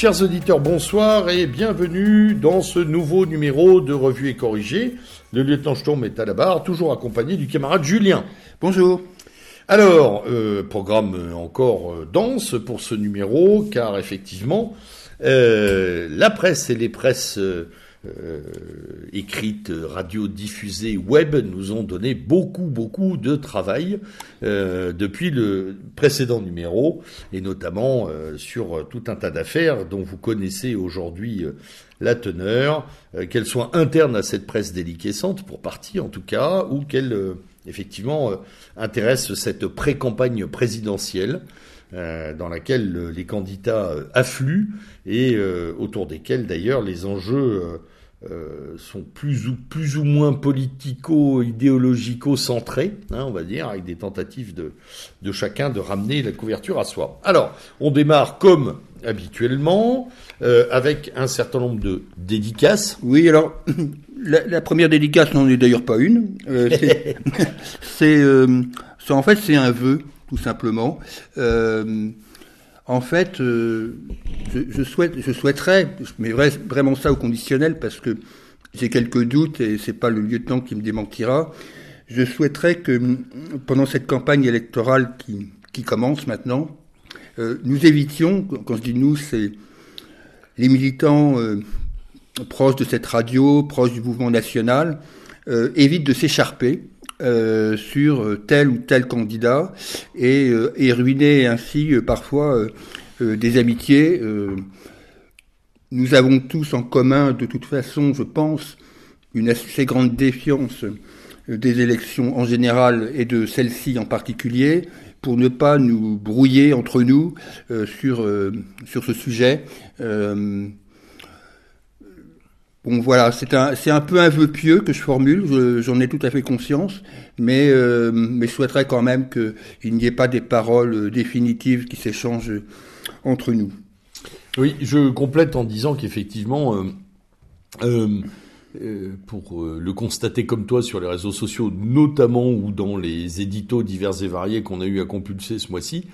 Chers auditeurs, bonsoir et bienvenue dans ce nouveau numéro de Revue et Corrigé. Le lieutenant Sturm est à la barre, toujours accompagné du camarade Julien. Bonjour. Alors, euh, programme encore euh, dense pour ce numéro, car effectivement, euh, la presse et les presses euh, écrites, radiodiffusées, web nous ont donné beaucoup, beaucoup de travail euh, depuis le précédent numéro, et notamment euh, sur tout un tas d'affaires dont vous connaissez aujourd'hui la teneur, qu'elles soient internes à cette presse déliquescente, pour partie en tout cas, ou qu'elles effectivement intéressent cette pré-campagne présidentielle. dans laquelle les candidats affluent et autour desquels d'ailleurs les enjeux euh, sont plus ou, plus ou moins politico-idéologico-centrés, hein, on va dire, avec des tentatives de, de chacun de ramener la couverture à soi. Alors, on démarre comme habituellement, euh, avec un certain nombre de dédicaces. Oui, alors, la, première dédicace n'en est d'ailleurs pas une. Euh, c'est, en fait, c'est un vœu, tout simplement. Euh, en fait, euh, je, souhaite, je souhaiterais, je mets vraiment ça au conditionnel parce que j'ai quelques doutes et c'est pas le lieutenant qui me démentira. Je souhaiterais que pendant cette campagne électorale qui, qui commence maintenant, euh, nous évitions, quand je dis nous, c'est les militants euh, proches de cette radio, proches du mouvement national, évitent de s'écharper euh, sur tel ou tel candidat et, euh, et ruiner ainsi euh, parfois des amitiés. nous avons tous en commun, de toute façon, je pense, une assez grande défiance des élections en général et de celles-ci en particulier, pour ne pas nous brouiller entre nous sur, sur ce sujet. Bon voilà, c'est un, peu un vœu pieux que je formule, j'en ai tout à fait conscience, mais, euh, mais je souhaiterais quand même qu'il n'y ait pas des paroles euh, définitives qui s'échangent entre nous. Oui, je complète en disant qu'effectivement, euh, pour le constater comme toi sur les réseaux sociaux, notamment ou dans les éditos divers et variés qu'on a eu à compulser ce mois-ci,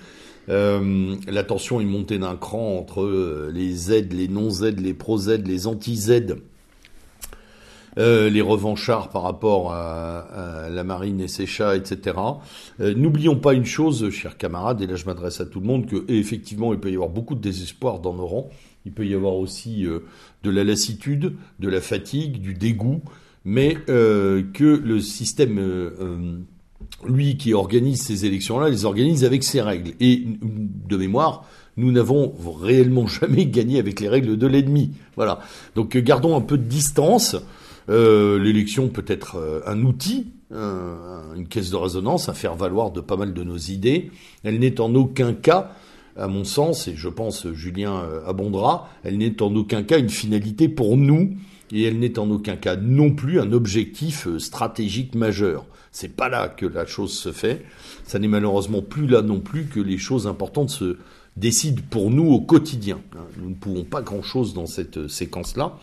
la tension est montée d'un cran entre les Z, les non-Z, les pro-Z, les anti-Z euh, les revanchards par rapport à, la marine et ses chats, etc. Euh, n'oublions pas une chose, chers camarades, et là je m'adresse à tout le monde, que effectivement il peut y avoir beaucoup de désespoir dans nos rangs. Il peut y avoir aussi euh, de la lassitude, de la fatigue, du dégoût, mais que le système lui qui organise ces élections-là, les organise avec ses règles. Et de mémoire, nous n'avons réellement jamais gagné avec les règles de l'ennemi. Voilà. Donc gardons un peu de distance. Euh, l'élection peut être euh, un outil, une caisse de résonance, à faire valoir de pas mal de nos idées. Elle n'est en aucun cas, à mon sens, et je pense Julien euh, abondera, elle n'est en aucun cas une finalité pour nous, et elle n'est en aucun cas non plus un objectif stratégique majeur. C'est pas là que la chose se fait. Ça n'est malheureusement plus là non plus que les choses importantes se décident pour nous au quotidien. Nous ne pouvons pas grand chose dans cette séquence-là.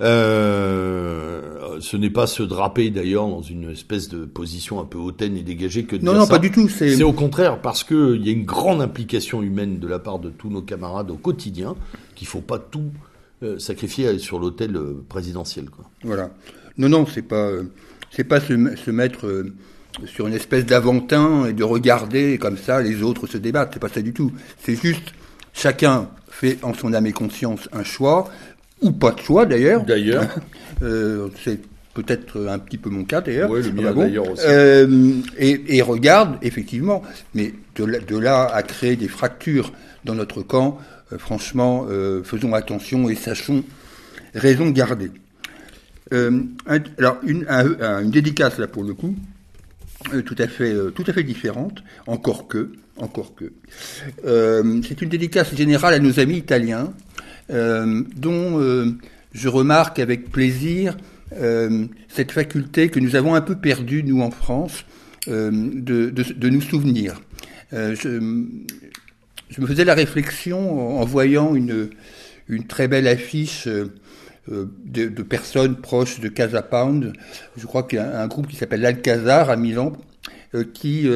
Euh, ce n'est pas se draper d'ailleurs dans une espèce de position un peu hautaine et dégagée que de non, non, pas du tout. C'est au contraire parce qu'il y a une grande implication humaine de la part de tous nos camarades au quotidien qu'il faut pas tout euh, sacrifier sur l'autel euh, présidentiel. Quoi. Voilà. Non, non, c'est pas, c'est pas se, se mettre sur une espèce d'aventin et de regarder comme ça les autres se débattent. C'est pas ça du tout. C'est juste chacun fait en son âme et conscience un choix ou pas de choix d'ailleurs. D'ailleurs. euh, c'est peut-être un petit peu mon cas d'ailleurs. Oui, le mien d'ailleurs aussi. Euh, et, et, regarde, effectivement, mais de là, de là, à créer des fractures dans notre camp, euh, franchement, euh, faisons attention et sachons raison garder. Euh, alors, une, une dédicace là pour le coup, euh, tout à fait, tout à fait différente, encore que, encore que. c'est une dédicace générale à nos amis italiens dont euh, je remarque avec plaisir euh, cette faculté que nous avons un peu perdue, nous, en France, de, nous souvenir. Je, me faisais la réflexion en, voyant une, très belle affiche de, de, personnes proches de Casa Pound. Je crois qu'il y a un, groupe qui s'appelle l'Alcazar à Milan, qui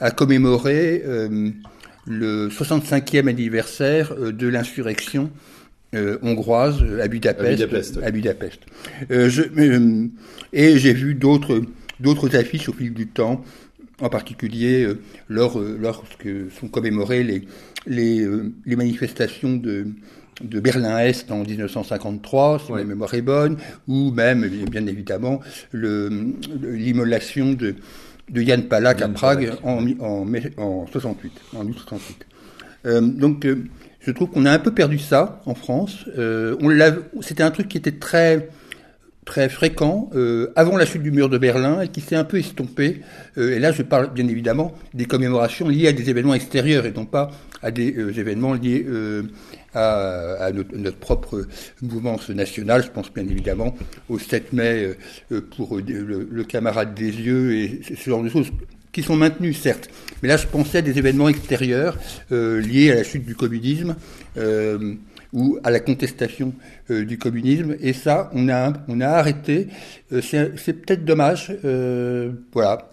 a commémoré le 65e anniversaire de l'insurrection hongroise à Budapest. À Budapest. Je, et j'ai vu d'autres d'autres affiches au fil du temps, en particulier lors, lorsque sont commémorées les, les, les manifestations de, de Berlin-Est en 1953, si ma mémoire est bonne, ou même, bien évidemment, l'immolation de, de Jan Palak à Prague en, en, en, 68, en août 68. Euh, donc, euh, je trouve qu'on a un peu perdu ça en France. Euh, C'était un truc qui était très très fréquent euh, avant la chute du mur de Berlin et qui s'est un peu estompé. Euh, et là, je parle bien évidemment des commémorations liées à des événements extérieurs et non pas à des événements liés à, notre, propre mouvance nationale. Je pense bien évidemment au 7 mai pour le, le, camarade des yeux et ce genre de choses qui sont maintenues, certes. Mais là, je pensais à des événements extérieurs liés à la chute du communisme ou à la contestation euh, du communisme. Et ça, on a, on a arrêté. Euh, c'est peut-être dommage. Euh, voilà.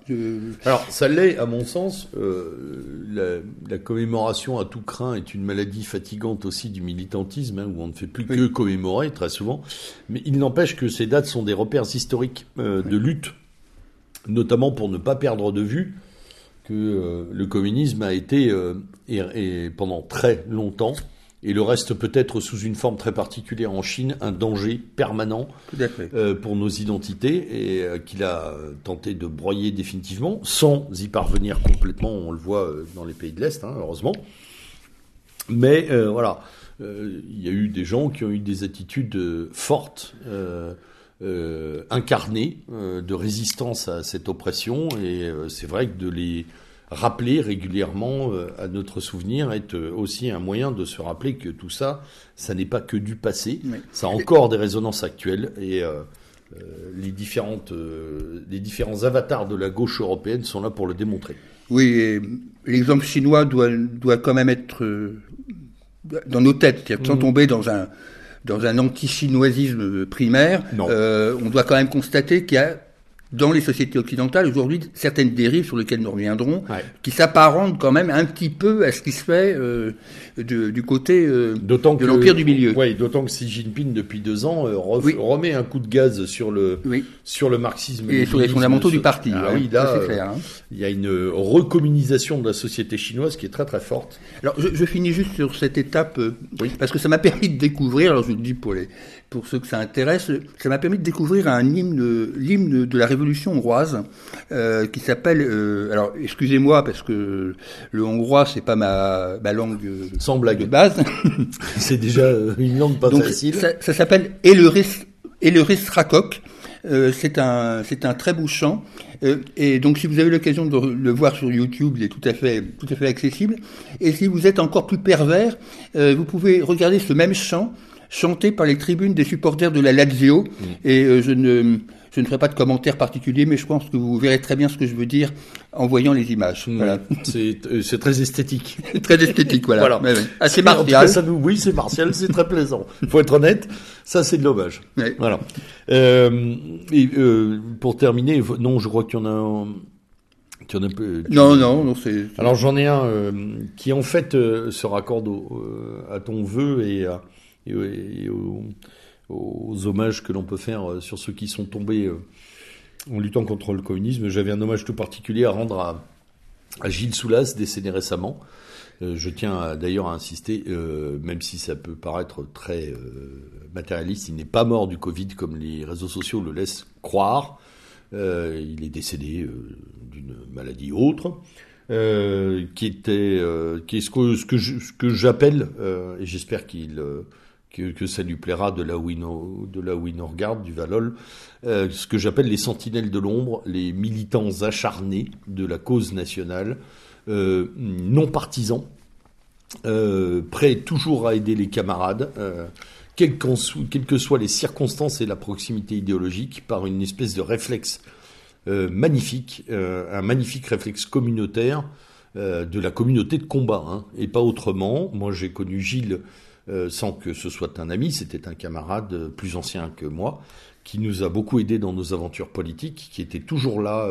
Alors, ça l'est, à mon sens. La, la, commémoration à tout craint est une maladie fatigante aussi du militantisme, hein, où on ne fait plus que commémorer très souvent. Mais il n'empêche que ces dates sont des repères historiques de lutte, notamment pour ne pas perdre de vue que le communisme a été, et pendant très longtemps, et le reste peut-être sous une forme très particulière en Chine, un danger permanent euh, pour nos identités et euh, qu'il a tenté de broyer définitivement, sans y parvenir complètement, on le voit euh, dans les pays de l'Est, hein, heureusement. Mais voilà, il y a eu des gens qui ont eu des attitudes fortes, incarnées, de résistance à cette oppression, et c'est vrai que de les rappeler régulièrement euh, à notre souvenir est euh, aussi un moyen de se rappeler que tout ça, ça n'est pas que du passé, ça a encore des résonances actuelles et euh, les, différentes, les différents avatars de la gauche européenne sont là pour le démontrer. Oui, l'exemple chinois doit, doit quand même être dans nos têtes, sans mmh. tomber dans un, dans un anti-chinoisisme primaire. on doit quand même constater qu'il y a dans les sociétés occidentales aujourd'hui certaines dérives sur lesquelles nous reviendrons, qui s'apparentent quand même un petit peu à ce qui se fait euh, du côté euh, de l'empire du milieu. Oui, d'autant que Xi Jinping depuis deux ans euh, remet un coup de gaz sur le sur le marxisme et sur les fondamentaux du parti. Ah oui, là, clair, hein. il y a une recommunisation de la société chinoise qui est très très forte. Alors je, je finis juste sur cette étape parce que ça m'a permis de découvrir. Alors je le dis pour les pour ceux que ça intéresse, ça m'a permis de découvrir un hymne, l'hymne de la Révolution hongroise, euh, qui s'appelle. Euh, alors, excusez-moi parce que le hongrois c'est pas ma, ma langue Sans blague. de base. c'est déjà euh, une langue pas facile. Ça, ça s'appelle Eleris, Eleris Rakok. Euh, c'est un c'est un très beau chant euh, et donc si vous avez l'occasion de le voir sur YouTube, il est tout à fait tout à fait accessible. Et si vous êtes encore plus pervers, euh, vous pouvez regarder ce même chant chanté par les tribunes des supporters de la Lazio. Mm. Et euh, je ne je ne ferai pas de commentaires particuliers, mais je pense que vous verrez très bien ce que je veux dire en voyant les images. Mm. Voilà. Euh, c'est très esthétique. très esthétique, voilà. voilà. Mais, Assez martial. ça nous, oui, c'est martial, c'est très plaisant. Il faut être honnête, ça c'est de l'hommage. Voilà. Euh, et euh, pour terminer, non, je crois qu'il y en a un... En a peu, non, non, non, c'est. Alors j'en ai un euh, qui en fait se raccorde au, à ton vœu et à, et, aux, hommages que l'on peut faire euh, sur ceux qui sont tombés euh, en luttant contre le communisme. J'avais un hommage tout particulier à rendre à, Gilles Soulas, décédé récemment. Euh, je tiens d'ailleurs à insister, même si ça peut paraître très matérialiste, il n'est pas mort du Covid comme les réseaux sociaux le laissent croire. il est décédé d'une maladie autre. qui était qui est ce que ce que j'appelle et j'espère qu'il que, ça lui plaira de là où du Valol, euh, ce que j'appelle les sentinelles de l'ombre, les militants acharnés de la cause nationale, euh, non partisans, euh, prêts toujours à aider les camarades, quelles, que soient les circonstances et la proximité idéologique, par une espèce de réflexe magnifique, un magnifique réflexe communautaire de la communauté de combat, hein, et pas autrement. Moi, j'ai connu Gilles euh, sans que ce soit un ami, c'était un camarade euh, plus ancien que moi, qui nous a beaucoup aidé dans nos aventures politiques, qui était toujours là,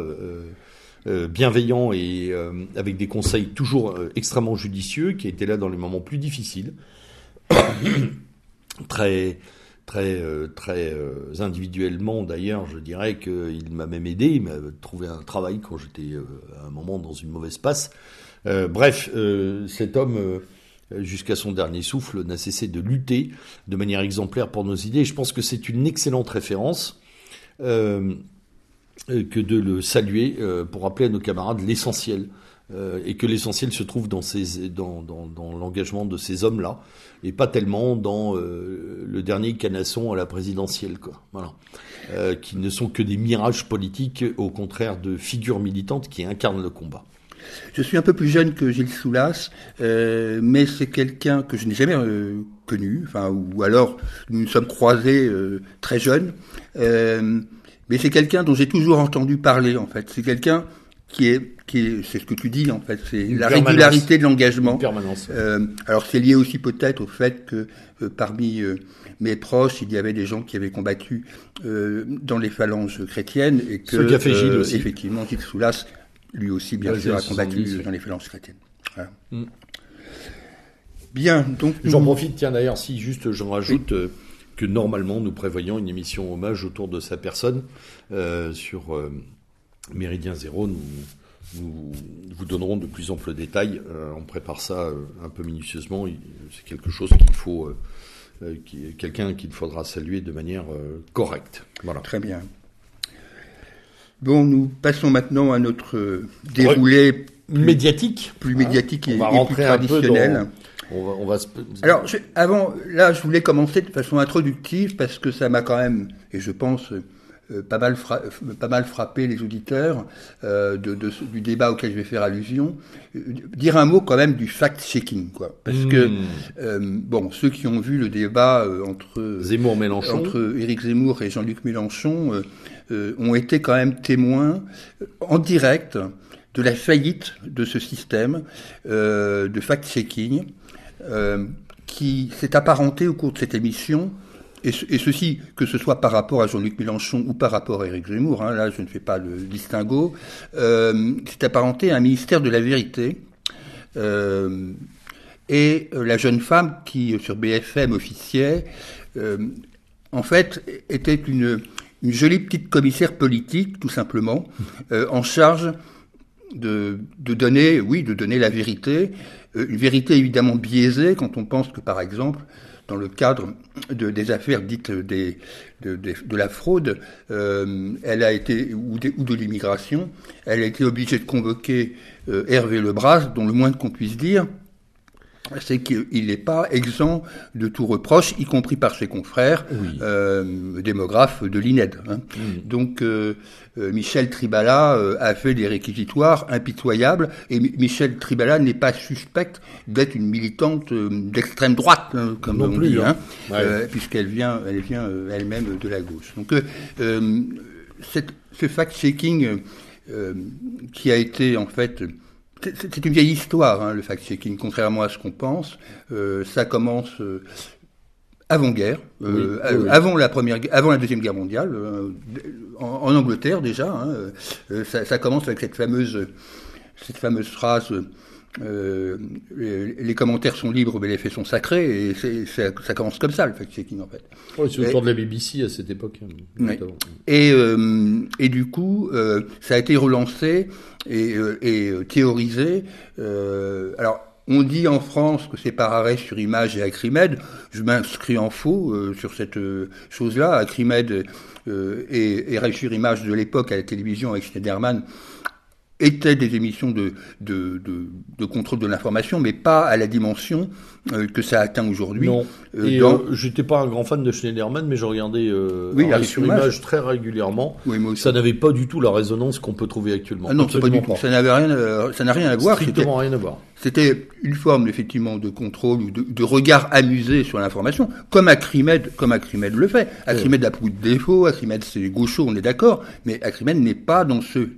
euh, bienveillant et avec des conseils toujours extrêmement judicieux, qui été là dans les moments plus difficiles, très très très individuellement d'ailleurs, je dirais qu'il m'a même aidé, il m'a trouvé un travail quand j'étais à un moment dans une mauvaise passe. bref, cet homme jusqu'à son dernier souffle, n'a cessé de lutter de manière exemplaire pour nos idées. je pense que c'est une excellente référence euh, que de le saluer euh, pour rappeler à nos camarades l'essentiel. Euh, et que l'essentiel se trouve dans, dans l'engagement de ces hommes-là, et pas tellement dans le dernier canasson à la présidentielle, quoi. Voilà. qui ne sont que des mirages politiques, au contraire de figures militantes qui incarnent le combat. Je suis un peu plus jeune que Gilles Soulas, euh, mais c'est quelqu'un que je n'ai jamais euh, connu, enfin, ou alors nous nous sommes croisés euh, très jeunes. mais c'est quelqu'un dont j'ai toujours entendu parler, en fait. C'est quelqu'un qui est, qui est, c'est ce que tu dis en fait, c'est la régularité de l'engagement. Permanence. alors c'est lié aussi peut-être au fait que parmi mes proches, il y avait des gens qui avaient combattu dans les phalanges chrétiennes et que ce qu'a fait Gilles aussi. effectivement Gilles Soulas lui aussi, bien sûr, a combattu dans les phalanges chrétiennes. Mm. Bien, donc. J'en profite, tiens d'ailleurs, si juste j'en rajoute euh, que normalement nous prévoyons une émission hommage autour de sa personne euh, sur euh, Méridien Zéro. Nous, nous, vous donnerons de plus amples détails. on prépare ça un peu minutieusement. C'est quelque chose qu'il faut, quelqu'un qu'il faudra saluer de manière correcte. Voilà. Très bien. Bon, nous passons maintenant à notre euh, déroulé plus, médiatique, plus médiatique et, plus traditionnel. On va, Alors, avant, là, je voulais commencer de façon introductive parce que ça m'a quand même, et je pense euh, pas mal pas mal frappé les auditeurs euh, de, du débat auquel je vais faire allusion. dire un mot quand même du fact-checking, quoi, parce que hmm. bon, ceux qui ont vu le débat entre Zemmour Mélenchon, entre Éric Zemmour et Jean-Luc Mélenchon euh, ont été quand même témoins euh, en direct de la faillite de ce système euh, de fact-checking qui s'est apparenté au cours de cette émission et, ceci, que ce soit par rapport à Jean-Luc Mélenchon ou par rapport à Éric Zemmour, hein, là je ne fais pas le distinguo, euh, s'est apparenté à un ministère de la vérité. et la jeune femme qui, sur BFM, officiait, en fait, était une, une jolie petite commissaire politique, tout simplement, euh, en charge de, donner, oui, de donner la vérité, euh, une vérité évidemment biaisée quand on pense que, par exemple, dans le cadre de, des affaires dites de, de, la fraude, euh, elle a été ou, ou de l'immigration, elle a été obligée de convoquer Hervé Lebras, dont le moins qu'on puisse dire, c'est qu'il n'est pas exempt de tout reproche, y compris par ses confrères euh, démographes de l'INED. Hein. Donc euh, euh, Michel Tribala a fait des réquisitoires impitoyables, et Michel Tribala n'est pas suspecte d'être une militante d'extrême droite, hein, comme on dit, hein, puisqu'elle vient, elle vient elle-même de la gauche. Donc cette, ce fact-checking qui a été en fait c'est une vieille histoire, hein, le fact-checking, contrairement à ce qu'on pense. Euh, ça commence euh, avant-guerre, euh, avant la première, avant la deuxième guerre mondiale, en, Angleterre déjà. Hein, ça, ça, commence avec cette fameuse, cette fameuse phrase les, commentaires sont libres, mais les faits sont sacrés, et ça, ça commence comme ça, le fact-checking, en fait. Oui, c'est autour de la BBC à cette époque. Hein, et, et du coup, ça a été relancé et, euh, et euh, théorisé. alors, on dit en France que c'est par arrêt sur image et Acrimed. Je m'inscris en faux sur cette chose-là. Acrimed et, et sur image de l'époque à la télévision avec Schneiderman étaient des émissions de, de, de, de contrôle de l'information, mais pas à la dimension euh, que ça atteint aujourd'hui. Non. Euh, et euh, j'étais pas un grand fan de Schneiderman, mais je regardais oui, sur image très régulièrement. Oui, ça n'avait pas du tout la résonance qu'on peut trouver actuellement. Ah non, pas du tout. Ça n'avait rien, ça n'a rien à voir. Strictement rien à voir. C'était une forme effectivement de contrôle ou de, de regard amusé sur l'information, comme Acrimed, comme Acrimed le fait. Acrimed a beaucoup de défauts, Acrimed c'est gaucho, on est d'accord, mais Acrimed n'est pas dans ce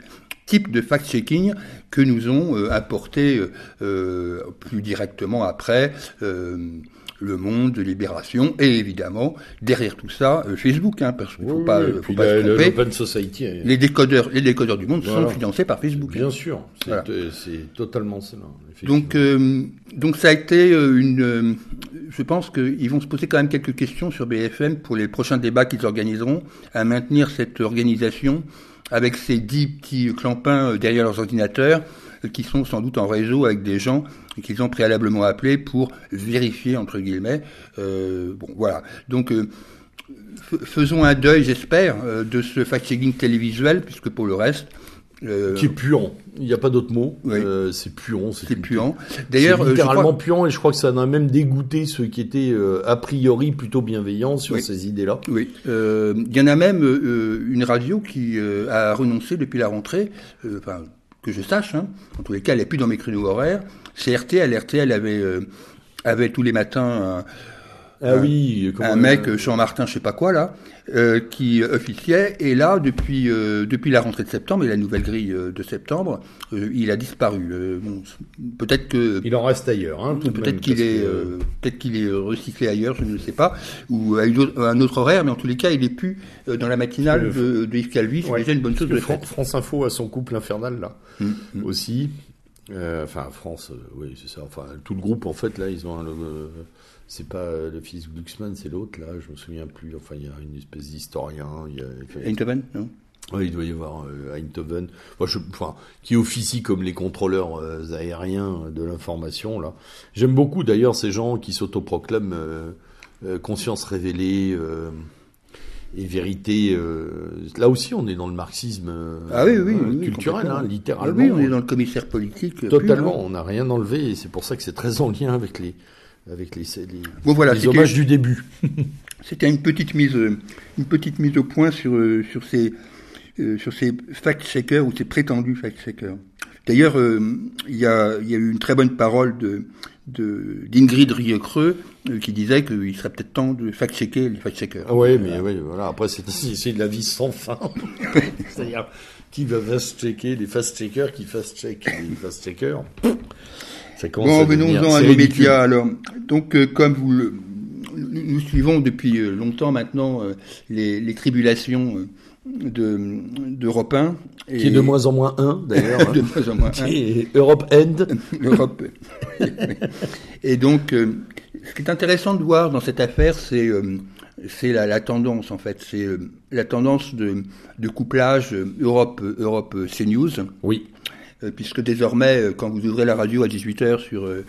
type de fact-checking que nous ont euh, apporté euh, plus directement après. Euh, Le Monde, Libération, et évidemment, derrière tout ça, euh, Facebook, hein, parce qu'il ne faut pas, Oui, faut puis pas la- se tromper. l'Open Society. euh, Les décodeurs, les décodeurs du monde Voilà. sont financés par Facebook. Bien sûr, c'est Voilà. euh, totalement cela. Donc, euh, donc ça a été euh, une. euh, je pense qu'ils vont se poser quand même quelques questions sur BFM pour les prochains débats qu'ils organiseront, à maintenir cette organisation avec ces dix petits clampins euh, derrière leurs ordinateurs, euh, qui sont sans doute en réseau avec des gens qu'ils ont préalablement appelés pour vérifier entre guillemets. Euh, bon, voilà. Donc euh, faisons un deuil, j'espère, euh, de ce fact-checking télévisuel, puisque pour le reste. Euh, qui est puant. Il n'y a pas d'autre mot. Oui. Euh, c'est puant. c'est puant. D'ailleurs, euh, littéralement crois- puant et je crois que ça en a même dégoûté ceux qui étaient euh, a priori plutôt bienveillants sur Oui. ces idées-là. Oui, il y en a même une radio qui a renoncé depuis la rentrée, enfin que je sache, hein. en tous les cas elle n'est plus dans mes créneaux horaires, c'est RTL, RTL avait, avait tous les matins Ah oui, un, comment- un mec, Jean-Martin je sais pas quoi là, euh, qui officiait, et là depuis, euh, depuis la rentrée de septembre et la nouvelle grille euh, de septembre, euh, il a disparu. Bon, peut-être que... Il en reste ailleurs. Hein, Peut-être qu'il est, que- peut-être qu'il est recyclé ailleurs, je ne sais pas, ou à une à un autre horaire, mais en tous les cas, il est plus dans la matinale de, de Yves Calvi, c'est Ouais. déjà une bonne chose de que fait. Fran- France Info a son couple infernal là Mm, mm. aussi. Enfin France, oui c'est ça. Enfin tout le groupe en fait là ils ont un. C'est pas euh, le fils Glucksmann, c'est l'autre là. Je me souviens plus. Enfin il y a une espèce d'historien. Eindhoven, non? Ouais, il doit y avoir euh, Eindhoven, je, enfin, qui officie comme les contrôleurs euh, aériens de l'information là. J'aime beaucoup d'ailleurs ces gens qui s'autoproclament euh, conscience révélée et vérité. là aussi, on est dans le marxisme Ah oui, oui, oui, culturel, hein, Ah littéralement. oui, on est dans le commissaire politique. euh, Totalement, hein. on n'a rien enlevé et c'est pour ça que c'est très en lien avec les avec les, les, Bon voilà, les c'était- hommages du début. C'était une petite mise, une petite mise au point sur euh, sur ces euh, sur ces fact-checkers ou ces prétendus fact-checkers. D'ailleurs, euh, il y a il y a eu une très bonne parole de de d'Ingrid Rieucreux euh, qui disait qu'il serait peut-être temps de fact-checker les fact-checkers. Ah ouais, mais ouais, voilà. Après, c'est c'est de la vie sans fin. C'est-à-dire, qui va fast-checker les fast-checkers qui fast-check les fast-checkers Commence Bon, à devenir- venons-en à c'est nos médias alors. Donc, euh, comme vous le, nous, nous suivons depuis euh, longtemps maintenant euh, les, les tribulations euh, de d'Europe 1 et Qui est de moins en moins un, d'ailleurs. hein. de moins en moins un. Qui est Europe End. l'Europe. et donc, euh, ce qui est intéressant de voir dans cette affaire, c'est euh, c'est la, la tendance en fait, c'est euh, la tendance de, de couplage Europe Europe euh, CNews. Oui. Euh, puisque désormais, euh, quand vous ouvrez la radio à 18h sur, euh,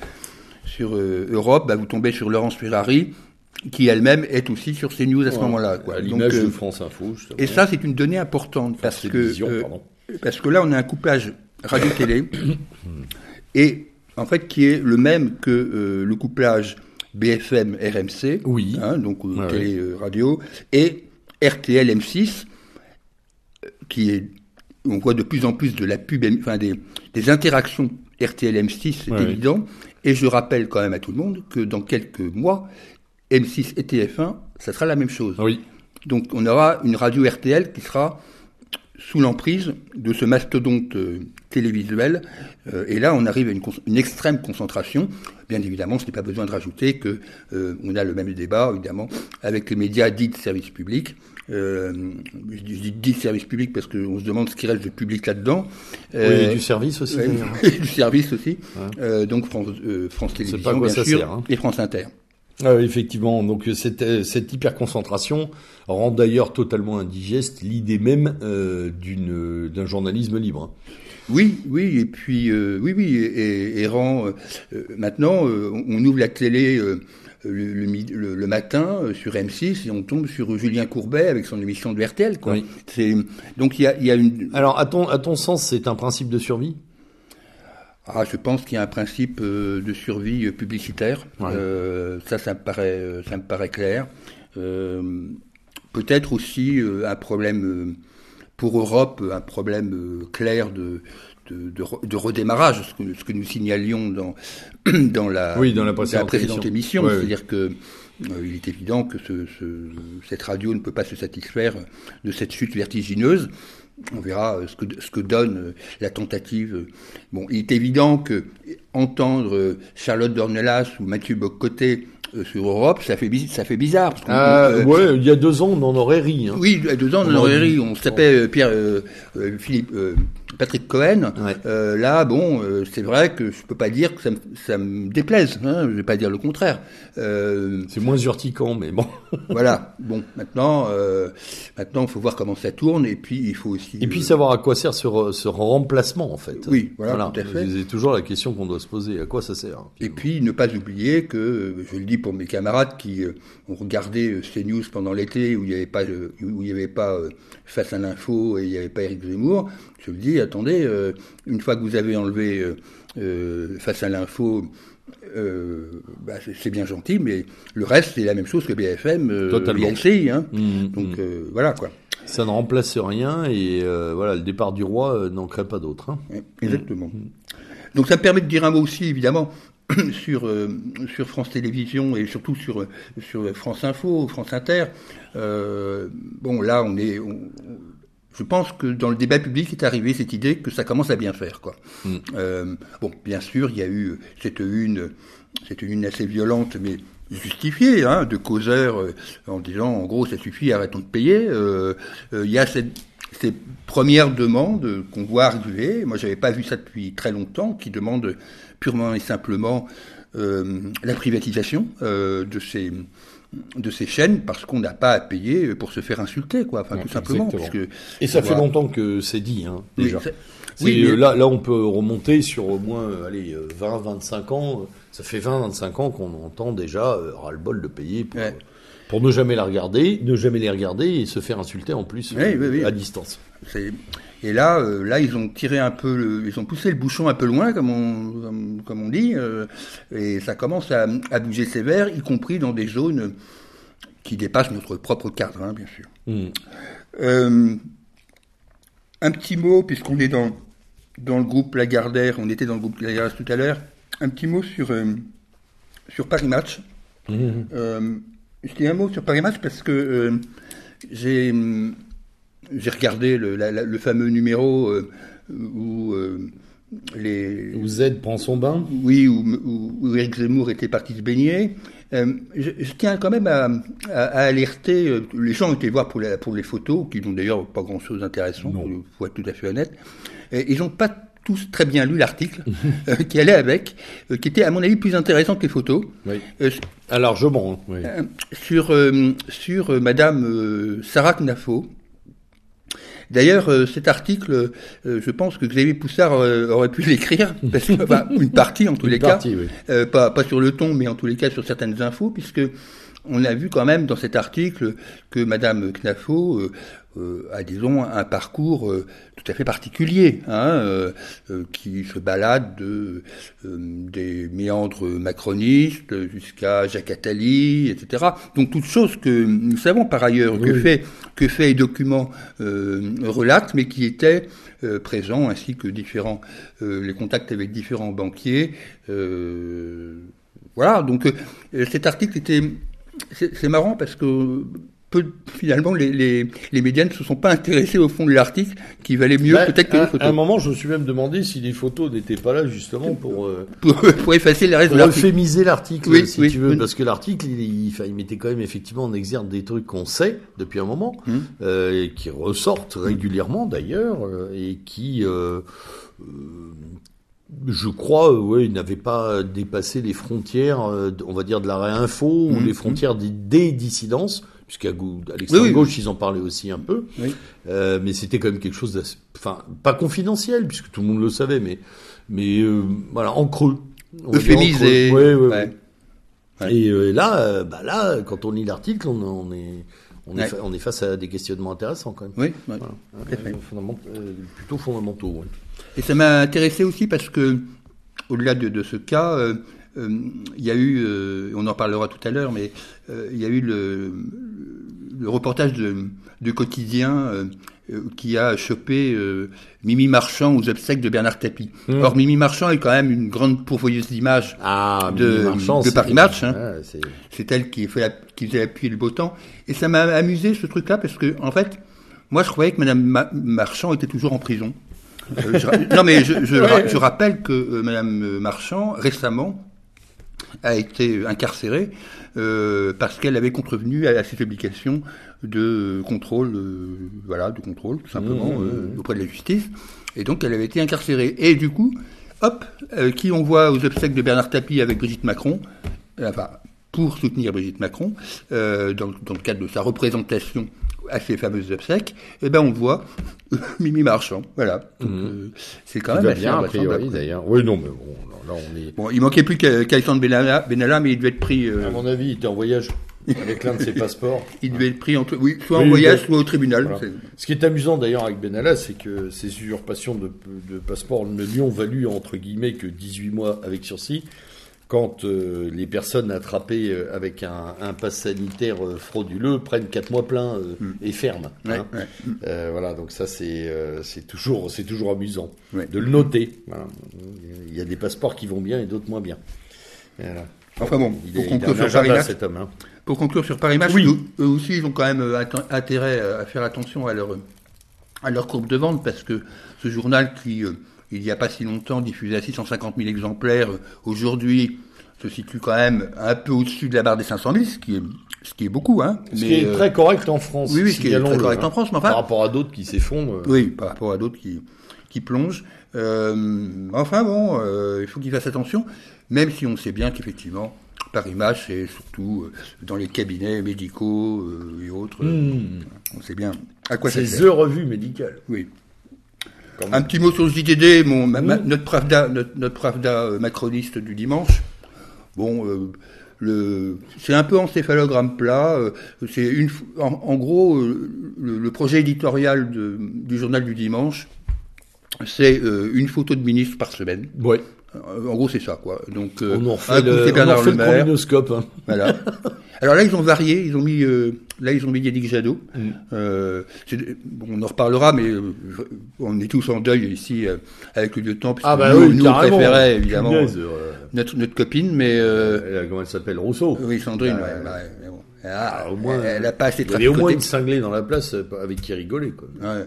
sur Europe, bah, vous tombez sur Laurence Ferrari, qui elle-même est aussi sur CNews à ce moment-là. quoi. Donc, l'image euh, de France Info, justement. et ça, c'est une donnée importante, parce que, euh, parce que là, on a un couplage radio-télé, et en fait, qui est le même que euh, le couplage BFM-RMC, Oui. hein, donc Ouais, télé-radio, et RTL-M6, euh, qui est, on voit de plus en plus de la pub, enfin des, des interactions RTL-M6, c'est Ouais, évident. Et je rappelle quand même à tout le monde que dans quelques mois, M6 et TF1, ça sera la même chose. Oui. Donc on aura une radio RTL qui sera sous l'emprise de ce mastodonte euh, télévisuel. Euh, et là, on arrive à une, extrême concentration. Bien évidemment, ce n'est pas besoin de rajouter que euh, on a le même débat, évidemment, avec les médias dits de service public. Euh, je dis dits de service public parce qu'on se demande ce qui reste de public là-dedans. Oui, et du service aussi. Du service aussi. Ouais. Donc France, Télévisions, quoi bien ça sûr, sert, hein. et France Inter. Oui, effectivement, donc euh, cette, euh, cette hyperconcentration rend d'ailleurs totalement indigeste l'idée même euh, d'une euh, d'un journalisme libre. Oui, oui, et puis euh, oui, oui, et, et- rend euh, euh, maintenant euh, on ouvre la télé euh, le, le le- le matin euh, sur M6 et on tombe sur Julien Courbet avec son émission de RTL. Quoi. Oui. C'est donc il y a, il y a une. Alors, à ton, à ton sens, c'est un principe de survie? Ah, je pense qu'il y a un principe euh, de survie euh, publicitaire. Ouais. Euh, ça, ça me paraît, ça me paraît clair. Euh, Peut-être aussi un problème pour Europe, un problème clair de, de, de, re- de redémarrage, ce que, ce que nous signalions dans, dans, la, Oui, dans la précédente émission. émission. Ouais, ouais. C'est-à-dire que euh, il est évident que ce, ce- cette radio ne peut pas se satisfaire de cette chute vertigineuse. On verra euh, ce que, ce que donne euh, la tentative. Bon, il est évident que entendre euh, Charlotte Dornelas ou Mathieu Boccoté sur Europe, ça fait, ça fait bizarre. Parce ah, euh, ouais, il y a deux ans, on en aurait ri. Hein. Oui, il y a deux ans, on, en aurait ri. On s'appelait Pierre, Philippe, Patrick Cohen. là, bon, c'est vrai que je peux pas dire que ça me, ça me déplaise. Hein, je vais pas dire le contraire. c'est moins urticant, mais bon. voilà. Bon, maintenant, maintenant, il faut voir comment ça tourne, et puis il faut aussi. Et puis savoir à quoi sert ce, ce remplacement, en fait. Oui, voilà. Tout à fait. C'est toujours la question qu'on doit se poser. À quoi ça sert Et puis ne pas oublier que, je le dis pour mes camarades qui euh, ont regardé euh, CNews pendant l'été où il n'y avait pas, où il y avait pas euh, face à l'info et il n'y avait pas Eric Zemmour, je le dis, attendez, une fois que vous avez enlevé face à l'info, bah, c'est bien gentil, mais le reste c'est la même chose que BFM, BLC, hein. Mmh, mmh. donc voilà quoi. Ça ne remplace rien et voilà, le départ du roi n'en crée pas d'autre. Hein. Exactement. Mmh. Donc ça me permet de dire un mot aussi, évidemment, sur, euh, sur France Télévisions et surtout sur, sur France Info, France Inter. Euh, bon, là, on est. je pense que dans le débat public est arrivée cette idée que ça commence à bien faire, quoi. Mm. Euh, bon, bien sûr, il y a eu cette une, cette une assez violente, mais justifiée, hein, de causeurs en disant, en gros, ça suffit, arrêtons de payer. Il y a cette ces premières demandes qu'on voit arriver, moi j'avais pas vu ça depuis très longtemps, qui demandent purement et simplement euh, la privatisation euh, de ces de ces chaînes parce qu'on n'a pas à payer pour se faire insulter, quoi. Enfin, tout simplement. et ça fait longtemps que c'est dit, hein, déjà. Oui, euh, là, là, on peut remonter sur au moins, allez, 20, 25 ans. Ça fait 20, 25 ans qu'on entend déjà ras-le-bol de payer pour, pour ne jamais la regarder, ne jamais les regarder et se faire insulter en plus à distance. Et là, euh, là, ils ont tiré un peu, ils ont poussé le bouchon un peu loin, comme on, comme, on dit, euh, et ça commence à, bouger sévère, y compris dans des zones qui dépassent notre propre cadre, hein, bien sûr. Hmm. Euh, un petit mot, puisqu'on est dans, dans le groupe Lagardère, on était dans le groupe Lagardère tout à l'heure, un petit mot sur, sur Paris Match. Hmm. Je dis un mot sur Paris Match parce que j'ai j'ai regardé le, le, fameux numéro euh, où euh, les... Où Z prend son bain Oui, où, où, Eric Zemmour était parti se baigner. Euh, je, tiens quand même à, à, alerter, les gens ont été voir pour, pour les photos, qui n'ont d'ailleurs pas grand-chose d'intéressant, pour être tout à fait honnête. Et ils n'ont pas tous très bien lu l'article qui allait avec, qui était à mon avis plus intéressant que les photos. Oui. Alors je. Oui. sur sur Madame Sarah Knafo, D'ailleurs, euh, cet article, euh, je pense que Xavier Poussard euh, aurait pu l'écrire, parce que, enfin, une partie en tous les cas, pas, pas sur le ton, mais en tous les cas sur certaines infos, puisque on a vu quand même dans cet article que Madame Knafo euh, a disons un parcours euh, tout à fait particulier, hein, euh, qui se balade de, des méandres macronistes jusqu'à Jacques Attali, etc. Donc toutes choses que nous savons par ailleurs que fait que fait et documents relatent, mais qui étaient présents ainsi que différents les contacts avec différents banquiers. voilà, donc cet article était c'est marrant parce que peu, finalement, les, les, les, médias ne se sont pas intéressés au fond de l'article, qui valait mieux bah, peut-être que les photos. À un moment, je me suis même demandé si les photos n'étaient pas là justement pour euh, pour, effacer les restes pour euphémiser l'article, oui, si tu veux, parce que l'article, il, il, il, mettait quand même effectivement en exergue des trucs qu'on sait depuis un moment, hum. euh, et qui ressortent régulièrement d'ailleurs, euh, et qui euh je crois, ouais, il n'avait pas dépassé les frontières, on va dire, de la réinfo ou hum, les frontières des, des dissidences puisqu'à l'extrême gauche, ils en parlaient aussi un peu. Euh, mais c'était quand même quelque chose enfin, pas confidentiel, puisque tout le monde le savait, mais, mais euh, voilà, en creux. Euphémisé. Ouais, ouais, Et euh, là, euh, bah là, quand on lit l'article, on, on, est, on est, on est face à des questionnements intéressants quand même. Oui, voilà. Euh, plutôt fondamentaux. Et ça m'a intéressé aussi parce que, au-delà de, de, ce cas, il y a eu, on en parlera tout à l'heure, mais il y a eu le, le reportage de, quotidien euh, euh, qui a chopé euh, Mimi Marchand aux obsèques de Bernard Tapie. Mmh. Or, Mimi Marchand est quand même une grande pourvoyeuse d'images ah, de, de, Paris Match. Hein. c'est elle qui, fait qui faisait appuyer le beau temps. Et ça m'a amusé ce truc-là parce que, en fait, moi je croyais que Madame Marchand était toujours en prison. Non mais je, je, je rappelle que Madame Marchand, récemment, a été incarcérée euh, parce qu'elle avait contrevenu à, ses obligations de contrôle, euh, voilà, de contrôle tout simplement Mmh, euh, auprès de la justice. Et donc elle avait été incarcérée. Et du coup, hop, euh, qui on voit aux obsèques de Bernard Tapie avec Brigitte Macron, euh, enfin pour soutenir Brigitte Macron, euh, dans, dans le cadre de sa représentation à ces fameuses obsèques, eh ben on voit Mimi Marchand. Voilà. Donc, euh, c'est quand Il même assez bien, a priori, d'ailleurs. Oui, non, mais bon, là, on est... Bon, il manquait plus qu'à- qu'Alexandre Benalla, Benalla, mais il devait être pris. euh, À mon avis, il était en voyage avec l'un de ses passeports. il devait être pris entre, oui, soit Oui, en voyage, soit au tribunal. Voilà. Ce qui est amusant d'ailleurs avec Benalla, c'est que ces usurpations de, de passeports ne lui ont valu entre guillemets que 18 mois avec sursis. Quand euh, les personnes attrapées euh, avec un, un pass sanitaire euh, frauduleux prennent 4 mois pleins euh, et ferment. Ouais, hein. ouais. Euh, voilà, donc ça c'est euh, c'est toujours c'est toujours amusant Ouais. de le noter. Voilà. Il y a des passeports qui vont bien et d'autres moins bien. Voilà. Enfin bon, il pour est, il a conclure sur Match, cet homme. hein. pour conclure sur Paris Match, Oui. eux, eux aussi, ils ont quand même intérêt à faire attention à leur, à leur courbe de vente parce que ce journal qui, euh, il n'y a pas si longtemps, diffusait à 650 000 exemplaires, aujourd'hui se situe quand même un peu au-dessus de la barre des 500 000, ce qui est, ce qui est beaucoup, hein. Ce Mais, qui est euh, très correct en France. oui, oui, ce qui est très correct hein. en France, mais enfin- Par rapport à d'autres qui s'effondrent. Oui, par rapport à d'autres qui, qui plongent. Euh, enfin bon, euh, il faut qu'ils fassent attention, même si on sait bien qu'effectivement, Paris Match, c'est surtout dans les cabinets médicaux et autres. Hmm. On sait bien à quoi ça C'est sert. The Revue médicale. Oui. Un petit mot sur le JDD, mon, ma- ma- notre Pravda, notre, notre Pravda euh, macroniste du dimanche. Bon, euh, le, c'est un peu encéphalogramme plat. euh, c'est une, en, en gros, euh, le, le projet éditorial de- du journal du dimanche, c'est une photo de ministre par semaine. Ouais. Euh, En gros, c'est ça, quoi. Donc, euh, On en fait le, c'est on en fait Le le hein. Voilà. Alors là, ils ont varié. Ils ont mis, euh, là, ils ont mis Yannick Jadot. Mm. Euh, bon, on en reparlera, mais euh, on est tous en deuil ici avec le lieutenant. Ah bah nous, oui, nous on préférait évidemment Punaise, notre, notre copine, mais comment elle s'appelle Rousseau. oui, Sandrine. Ah, ouais, ouais, mais bon. Ah, Ah, au moins, elle, elle a pas assez Il y avait au moins une cinglée dans la place avec qui rigoler. Quoi. Ouais.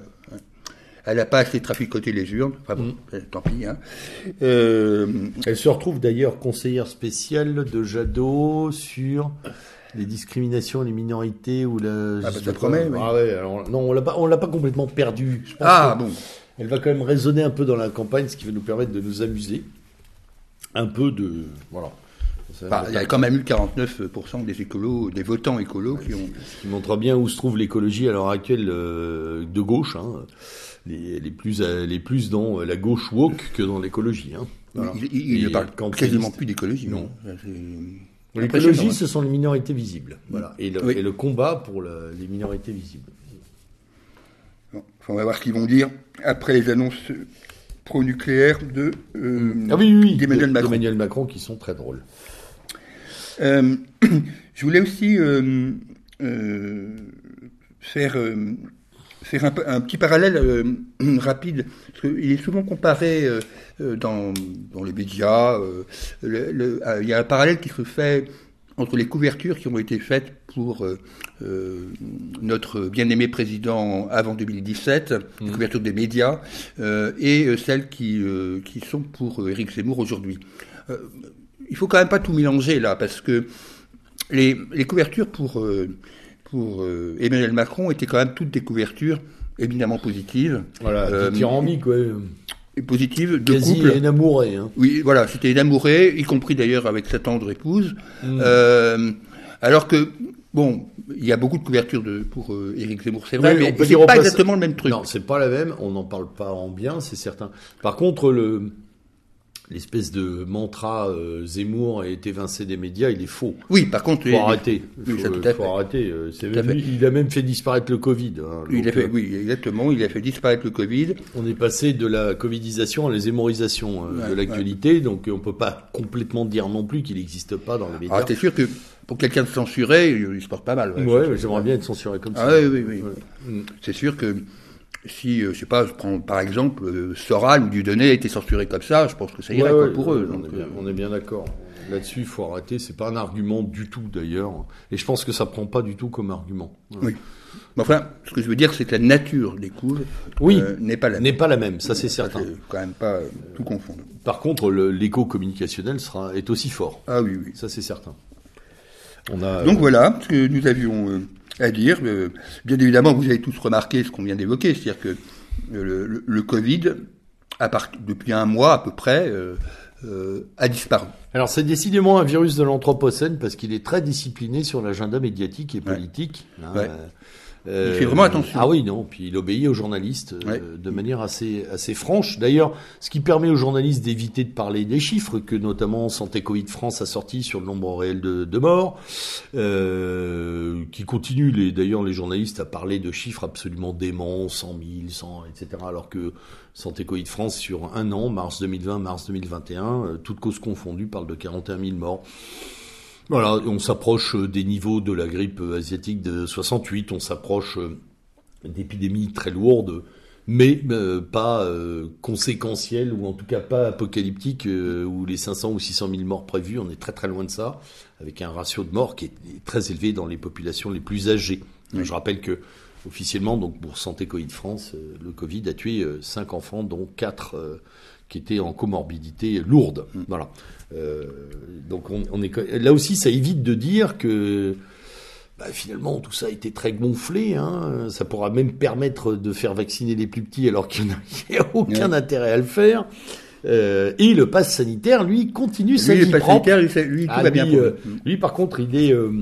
Elle a pas assez traficoté les urnes. Enfin bon, Mm. euh, tant pis. Hein. Euh, Elle se retrouve d'ailleurs conseillère spéciale de Jadot sur les discriminations, les minorités ou la. Ah, bah, ça promet, oui. Ah ouais, alors, non, on l'a pas, on l'a pas complètement perdu. Je pense ah bon. Elle va quand même résonner un peu dans la campagne, ce qui va nous permettre de nous amuser. Un peu de. Voilà. Enfin, va il y a quand même eu 49% des écolos, des votants écolos qui ont. Ce qui montre bien où se trouve l'écologie à l'heure actuelle euh, de gauche. Hein. Les, les plus, euh, les plus dans la gauche woke que dans l'écologie. Hein. Voilà. Il, il- il ne parle quasiment plus d'écologie. Non. C'est L'écologie, impressionnant, ce sont les minorités visibles. Voilà. Et, le, Oui. et le combat pour le- les minorités visibles. hein. Bon, enfin, on va voir ce qu'ils vont dire après les annonces pro-nucléaires de euh, Ah oui, oui, oui. d'Emmanuel de- Macron. Macron qui sont très drôles. Euh, je voulais aussi euh, euh, faire, euh, faire un, petit parallèle euh, rapide. Parce qu'il est souvent comparé euh, euh, dans, dans les médias. euh, le- le- il y a un parallèle qui se fait entre les couvertures qui ont été faites pour notre bien-aimé président avant 2017, les couvertures des médias, et celles qui, qui sont pour Éric Zemmour aujourd'hui. Il faut quand même pas tout mélanger là, parce que les, les couvertures pour, pour euh, Emmanuel Macron étaient quand même toutes des couvertures éminemment positives. Voilà, Euh, tyrannique, quoi. Et positives de Quasi couple. énamouré. Hein. Oui, voilà, c'était énamouré, y compris d'ailleurs avec sa tendre épouse. Mm. Euh, alors que, bon, il y a beaucoup de couvertures de, pour euh, Éric Zemmour, c'est vrai, Oui, mais c'est pas exactement le même truc. Non, c'est pas la même. On n'en parle pas en bien, c'est certain. Par contre, le l'espèce de mantra euh, Zemmour a été évincé des médias, il est faux. Oui, par contre, Faut il- arrêter. oui, faut, ça, arrêter. même- il a même fait disparaître le Covid. hein. il a fait, euh, oui, exactement, il a fait disparaître le Covid. On est passé de la covidisation à la zémorisation euh, Ouais, de l'actualité, donc euh, on peut pas complètement dire non plus qu'il n'existe pas dans les médias. Alors, c'est sûr que pour quelqu'un de censuré, il, se porte pas mal. ouais. ouais, j'aimerais bien être censuré comme Ah ça. oui, oui, oui. C'est sûr que si, euh, je sais pas, je prends par exemple euh, Soral ou Dieudonné a été censuré comme ça, je pense que ça irait Ouais, pour ouais, eux. on, donc, est bien, euh, on est bien d'accord. là-dessus, il faut arrêter. C'est pas un argument du tout d'ailleurs, et je pense que ça prend pas du tout comme argument. Oui. Mais enfin, ce que je veux dire, c'est que la nature des Oui. euh, n'est pas la même. N'est pas la même, ça c'est certain. C'est quand même pas euh, tout confondre. Par contre, le- l'écho communicationnel sera est aussi fort. Ah oui, oui. Ça c'est certain. On a Donc voilà ce que nous avions euh, à dire. Euh, bien évidemment, vous avez tous remarqué ce qu'on vient d'évoquer, c'est-à-dire que euh, le, le- le Covid, à part, depuis un mois à peu près, euh, euh, a disparu. Alors c'est décidément un virus de l'anthropocène parce qu'il est très discipliné sur l'agenda médiatique et Ouais. politique. hein, Ouais. Euh, Il fait vraiment attention. Ah oui, non, puis il obéit aux journalistes euh, de manière assez assez franche. D'ailleurs, ce qui permet aux journalistes d'éviter de parler des chiffres que notamment Santé Covid France a sorti sur le nombre réel de, de morts, euh, qui continue les d'ailleurs les journalistes à parler de chiffres absolument déments, 100 000, 100, etc. Alors que Santé Covid France sur un an, mars 2020, mars 2021, euh, toutes causes confondues, parle de 41 000 morts. Voilà, on s'approche euh, des niveaux de la grippe euh, asiatique de 68, on s'approche euh, d'épidémies très lourdes, mais euh, pas euh, conséquentielles, ou en tout cas pas apocalyptiques, euh, où les 500 ou 600 000 morts prévus, on est très très loin de ça, avec un ratio de morts qui est très élevé dans les populations les plus âgées. Je rappelle que officiellement, donc pour Santé Covid France, le Covid a tué 5 enfants, dont 4 qui étaient en comorbidité lourde. Voilà. Euh, donc on, on est là aussi, ça évite de dire que bah, finalement tout ça a été très gonflé. Hein. Ça pourra même permettre de faire vacciner les plus petits alors qu'il n'y a aucun Ouais. intérêt à le faire. Euh, et le pass sanitaire, lui, continue sa vie le pass propre. sanitaire, lui, lui, tout Ah, va bien lui, pour lui. euh, lui, par contre, il est, euh,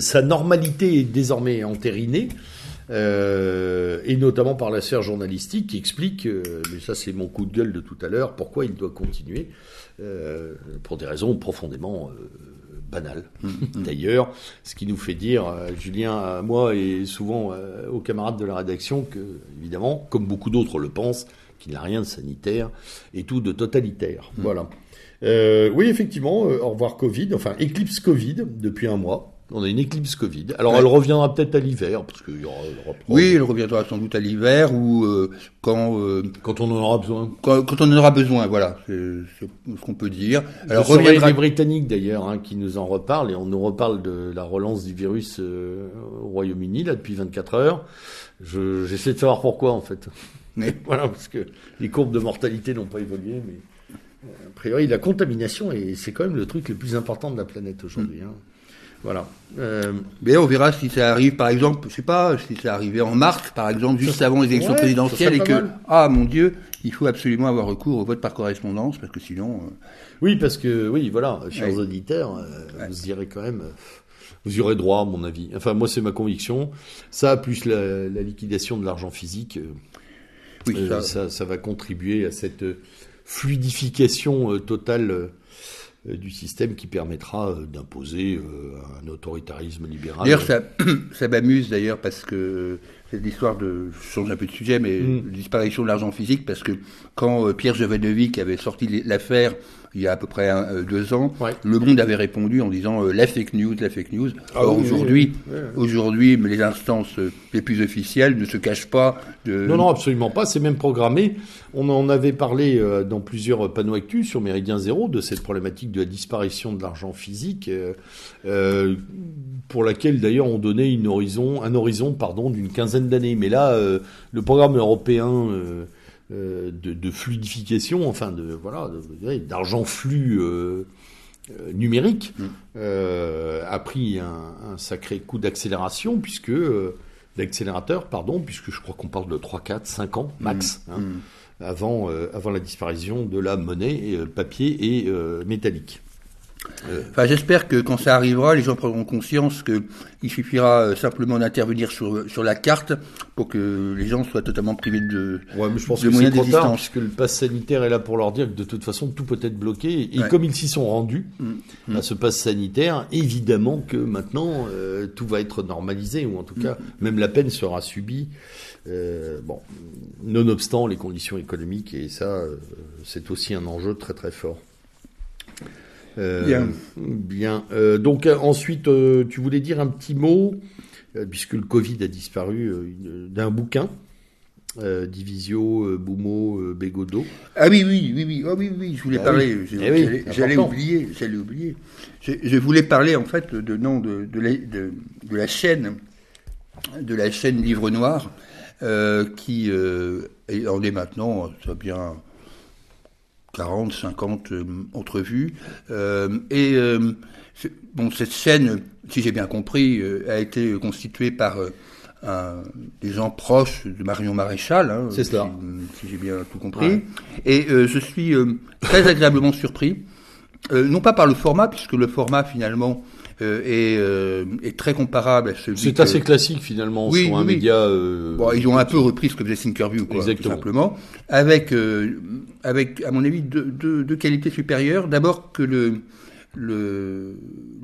sa normalité est désormais entérinée, euh, et notamment par la sphère journalistique qui explique, euh, mais ça c'est mon coup de gueule de tout à l'heure, pourquoi il doit continuer, euh, pour des raisons profondément banales. D'ailleurs, ce qui nous fait dire, Julien, à moi et souvent aux camarades de la rédaction, que évidemment, comme beaucoup d'autres le pensent, qu'il n'a rien de sanitaire et tout de totalitaire. Voilà. Euh, oui, effectivement, au revoir Covid, enfin éclipse Covid depuis un mois. On a une éclipse Covid. Alors Ouais. elle reviendra peut-être à l'hiver, parce qu'il y aura, Oui, il reviendra sans doute à l'hiver ou euh, quand, euh, quand on en aura besoin. quand quand on en aura besoin. Voilà, c'est ce qu'on peut dire. Alors, reviendra. les Britanniques d'ailleurs, hein, qui nous en reparlent, et on nous reparle de la relance du virus euh, au Royaume-Uni là depuis 24 heures. Je- J'essaie de savoir pourquoi en fait. Mais- voilà, parce que les courbes de mortalité n'ont pas évolué, mais a priori la contamination et c'est quand même le truc le plus important de la planète aujourd'hui. hein. Voilà. Euh, Mais on verra si ça arrive, par exemple, je sais pas, si ça arrivait en mars, par exemple, juste avant les élections ouais, présidentielles, et que, mal. ah mon Dieu, il faut absolument avoir recours au vote par correspondance, parce que sinon, euh, Oui, parce que, oui, voilà, chers Ouais. auditeurs, euh, Ouais. vous y irez quand même, vous y aurez droit, à mon avis. Enfin, moi, c'est ma conviction. Ça, plus la, la liquidation de l'argent physique, euh, oui, euh, ça, ça, ça va contribuer à cette fluidification euh, totale du système qui permettra euh, d'imposer euh, un autoritarisme libéral. D'ailleurs, ça, ça m'amuse d'ailleurs parce que cette histoire de, je change un peu de sujet, mais Mm. disparition de l'argent physique, parce que quand euh, Pierre Jovanovic avait sorti l'affaire il y a à peu près un- euh, deux ans, Ouais. Le Monde avait répondu en disant euh, la fake news, la fake news. Ah Or oui, aujourd'hui, oui, oui, oui. aujourd'hui, mais les instances euh, les plus officielles ne se cachent pas de. Non, non, absolument pas. C'est même programmé. On en avait parlé euh, dans plusieurs panneaux actus sur Méridien Zéro de cette problématique de la disparition de l'argent physique, euh, pour laquelle d'ailleurs on donnait une horizon, un horizon pardon d'une quinzaine d'années. Mais là, le programme européen de, de fluidification, enfin de voilà, d'argent flux. euh, euh, numérique euh, a pris un, un sacré coup d'accélération puisque euh, d'accélérateur pardon puisque je crois qu'on parle de 3 4 5 ans max hein, Mm. avant euh, avant la disparition de la monnaie euh, papier et euh, métallique. Enfin, j'espère que quand ça arrivera, les gens prendront conscience que il suffira euh, simplement d'intervenir sur sur la carte pour que les gens soient totalement privés de. Ouais, mais je pense de que moyens d'existence. puisque le pass sanitaire est là pour leur dire que de toute façon tout peut être bloqué et Ouais. comme ils s'y sont rendus Mm. à ce pass sanitaire, évidemment que maintenant euh, tout va être normalisé ou en tout cas même la peine sera subie. Euh, bon, nonobstant les conditions économiques et ça euh, c'est aussi un enjeu très très fort. Euh, Bien. Bien. Euh, donc euh, ensuite, euh, tu voulais dire un petit mot, puisque le Covid a disparu, d'un bouquin Divisio, Boumo, Bégodeau. Ah oui, oui, oui, oui, oh, oui, oui, je voulais Ah parler. oui. Eh oui, J'allais oublier, j'allais oublier. Je, je voulais parler en fait de non de, de, la, de, de la chaîne, de la chaîne Livre Noir, qui en est maintenant, ça bien 40, 50 euh, entrevues. Euh, et euh, bon, cette chaîne, si j'ai bien compris, euh, a été constituée par euh, un- des gens proches de Marion Maréchal. hein. Si, si j'ai bien tout compris. Et euh, je suis euh, très agréablement surpris. Euh, non pas par le format, puisque le format finalement euh, est, euh, est très comparable à celui C'est assez classique finalement Oui, sur un oui, oui. média. euh, Bon, ils ont un peu repris ce que faisait Thinkerview, quoi, tout simplement, avec, avec, à mon avis, deux, deux, deux qualités supérieures. D'abord que le, le,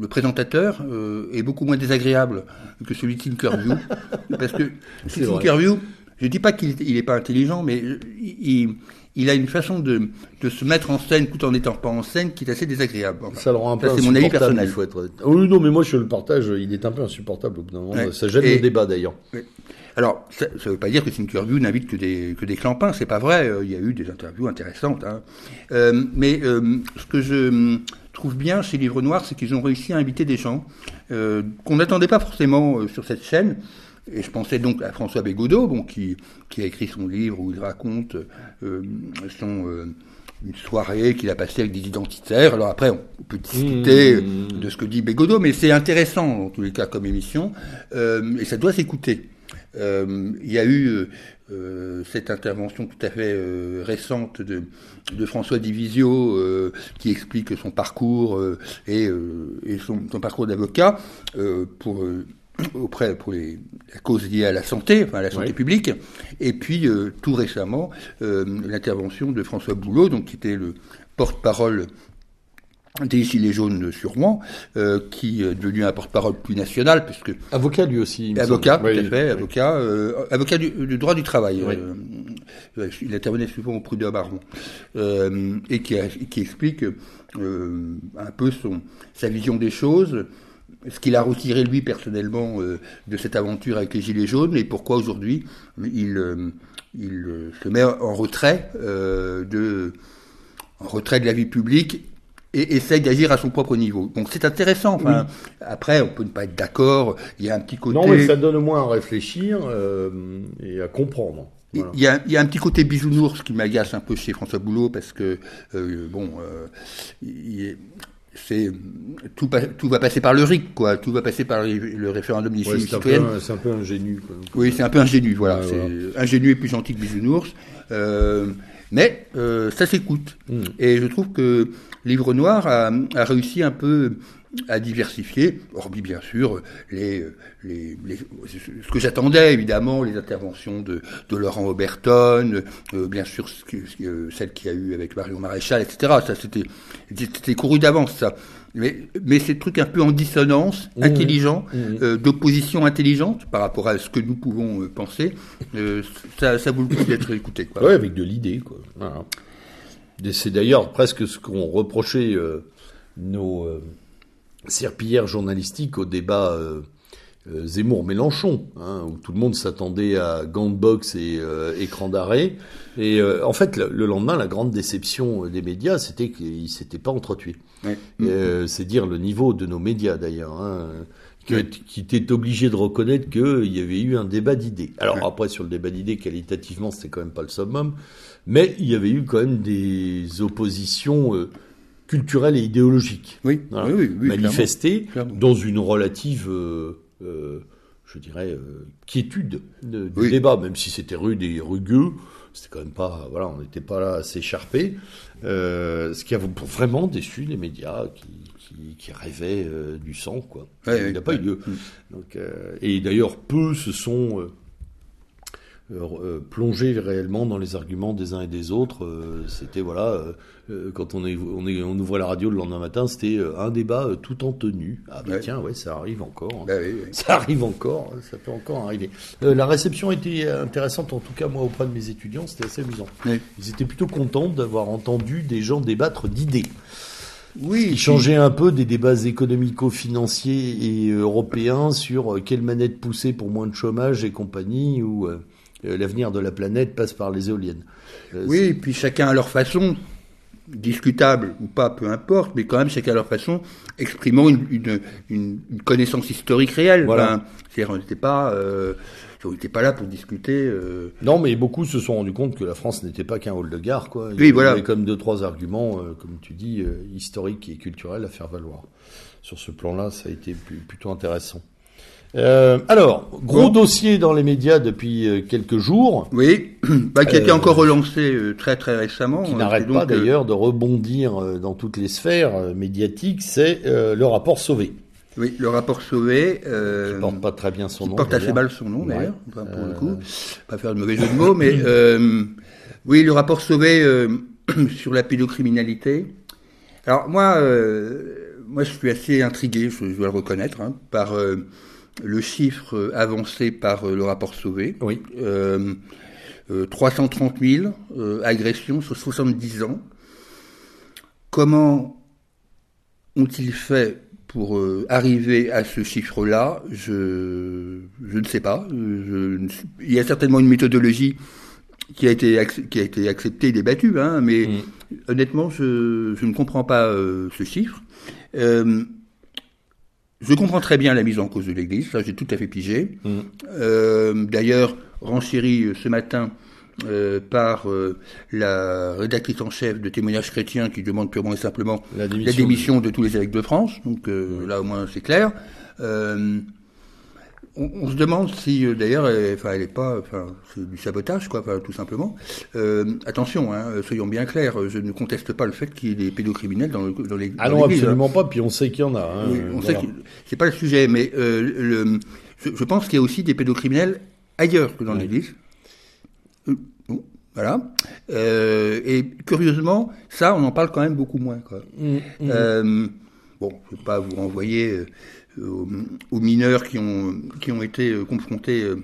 le présentateur euh, est beaucoup moins désagréable que celui de Thinkerview, parce que. Thinkerview, je dis pas qu'il il est pas intelligent, mais il, il a une façon de, de se mettre en scène tout en n'étant pas en scène qui est assez désagréable. Enfin, Ça le rend un peu Ça, c'est mon avis insupportable, personnel. il faut être Oui, non, mais moi je le partage, il est un peu insupportable au bout d'un moment. Ouais. Ça gêne Et- le débat d'ailleurs. Alors, ça ne veut pas dire que Thinkerview n'invite que des, que des clampins, c'est pas vrai, euh, il y a eu des interviews intéressantes. Hein. Euh, mais euh, ce que je hum, trouve bien chez Livre Noir, c'est qu'ils ont réussi à inviter des gens euh, qu'on n'attendait pas forcément sur cette chaîne. Et je pensais donc à François Bégodeau, bon, qui, qui a écrit son livre où il raconte euh, son, euh, une soirée qu'il a passée avec des identitaires. Alors après, on peut discuter Mmh. de ce que dit Bégodeau, mais c'est intéressant en tous les cas comme émission, euh, et ça doit s'écouter. Il y a eu cette intervention tout à fait récente de, de François Divisio qui explique son parcours et, et son, son parcours d'avocat pour auprès pour les la cause liée à la santé, enfin à la santé Oui. publique, et puis euh, tout récemment euh, l'intervention de François Boulot, donc qui était le porte-parole des Gilets jaunes sur Rouen, euh, qui est devenu un porte-parole plus national, puisque Avocat lui aussi. avocat, semble. tout Oui, à fait, oui. avocat, euh, avocat du, du droit du travail. Oui. euh, euh, il intervenait souvent au prud'homme à Rouen, euh, et qui, a- qui explique euh, un peu son, sa vision des choses, ce qu'il a retiré lui personnellement euh, de cette aventure avec les Gilets jaunes, et pourquoi aujourd'hui il, euh, il euh, se met en retrait de en retrait de la vie publique et essaye d'agir à son propre niveau. Donc c'est intéressant. Enfin, Après, on peut ne pas être d'accord. Il y a un petit côté. Non, mais ça donne au moins à réfléchir et à comprendre. Il y, a, il y a un petit côté bisounours qui m'agace un peu chez François Boulot parce que euh, bon, euh, il est- c'est tout, va passer par le RIC, quoi. Tout va passer par le, référendum Ouais, d'initiative c'est un, peu citoyenne. c'est un peu ingénu. Quoi. Oui, c'est un peu ingénu, voilà. Ouais, c'est ingénu et plus gentil que bisounours. Euh, mais euh, ça s'écoute. Mm. Et je trouve que Livre Noir a, a réussi un peu à diversifier, hormis bien sûr les, les, les- ce que j'attendais évidemment, les interventions de, de Laurent Oberton, euh, bien sûr ce ce celle qu'il y a eu avec Marion Maréchal, etc. Ça c'était couru d'avance ça. Mais, mais ces trucs un peu en dissonance, Mmh. intelligents, Mmh. euh, d'opposition intelligente par rapport à ce que nous pouvons euh, penser, ça, ça vaut le coup d'être écouté. Ouais, avec de l'idée, quoi. Voilà. Et C'est d'ailleurs presque ce qu'ont reproché euh, nos serpillères journalistiques au débat euh, euh, Zemmour-Mélenchon, hein, où tout le monde s'attendait à gants de boxe et euh, écran d'arrêt. Et euh, en fait, le, le lendemain, la grande déception des médias, c'était qu'ils ne s'étaient pas entretués. Ouais. Euh, c'est dire le niveau de nos médias d'ailleurs, hein, qui étaient obligés de reconnaître qu'il y avait eu un débat d'idées. Alors Ouais. après sur le débat d'idées, qualitativement c'était quand même pas le summum, mais il y avait eu quand même des oppositions euh, culturelles et idéologiques Oui, Voilà. oui, oui, clairement. dans une relative, euh, euh, je dirais, euh, quiétude de- du débat, même si c'était rude et rugueux. C'était quand même pas, voilà, on n'était pas là à s'écharper. Euh, ce qui a vraiment déçu les médias qui, qui, qui rêvaient du sang, quoi. Il n'a pas eu lieu. Donc, euh, et d'ailleurs, peu se sont euh, euh, plongés réellement dans les arguments des uns et des autres. Euh, c'était voilà, euh, euh, quand on, est, on, est, on ouvrait la radio le lendemain matin, c'était un débat tout en tenue. Ah bah Ouais. tiens, ouais, ça arrive encore. hein. Bah oui, oui. Ça arrive encore, ça peut encore arriver. Euh, la réception était intéressante, en tout cas moi auprès de mes étudiants, c'était assez amusant. Oui. Ils étaient plutôt contents d'avoir entendu des gens débattre d'idées. Oui, Ils changeaient un peu des débats économico-financiers et européens sur quelle manette pousser pour moins de chômage et compagnie, ou, euh, l'avenir de la planète passe par les éoliennes. oui, et puis chacun à leur façon, discutable ou pas, peu importe, mais quand même chacun à leur façon, exprimant une, une, connaissance historique réelle. Voilà. C'est-à-dire, on n'était pas, euh, on n'était pas là pour discuter. Euh... Non, mais beaucoup se sont rendus compte que la France n'était pas qu'un hall de gare, quoi. Il oui, voilà. y avait comme deux, trois arguments, euh, comme tu dis, euh, historiques et culturels à faire valoir. Sur ce plan-là, ça a été plutôt intéressant. Euh, alors, gros dossier dans les médias depuis euh, quelques jours. Oui, bah, qui a été euh, encore relancé très très récemment. Qui n'arrête pas d'ailleurs de rebondir dans toutes les sphères médiatiques, c'est le rapport Sauvé. Oui, le rapport Sauvé. Euh, qui porte pas très bien son qui nom. porte assez mal son nom d'ailleurs, pour le coup. Pas faire de mauvais jeu de mots, mais oui, le rapport Sauvé sur la pédocriminalité. Alors moi, moi je suis assez intrigué, je, dois le reconnaître, hein, par le chiffre avancé par euh, le rapport Sauvé. Oui. Euh, 330 000 euh, agressions sur 70 ans. Comment ont-ils fait pour euh, arriver à ce chiffre-là? Je, je ne sais pas. Je, il y a certainement une méthodologie qui a été, qui a été acceptée et débattue, hein, mais mm. honnêtement, je, ne comprends pas ce chiffre. Euh, je comprends très bien la mise en cause de l'Église, ça j'ai tout à fait pigé. Mm. Euh, D'ailleurs, renchéri euh, ce matin euh, par euh, la rédactrice en chef de Témoignages chrétiens qui demande purement et simplement la démission, de... tous les évêques de France. Donc là au moins c'est clair. Euh, on, se demande si, euh, d'ailleurs, enfin, elle est pas, enfin, c'est du sabotage, quoi, tout simplement. Euh, attention, hein, soyons bien clairs, je ne conteste pas le fait qu'il y ait des pédocriminels dans, le, dans les. Ah non, absolument pas. Puis on sait qu'il y en a. Hein, oui, on sait c'est pas le sujet, mais euh, le, je, pense qu'il y a aussi des pédocriminels ailleurs que dans l'Église. Voilà. Euh, et curieusement, ça, on en parle quand même beaucoup moins. Quoi. Mmh, mmh. Euh, bon, je ne vais pas vous renvoyer aux, mineurs qui ont, qui ont été euh, confrontés euh,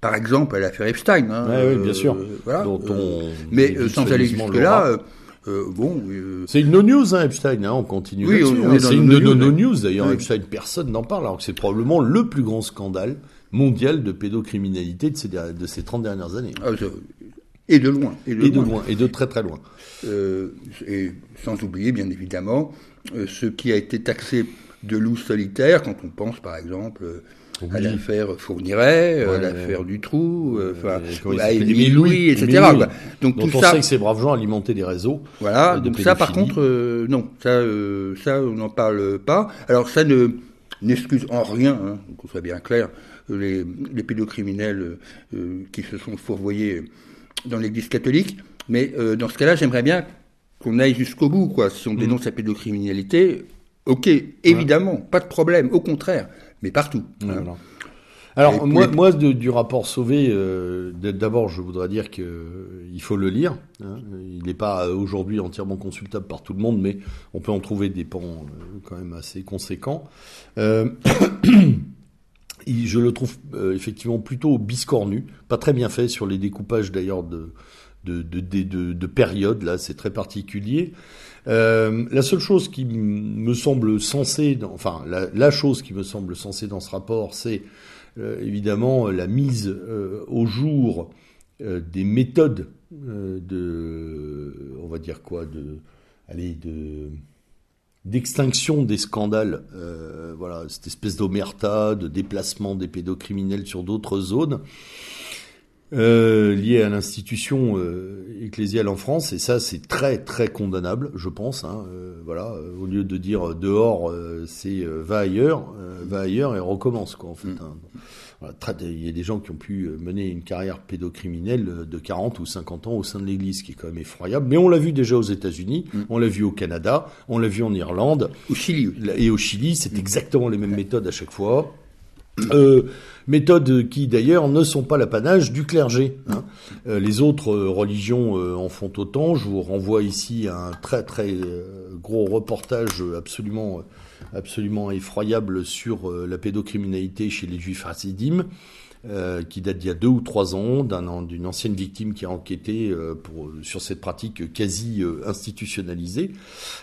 par exemple à l'affaire Epstein. Hein, oui, bien sûr. Euh, voilà. mais sans aller jusque-là, bon. c'est une no-news, hein, Epstein. Hein, on continue oui. Hein. C'est une no-news d'ailleurs. Epstein, personne n'en parle, alors que c'est probablement le plus grand scandale mondial de pédocriminalité de ces, de ces 30 dernières années. Ah, et de loin. Et de, loin. Et de très très loin. et sans oublier, bien évidemment, ce qui a été taxé de loups solitaires, quand on pense par exemple à l'affaire Fourniret, à l'affaire Dutroux, enfin, à Émile Louis, etc. Donc tout on ça, sait que ces braves gens alimentaient des réseaux. Voilà. Euh, donc ça, par contre, euh, non, ça, euh, ça, on n'en parle pas. Alors ça ne n'excuse en rien, hein, qu'on soit bien clair, les, les pédocriminels qui se sont fourvoyés dans l'Église catholique. Mais dans ce cas-là, j'aimerais bien qu'on aille jusqu'au bout, quoi. Si on dénonce la pédocriminalité, Ok, évidemment, pas de problème, au contraire, mais partout. Hein. Alors moi, moi du rapport Sauvé, euh, d'abord je voudrais dire qu'il euh, faut le lire. Hein. Il n'est pas euh, aujourd'hui entièrement consultable par tout le monde, mais on peut en trouver des pans quand même assez conséquents. je le trouve effectivement plutôt biscornu, pas très bien fait sur les découpages d'ailleurs de de, de, de, de périodes, là c'est très particulier. Euh, la seule chose qui me semble censée, enfin la, chose qui me semble censée dans ce rapport, c'est euh, évidemment la mise euh, au jour des méthodes de, on va dire quoi, allez, de d'extinction des scandales, voilà, cette espèce d'omerta, de déplacement des pédocriminels sur d'autres zones euh, liées à l'institution euh, ecclésiale en France, et ça c'est très très condamnable, je pense. Hein, euh, voilà, euh, au lieu de dire dehors, c'est va ailleurs, va ailleurs et recommence quoi en fait. Mm. Hein. Voilà, il y a des gens qui ont pu mener une carrière pédocriminelle de 40 ou 50 ans au sein de l'Église, qui est quand même effroyable. Mais on l'a vu déjà aux États-Unis, mm. on l'a vu au Canada, on l'a vu en Irlande, au Chili et au Chili, c'est mm. exactement les mêmes méthodes à chaque fois. Euh, méthodes qui d'ailleurs ne sont pas l'apanage du clergé. Hein. Euh, les autres euh, religions en font autant. Je vous renvoie ici à un très très gros reportage absolument absolument effroyable sur la pédocriminalité chez les juifs hassidim. Qui date d'il y a deux ou trois ans, d'une ancienne victime qui a enquêté pour, sur cette pratique quasi institutionnalisée.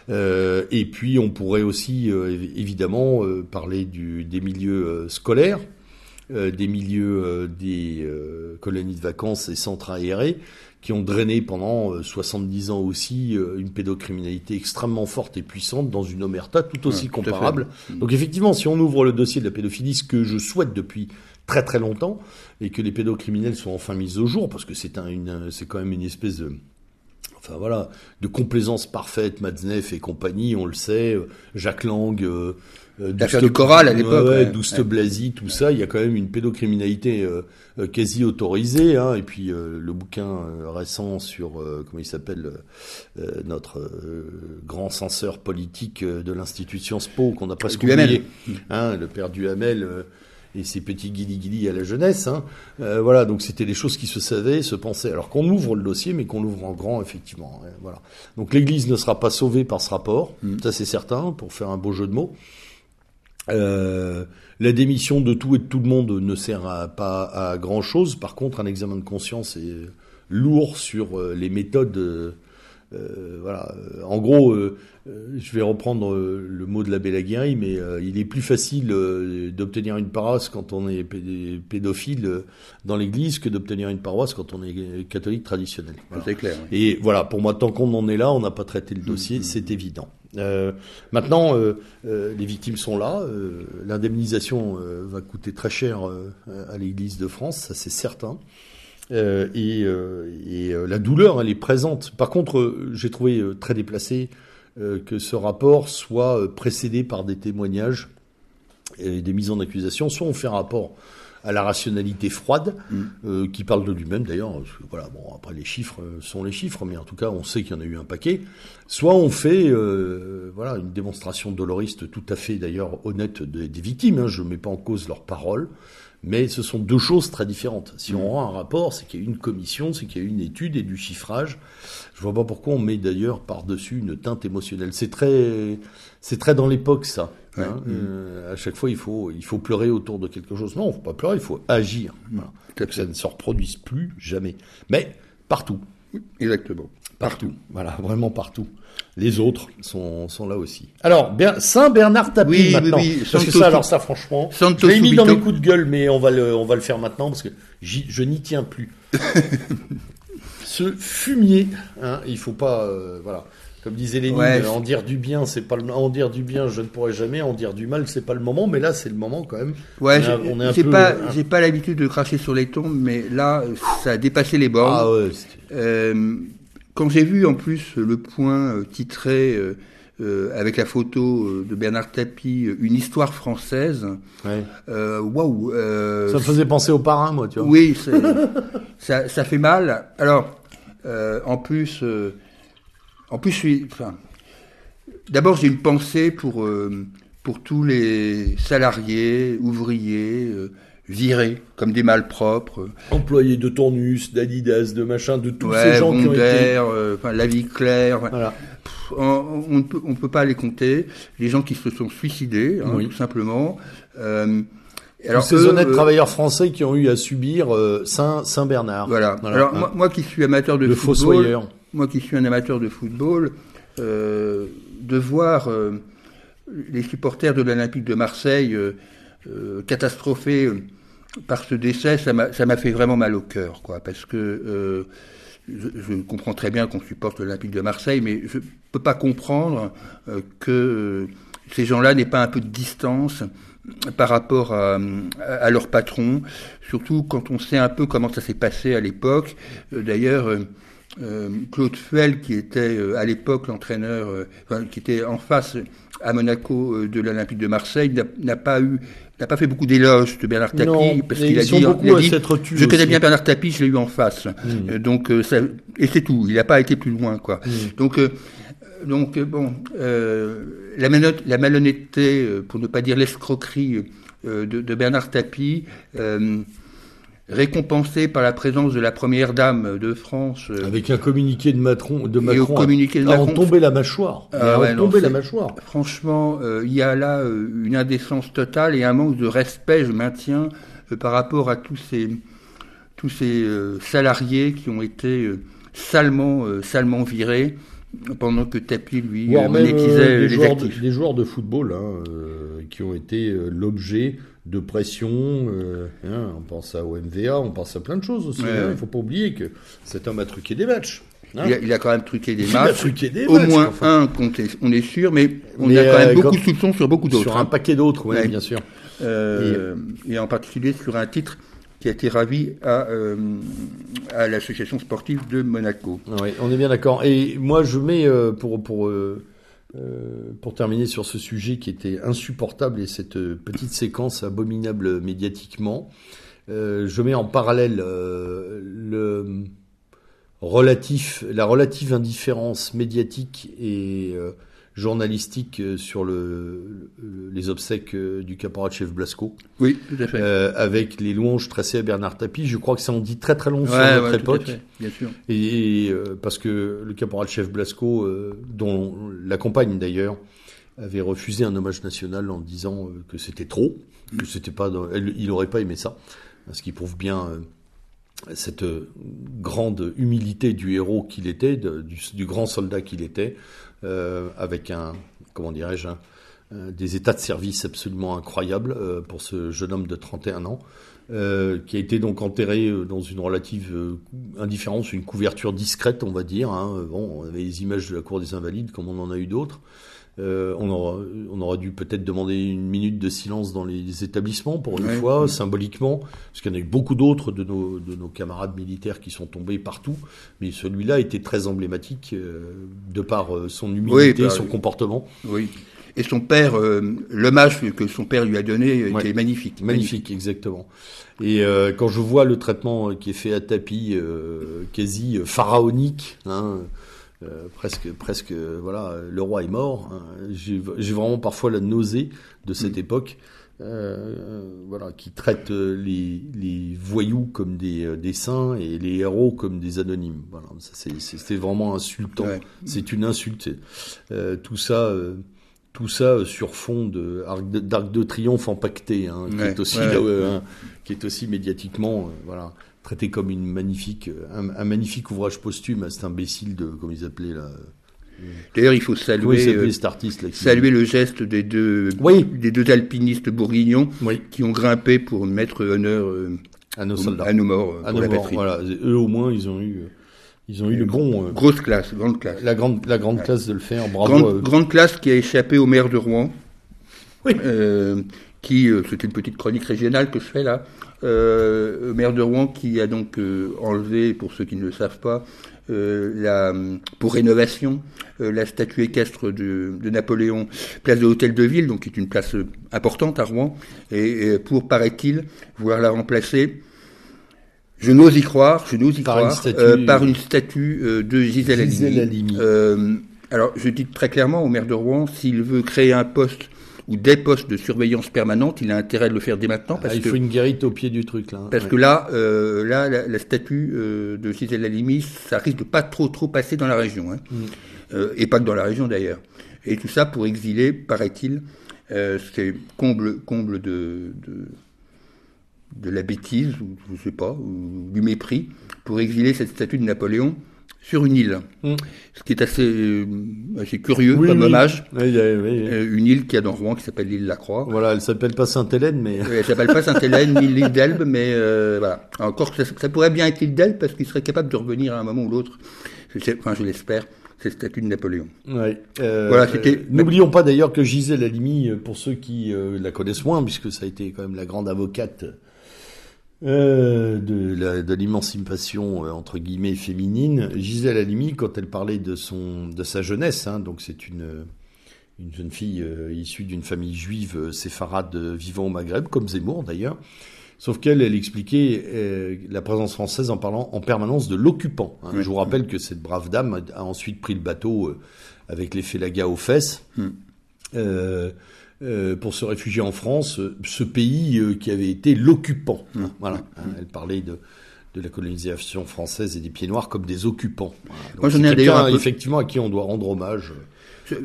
et puis on pourrait aussi évidemment parler du, des milieux scolaires des milieux des colonies de vacances et centres aérés qui ont drainé pendant 70 ans aussi une pédocriminalité extrêmement forte et puissante dans une omerta tout aussi comparable. Donc effectivement, si on ouvre le dossier de la pédophilie, ce que je souhaite depuis très très longtemps, et que les pédocriminels soient enfin mis au jour, parce que c'est un, c'est quand même une espèce de enfin voilà, de complaisance parfaite, Matzneff et compagnie, on le sait, euh, Jacques Lang, euh, euh L'affaire du Choral à l'époque. Ouais, Douste Blasi, tout ça, il y a quand même une pédocriminalité euh, quasi autorisée. Hein, et puis le bouquin récent sur, comment il s'appelle, notre grand censeur politique de l'institution SPO, qu'on a presque oublié, hein, le père Duhamel et ses petits guili-guili à la jeunesse. Hein. Euh, voilà, donc c'était des choses qui se savaient, se pensaient. Alors qu'on ouvre le dossier, mais qu'on l'ouvre en grand, effectivement. Hein, voilà. Donc l'Église ne sera pas sauvée par ce rapport, mm. ça c'est certain, pour faire un beau jeu de mots. Euh, la démission de tout et de tout le monde ne sert à, pas à grand chose. Par contre, un examen de conscience est lourd sur euh, les méthodes euh, voilà. Euh, en gros, euh, je vais reprendre le mot de la Bélaguerie, mais il est plus facile d'obtenir une paroisse quand on est pédophile dans l'Église que d'obtenir une paroisse quand on est catholique traditionnel. C'est clair. Et voilà, pour moi, tant qu'on en est là, on n'a pas traité le dossier, mmh. c'est évident. maintenant, les victimes sont là. L'indemnisation va coûter très cher à l'Église de France, ça c'est certain. Euh, et, euh, et euh, la douleur, elle est présente. Par contre, j'ai trouvé très déplacé que ce rapport soit précédé par des témoignages et des mises en accusation. Soit on fait un rapport à la rationalité froide, mm. qui parle de lui-même d'ailleurs. Voilà, bon, après les chiffres sont les chiffres, mais en tout cas, on sait qu'il y en a eu un paquet. Soit on fait, voilà, une démonstration doloriste tout à fait d'ailleurs honnête des, victimes. Hein, je ne mets pas en cause leurs paroles. Mais ce sont deux choses très différentes. Si on mm. rend un rapport, c'est qu'il y a une commission, c'est qu'il y a une étude et du chiffrage. Je vois pas pourquoi on met d'ailleurs par-dessus une teinte émotionnelle. C'est très, c'est très dans l'époque ça. Hein. Mm. Euh, à chaque fois, il faut, il faut pleurer autour de quelque chose. Non, il faut pas pleurer, il faut agir. Que ça ne se reproduise plus jamais. Mais partout. Exactement. Partout. Voilà, vraiment partout. Les autres sont, sont là aussi. Alors, Saint Bernard Tapie maintenant. Oui, oui. Parce que ça, alors ça, franchement, je l'ai mis dans mes coups de gueule, mais on va le, on va le faire maintenant parce que je n'y tiens plus. Ce fumier, hein, il faut pas, euh, voilà. Comme disait Lénine, en dire du bien, c'est pas le, en dire du bien, je ne pourrais jamais. En dire du mal, c'est pas le moment. Mais là, c'est le moment quand même. Ouais, j'ai pas, hein. j'ai pas l'habitude de cracher sur les tombes, mais là, ça a dépassé les bornes. Ah ouais. Euh, quand j'ai vu en plus le point euh, titré euh, euh, avec la photo de Bernard Tapie, une histoire française, waouh Ça me faisait penser au parrain, moi, tu vois. Oui, ça, ça, fait mal. Alors, en plus, en plus, je suis. Enfin, d'abord, j'ai une pensée pour pour tous les salariés, ouvriers virés comme des malpropres. Employés de Tournus, d'Adidas, de machin, de tous ces gens qui ont été... Euh, enfin, la vie claire. Voilà. on, ne peut, pas les compter. Les gens qui se sont suicidés, hein, tout simplement. Euh, alors, tous ces honnêtes euh, travailleurs français qui ont eu à subir euh, Saint, Saint Bernard. Voilà. Alors moi, moi, qui suis amateur de football, moi qui suis un amateur de football, euh, de voir les supporters de l'Olympique de Marseille catastrophés par ce décès, ça m'a fait vraiment mal au cœur, quoi, parce que euh, je, comprends très bien qu'on supporte l'Olympique de Marseille, mais je ne peux pas comprendre euh, que euh, ces gens-là n'aient pas un peu de distance par rapport à, leur patron, surtout quand on sait un peu comment ça s'est passé à l'époque. D'ailleurs, Claude Fuel, qui était à l'époque l'entraîneur, qui était en face à Monaco de l'Olympique de Marseille, n'a pas eu n'a pas fait beaucoup d'éloges de Bernard Tapie parce qu'il a dit, je connais bien Bernard Tapie, je l'ai eu en face. Hmm. Euh, donc euh, ça, et c'est tout. Il n'a pas été plus loin, quoi. Hmm. Donc euh, donc bon, la, la, malhonnêteté, pour ne pas dire l'escroquerie de, de, Bernard Tapie récompensé par la présence de la première dame de France. Euh, Avec un communiqué de Macron, de Macron, communiqué de Macron, tombé la mâchoire. Ah la mâchoire. Franchement, euh, il y a là euh, une indécence totale et un manque de respect, je maintiens, par rapport à tous ces tous ces salariés qui ont été salement salement virés. pendant que Tapi, lui, même, monétisait les joueurs de, actifs. des joueurs de football hein, qui ont été l'objet de pression. euh, hein, on pense à OMVA, on pense à plein de choses aussi. Ouais, hein. ouais. Il faut pas oublier que cet homme a truqué des matchs. hein. Il a, il a quand même truqué des Il a matchs. truqué des Au matchs, moins enfin. un, qu'on est- on est sûr, mais on Mais, a quand même euh, beaucoup de soupçons sur beaucoup d'autres. Sur un paquet d'autres, oui, Ouais. bien sûr. Euh, et en particulier sur un titre qui a été ravi à, à l'association sportive de Monaco. Oui, on est bien d'accord. Et moi, je mets pour pour euh, pour terminer sur ce sujet qui était insupportable et cette euh, petite séquence abominable médiatiquement, euh, je mets en parallèle le relatif la relative indifférence médiatique et journalistique euh, sur le, le- les obsèques euh, du caporal-chef Blasco, Oui, tout à fait. euh, avec les louanges tracées à Bernard Tapie. Je crois que ça en dit très très long sur notre ouais, tout à époque. fait, bien sûr. Et, euh, parce que le caporal-chef Blasco, euh, dont la compagne d'ailleurs, avait refusé un hommage national en disant euh, que c'était trop, que c'était pas, dans- elle- il n'aurait pas aimé ça, ce qui prouve bien euh, cette grande humilité du héros qu'il était, de- du, du grand soldat qu'il était, avec un, comment dirais-je, un- des états de service absolument incroyables euh, pour ce jeune homme de 31 ans. euh, qui a été donc enterré euh, dans une relative euh, indifférence, une couverture discrète, on va dire. Hein. Bon, on avait les images de la cour des Invalides, comme on en a eu d'autres. Euh, on, aura, on aura dû peut-être demander une minute de silence dans les établissements pour une Ouais. fois, symboliquement, parce qu'il y en a eu beaucoup d'autres de nos, de nos camarades militaires qui sont tombés partout, mais celui-là était très emblématique euh, de par euh, son humilité, bah, son oui. comportement. Oui. Et son père, euh, l'hommage que son père lui a donné Ouais. était magnifique. Magnifique, exactement. Et euh, quand je vois le traitement qui est fait à tapis, euh, quasi pharaonique, hein, euh, presque, presque, voilà, le roi est mort. hein, J'ai vraiment parfois la nausée de cette époque, euh, voilà, qui traite euh, les, les voyous comme des, des saints et les héros comme des anonymes. Voilà, c'était vraiment insultant. Ouais. C'est une insulte. Euh, tout ça. tout ça sur fond de, d'Arc de triomphe empaqueté, hein, qui, Ouais, est aussi, ouais, là, ouais. hein, qui est aussi médiatiquement, voilà, traité comme une magnifique, euh, un, un magnifique ouvrage posthume à cet imbécile de, comme ils appelaient là, D'ailleurs, il faut saluer, s'appelait euh, cet artiste là qui- saluer le geste des deux, Oui. des deux alpinistes bourguignons oui, qui ont grimpé pour mettre honneur euh, à nos soldats, à nos morts euh, à pour nos la morts, patrie. voilà, eux au moins ils ont eu, euh, ils ont eu le bon, euh, Grosse classe, grande classe. la grande, la grande classe de le faire, bravo. grande, grande classe qui a échappé au maire de Rouen. Oui. Euh, qui, euh, c'est une petite chronique régionale que je fais là, euh, maire de Rouen qui a donc euh, enlevé, pour ceux qui ne le savent pas, euh, la, pour rénovation, la statue équestre de, de Napoléon, place de l'Hôtel de Ville, donc qui est une place importante à Rouen, et, et pour, paraît-il, vouloir la remplacer. Je n'ose y croire, je n'ose y Par une croire, statue- euh, par une statue euh, de Gisèle. Gisèle Halimi. Euh, alors, je dis très clairement au maire de Rouen, s'il veut créer un poste ou des postes de surveillance permanente, il a intérêt de le faire dès maintenant, parce Ah, il que faut une guérite au pied du truc là. hein. parce Ouais. que là, euh, là, la, la statue euh, de Gisèle Halimi, ça risque de pas trop trop passer dans la région, hein. Mm. Euh, et pas que dans la région d'ailleurs. Et tout ça pour exiler, paraît-il, c'est comble comble de, de de la bêtise ou je sais pas, ou du mépris, pour exiler cette statue de Napoléon sur une île. Mm. Ce qui est assez euh, assez curieux Oui, comme oui. hommage. Oui, oui, oui. Euh, une île qui a dans Rouen qui s'appelle l'île Lacroix. Voilà, elle s'appelle pas Sainte-Hélène, mais Elle s'appelle pas Sainte-Hélène ni l'île d'Elbe, mais euh, voilà. Encore que ça, ça pourrait bien être l'île d'Elbe parce qu'il serait capable de revenir à un moment ou l'autre. Enfin, je l'espère. C'est le statut de Napoléon. Ouais. Euh, Voilà, c'était- euh, N'oublions pas d'ailleurs que Gisèle Halimi, pour ceux qui euh, la connaissent moins, puisque ça a été quand même la grande avocate euh, de la- de l'émancipation euh, entre guillemets féminine, Gisèle Halimi, quand elle parlait de son de sa jeunesse, hein, donc c'est une une jeune fille euh, issue d'une famille juive séfarade vivant au Maghreb, comme Zemmour d'ailleurs. Sauf qu'elle, elle expliquait euh, la présence française en parlant en permanence de l'occupant. hein. Oui. Je vous rappelle que cette brave dame a, ensuite pris le bateau avec les félagas aux fesses Hmm. Euh, pour se réfugier en France, euh, ce pays euh, qui avait été l'occupant. Hmm. Voilà. Hein, Elle parlait de de la colonisation française et des pieds noirs comme des occupants. Voilà. Donc Moi, j'en ai d'ailleurs peu- effectivement à qui on doit rendre hommage.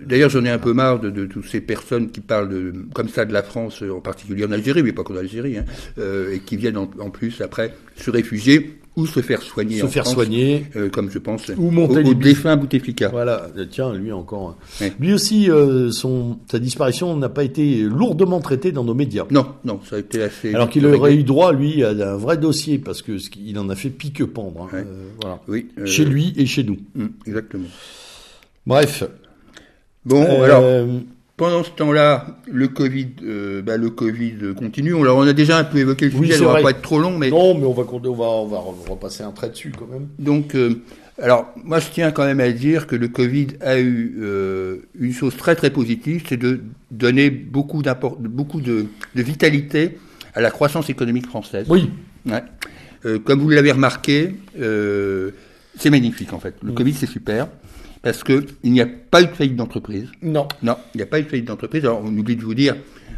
D'ailleurs, j'en ai un peu marre de, de toutes ces personnes qui parlent de, comme ça de la France, en particulier en Algérie, mais pas qu'en Algérie, hein, euh, et qui viennent en, en plus après se réfugier ou se faire soigner. Se en faire France, soigner. euh, comme je pense, Ou monter au, les au défunt Bouteflika. Voilà, tiens, lui encore. Ouais. Lui aussi, euh, son, sa disparition n'a pas été lourdement traitée dans nos médias. Non, non, ça a été assez. Alors qu'il aurait eu droit, lui, à un vrai dossier, parce que qu'il en a fait pique-pendre. hein. Ouais. Euh, voilà. Oui. Chez lui et chez nous. hum, exactement. Bref. Bon, alors pendant ce temps-là, le Covid, euh, bah, le Covid continue. Alors on a déjà un peu évoqué le Oui, sujet, on va pas être trop long, mais Non, mais on va, on va, on va repasser un trait dessus quand même. Donc, euh, alors, moi, je tiens quand même à dire que le Covid a eu euh, une chose très très positive, c'est de donner beaucoup, d'import- beaucoup de, de vitalité à la croissance économique française. Oui. Ouais. Comme vous l'avez remarqué, c'est magnifique en fait. Le Mm. Covid, c'est super parce que il n'y a pas eu de faillite d'entreprise. Non. Non, il n'y a pas eu de faillite d'entreprise. Alors, on oublie de vous dire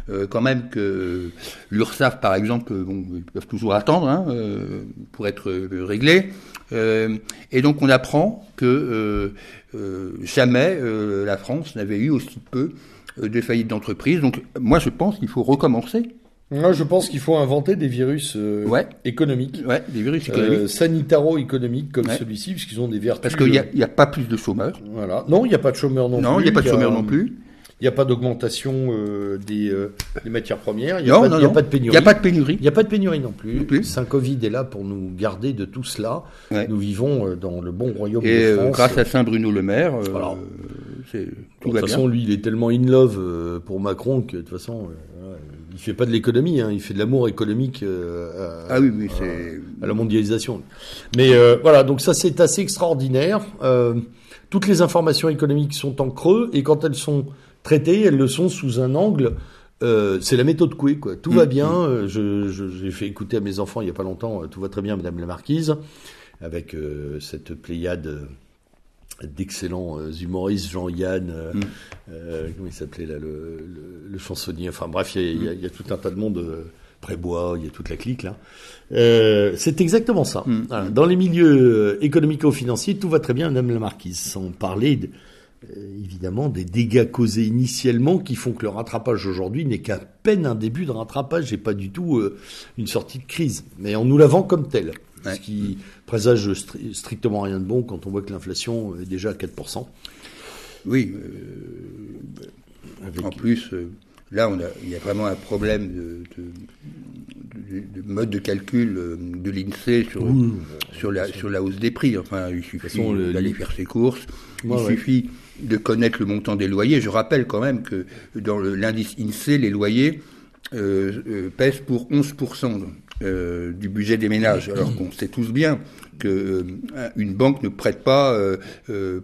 euh, quand même que l'URSSAF, par exemple, euh, bon, ils peuvent toujours attendre hein, euh, pour être réglés. Euh, et donc, on apprend que jamais la France n'avait eu aussi peu de faillites d'entreprise. Donc, moi, je pense qu'il faut recommencer. Moi, je pense qu'il faut inventer des virus euh, Ouais. économiques. Ouais, des virus économiques. Euh, sanitaro-économiques comme Ouais. celui-ci, puisqu'ils ont des vertus. parce qu'il n'y a, euh, il a pas plus de chômeurs. Voilà. Non, il n'y a pas de chômeurs non, Non, plus. il n'y a pas de chômeurs non plus. Il n'y a pas d'augmentation euh, des, euh, des matières premières. Il n'y a, Non, pas, non, il y a non. pas de Il pénurie. n'y a pas de pénurie. Il n'y a pas de pénurie non plus. Non plus. Saint-Covid est là pour nous garder de tout cela. Nous vivons euh, dans le bon royaume Et de euh, France. grâce à Saint-Bruno le Maire, euh, Voilà. c'est- De tout toute bien. façon, lui, il est tellement in love euh, pour Macron que de toute façon, euh, il fait pas de l'économie, hein, il fait de l'amour économique euh, à, Ah oui, oui, à- la mondialisation. Mais euh, voilà, donc ça c'est assez extraordinaire. Euh, toutes les informations économiques sont en creux et quand elles sont traitées, elles le sont sous un angle. euh, c'est la méthode Coué, quoi. Tout va Mm, bien. euh, Je, je- j'ai fait écouter à mes enfants il y a pas longtemps. euh, Tout va très bien, Madame la Marquise, avec euh, cette pléiade euh, d'excellents euh, humoristes, Jean-Yann, euh, Mm. euh, comment il s'appelait là, le, le, le chansonnier. Enfin bref, il y a, il y a- il y a tout un tas de monde. Prébois, il y a toute la clique là. Euh, c'est exactement ça. Mm. Voilà. Dans les milieux économico-financiers, tout va très bien, Madame la Marquise, sans parler de- euh, évidemment des dégâts causés initialement qui font que le rattrapage aujourd'hui n'est qu'à peine un début de rattrapage et pas du tout une sortie de crise. Mais on nous la vend comme telle, Ouais. ce qui présage stri- strictement rien de bon quand on voit que l'inflation est déjà à 4%. Oui. euh, Avec- En plus, euh, là, on a, il y a vraiment un problème de, de- de- de mode de calcul euh, de l'INSEE sur, la, sur la hausse des prix. Enfin, il suffit d'aller faire ses courses. Il ouais. suffit de connaître le montant des loyers. Je rappelle quand même que dans l'indice INSEE, les loyers euh, pèsent pour 11% euh, du budget des ménages. Alors qu'on sait tous bien que euh, une banque ne prête pas euh, euh,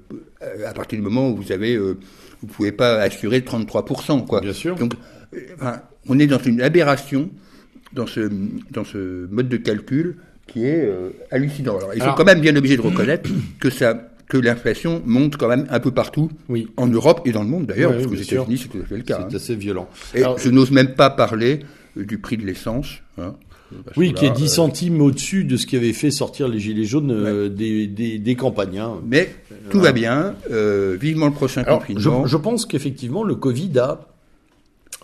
à partir du moment où vous avez, vous pouvez pas assurer 33%. Quoi. Bien sûr. Donc, enfin, on est dans une aberration dans ce dans ce mode de calcul qui est hallucinant. Alors, ils Alors- sont quand même bien obligés de reconnaître que ça que l'inflation monte quand même un peu partout, Oui. en Europe et dans le monde d'ailleurs, Ouais, parce qu'aux bien sûr. États-Unis c'est tout à fait le cas. C'est hein. assez violent. Et Alors, je n'ose même pas parler du prix de l'essence. hein, parce oui, qui est là, 10 euh, centimes au-dessus de ce qui avait fait sortir les gilets jaunes euh, des, des, des campagnes. hein. Mais tout va bien. euh, vivement le prochain Alors, je, confinement. je pense qu'effectivement, le Covid a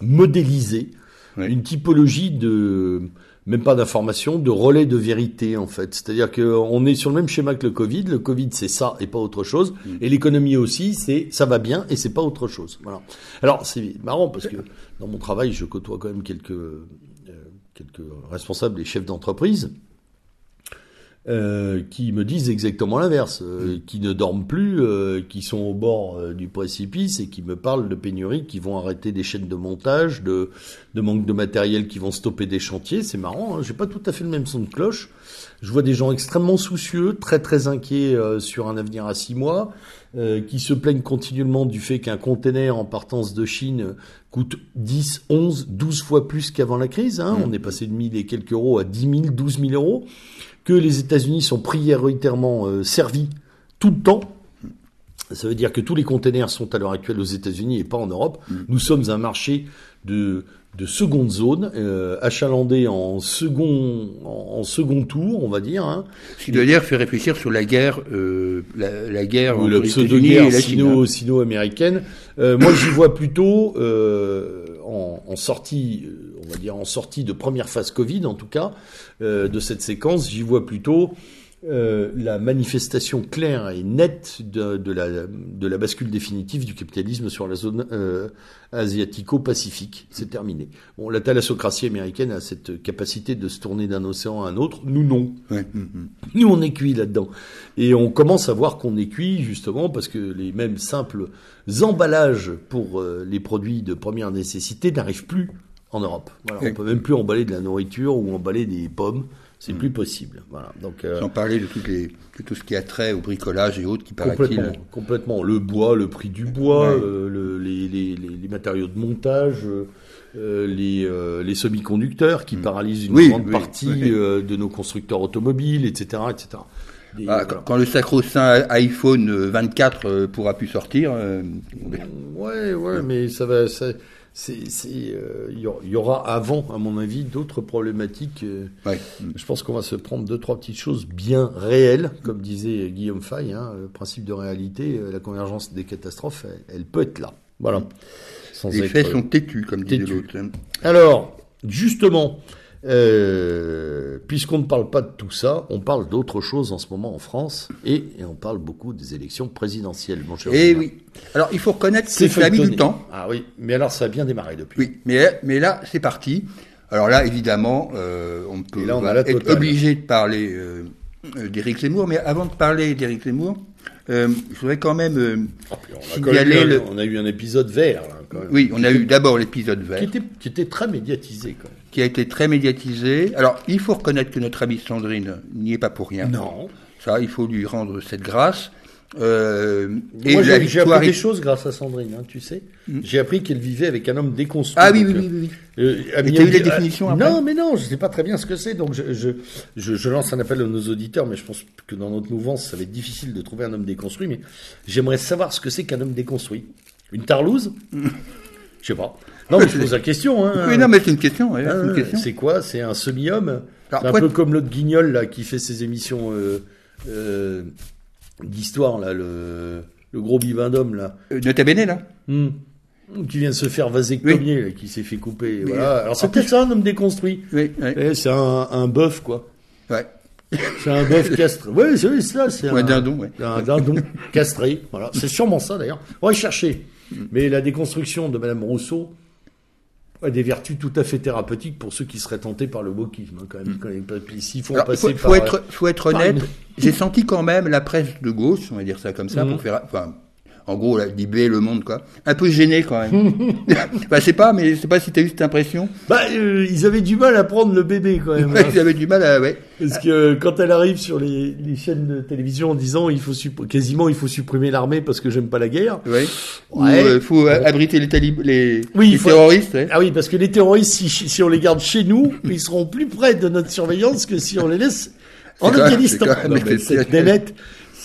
modélisé une typologie de, même pas d'information, de relais de vérité, en fait. C'est-à-dire qu'on est sur le même schéma que le Covid. Le Covid, c'est ça et pas autre chose. Mm. Et l'économie aussi, c'est ça va bien et c'est pas autre chose. Voilà. Alors, c'est marrant parce que dans mon travail, je côtoie quand même quelques, euh, quelques responsables et chefs d'entreprise. euh, qui me disent exactement l'inverse, euh, qui ne dorment plus, euh, qui sont au bord euh, du précipice et qui me parlent de pénuries qui vont arrêter des chaînes de montage, de, de manque de matériel qui vont stopper des chantiers. C'est marrant, hein, j'ai pas tout à fait le même son de cloche. Je vois des gens extrêmement soucieux, très très inquiets euh, sur un avenir à six mois, euh, qui se plaignent continuellement du fait qu'un container en partance de Chine coûte 10, 11, 12 fois plus qu'avant la crise. Hein. On est passé de 1000 et quelques euros à 10 000, 12 000 euros. Que les États-Unis sont prioritairement euh, servis tout le temps. Ça veut dire que tous les containers sont à l'heure actuelle aux États-Unis et pas en Europe. Nous sommes un marché de, de seconde zone, euh, achalandé en second, en, en second tour, on va dire. Hein. Ce qui d'ailleurs fait réfléchir sur la guerre, euh, la, la guerre ou la pseudo-guerre hein. sino, sino-américaine. Euh, moi, j'y vois plutôt, euh, en, en, en sortie, euh, on va dire en sortie de première phase Covid en tout cas, euh, de cette séquence, j'y vois plutôt euh, la manifestation claire et nette de, de, la, de la bascule définitive du capitalisme sur la zone euh, asiatico-pacifique. C'est terminé. Bon, la thalassocratie américaine a cette capacité de se tourner d'un océan à un autre. Nous, non. Ouais. mm, mm. Nous, on est cuit là-dedans. Et on commence à voir qu'on est cuit, justement, parce que les mêmes simples emballages pour euh, les produits de première nécessité n'arrivent plus en Europe. Voilà. On peut même plus emballer de la nourriture ou emballer des pommes. C'est plus possible. Voilà. Donc, euh, Sans parler de, toutes les, de tout ce qui a trait au bricolage et autres qui. Complètement, complètement. Le bois, le prix du bois, Ouais. euh, le- les, les- les- les matériaux de montage, euh, les, euh, les semi-conducteurs qui paralysent une. Oui, grande oui, partie oui. euh, de nos constructeurs automobiles, etc. etc. Des- Ah, quand, quand le sacro-saint iPhone euh, 24 euh, pourra plus sortir, Ouais, ouais, mais ça va. ça- c'est, euh, il y aura- avant, à mon avis, d'autres problématiques. euh, ouais. Je pense qu'on va se prendre deux, trois petites choses bien réelles, comme disait Guillaume Fay, hein, le principe de réalité, euh, la convergence des catastrophes, elle, elle peut être là. Voilà. Sans les être- faits sont têtus, comme disait l'autre. hein. Alors, justement, euh, puisqu'on ne parle pas de tout ça, on parle d'autre chose en ce moment en France, et, et on parle beaucoup des élections présidentielles, mon cher. Eh oui. Alors, il faut reconnaître que C'est ça a mis du temps. Ah oui, mais alors ça a bien démarré depuis. Oui, mais, mais là, c'est parti. Alors là, évidemment, euh, on peut là, on va être obligé de parler euh, d'Éric Zemmour, mais avant de parler d'Éric Zemmour, euh, je voudrais quand même euh, puis on, a signaler le... on a eu un épisode vert, là, quand même. Oui, on a eu d'abord l'épisode vert. Qui était, qui était très médiatisé, quand même. Qui a été très médiatisé. Alors, il faut reconnaître que notre amie Sandrine n'y est pas pour rien. Non. Ça, il faut lui rendre cette grâce. Euh, et Moi, j'ai appris est- des choses grâce à Sandrine, hein, tu sais. J'ai appris qu'elle vivait avec un homme déconstruit. Ah oui, oui, donc, oui, oui. oui. Euh, t'as eu la euh, définition après Non, mais non, je sais pas très bien ce que c'est. Donc je, je, je, je lance un appel à nos auditeurs, mais je pense que dans notre mouvance, ça va être difficile de trouver un homme déconstruit. Mais j'aimerais savoir ce que c'est qu'un homme déconstruit. Une tarlouse? Je sais pas. Non, mais je pose la question. Hein. Oui, non, mais c'est une question. ouais, Ah, c'est quoi? C'est un semi-homme? C'est un peu comme l'autre guignol là qui fait ses émissions euh, euh, d'histoire là, le, le gros bivin d'homme là. Euh, Nota bene, là Hmm. Qui vient de se faire vasectomier, là, qui s'est fait couper. Mais, voilà. Alors c'est peut-être ça un homme déconstruit. Oui, oui. Eh, c'est un, un bœuf quoi. Ouais. C'est un bœuf castré. Oui, c'est ça. C'est un dindon, ouais. Un dindon castré. Voilà. C'est sûrement ça d'ailleurs. On va y chercher. Mais la déconstruction de Madame Rousseau a des vertus tout à fait thérapeutiques pour ceux qui seraient tentés par le wokisme. hein, quand même. Quand ils- S'il faut en Alors, il passer faut, par. faut être, faut être par honnête. une- J'ai senti quand même la presse de gauche, on va dire ça comme ça, Mhm. pour faire, enfin, en gros, la Libé, Le Monde, quoi, un peu gêné quand même. bah, c'est pas, mais je sais pas si t'as eu cette impression. Bah, euh, ils avaient du mal à prendre le bébé quand même. Ouais, hein. Ils avaient du mal à, ouais. Parce que quand elle arrive sur les, les chaînes de télévision en disant il faut supp- quasiment il faut supprimer l'armée parce que j'aime pas la guerre. Ouais. Ou, Ouais. euh, faut euh, abriter les les, Oui, il les faut- terroristes. ouais. Ah oui, parce que les terroristes, si, si on les garde chez nous, ils seront plus près de notre surveillance que si on les laisse en Afghanistan. c'est quand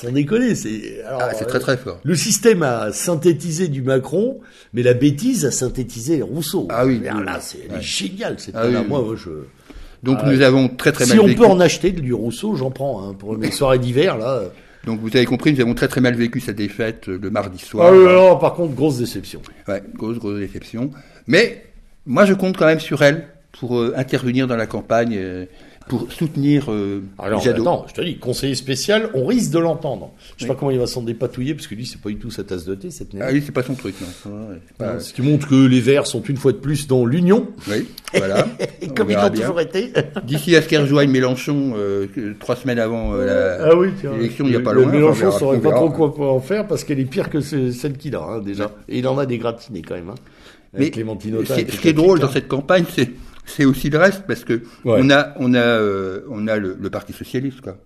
sans déconner, c'est. Ah, c'est euh, très très fort. Le système a synthétisé du Macron, mais la bêtise a synthétisé Rousseau. Ah oui, là, oui. c'est Ouais. génial cette Ah oui, nana. oui. Moi, je. Donc Ah, nous avons très très Si mal on vécu. peut en acheter du Rousseau, j'en prends. Hein, pour mes soirées d'hiver, là. Donc vous avez compris, nous avons très très mal vécu cette défaite euh, le mardi soir. Ah par contre, grosse déception. Ouais, grosse grosse déception. Mais moi je compte quand même sur elle pour euh, intervenir dans la campagne, euh, pour soutenir euh, Alors, Jadot. attends, je te dis, conseiller spécial, on risque de l'entendre. Je sais pas comment il va s'en dépatouiller, parce que lui, c'est pas du tout sa tasse de thé, cette. Ah oui, c'est pas son truc, non. Ouais, pas- Ce qui montre que les Verts sont une fois de plus dans l'union, Oui, voilà. et comme ils l'ont bien. toujours été. D'ici à ce qu'elle rejoigne Mélenchon euh, trois semaines avant euh, la- Ah oui, tiens. l'élection, il n'y a pas Le- loin. Mélenchon verra- saurait pas trop quoi, en faire, parce qu'elle est pire que ce- celle qu'il a, hein, déjà. Et il en a des gratinés, quand même. Hein. Mais Clémentine Autain ce qui est drôle dans cette campagne, c'est c'est aussi le reste parce que Ouais. on a on a euh, on a le, le Parti socialiste quoi.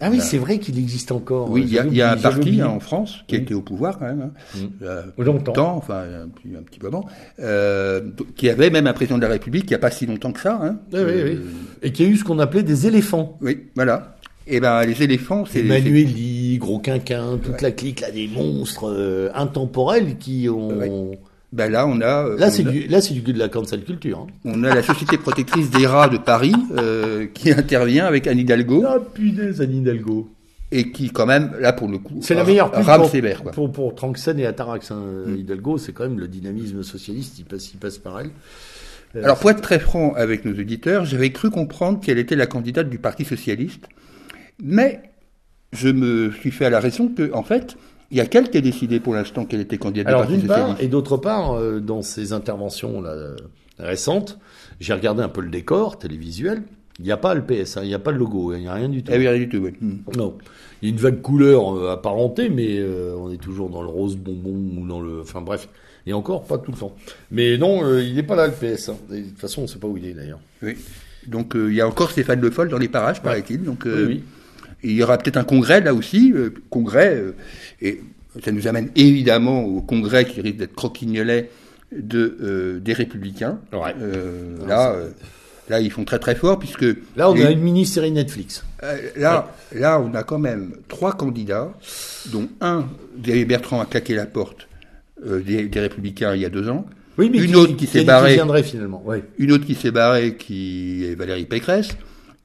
Ah oui, c'est vrai qu'il existe encore. Oui, il y a, y a un parti hein, en France qui a Oui. été au pouvoir quand même, hein, Mm. euh, Longtemps. enfin un petit, un petit moment, euh, qui avait même un président de la République il n'y a pas si longtemps que ça. Hein, Oui, oui, Euh, oui. Et qui a eu ce qu'on appelait des éléphants. oui, voilà. Et ben les éléphants, c'est Emmanueli, Gros Quinquin, toute la clique, là, des monstres euh, intemporels qui ont... Ouais. Ben là, on a, euh, Là, c'est du, là, c'est du de la cancel culture. Hein. on a la Société protectrice des rats de Paris euh, qui intervient avec Anne Hidalgo. Ah, punaise, Anne Hidalgo. et qui quand même, là pour le coup, C'est la meilleure pub rame pour, sévère. Quoi. pour, pour Tranxène et Atarax. Hein. Mm. Hidalgo, c'est quand même le dynamisme socialiste, il passe, il passe par elle. Euh, Alors pour être très franc avec nos auditeurs, j'avais cru comprendre qu'elle était la candidate du Parti socialiste, mais je me suis fait à la raison que, en fait, il y a qu'elle qui a décidé pour l'instant qu'elle était candidate Alors d'une part, et d'autre part, euh, dans ces interventions là, récentes, j'ai regardé un peu le décor télévisuel. Il n'y a pas le PS, hein, il n'y a pas le logo, il n'y a rien du tout. Eh oui, rien du tout, oui. Hmm. Non. Il y a une vague couleur euh, apparentée, mais euh, on est toujours dans le rose bonbon ou dans le. Enfin bref. Et encore, pas tout le temps. Mais non, euh, il n'est pas là le PS. hein. Et de toute façon, on ne sait pas où il est d'ailleurs. Oui. Donc il y a encore Stéphane Le Foll dans les parages, paraît-il. Donc Oui, oui. Il y aura peut-être un congrès là aussi, euh, congrès, euh, et ça nous amène évidemment au congrès qui risque d'être croquignolet de euh, des Républicains. Ouais. Euh, Non, là, euh, là ils font très très fort puisque Là, on les- a une mini-série Netflix. Euh, là, là, on a quand même trois candidats, dont un, Xavier Bertrand, a claqué la porte euh, des, des Républicains il y a deux ans. Oui, mais Une autre qui s'est barrée. Qui viendrait finalement. Ouais. Une autre qui s'est barrée, qui est Valérie Pécresse.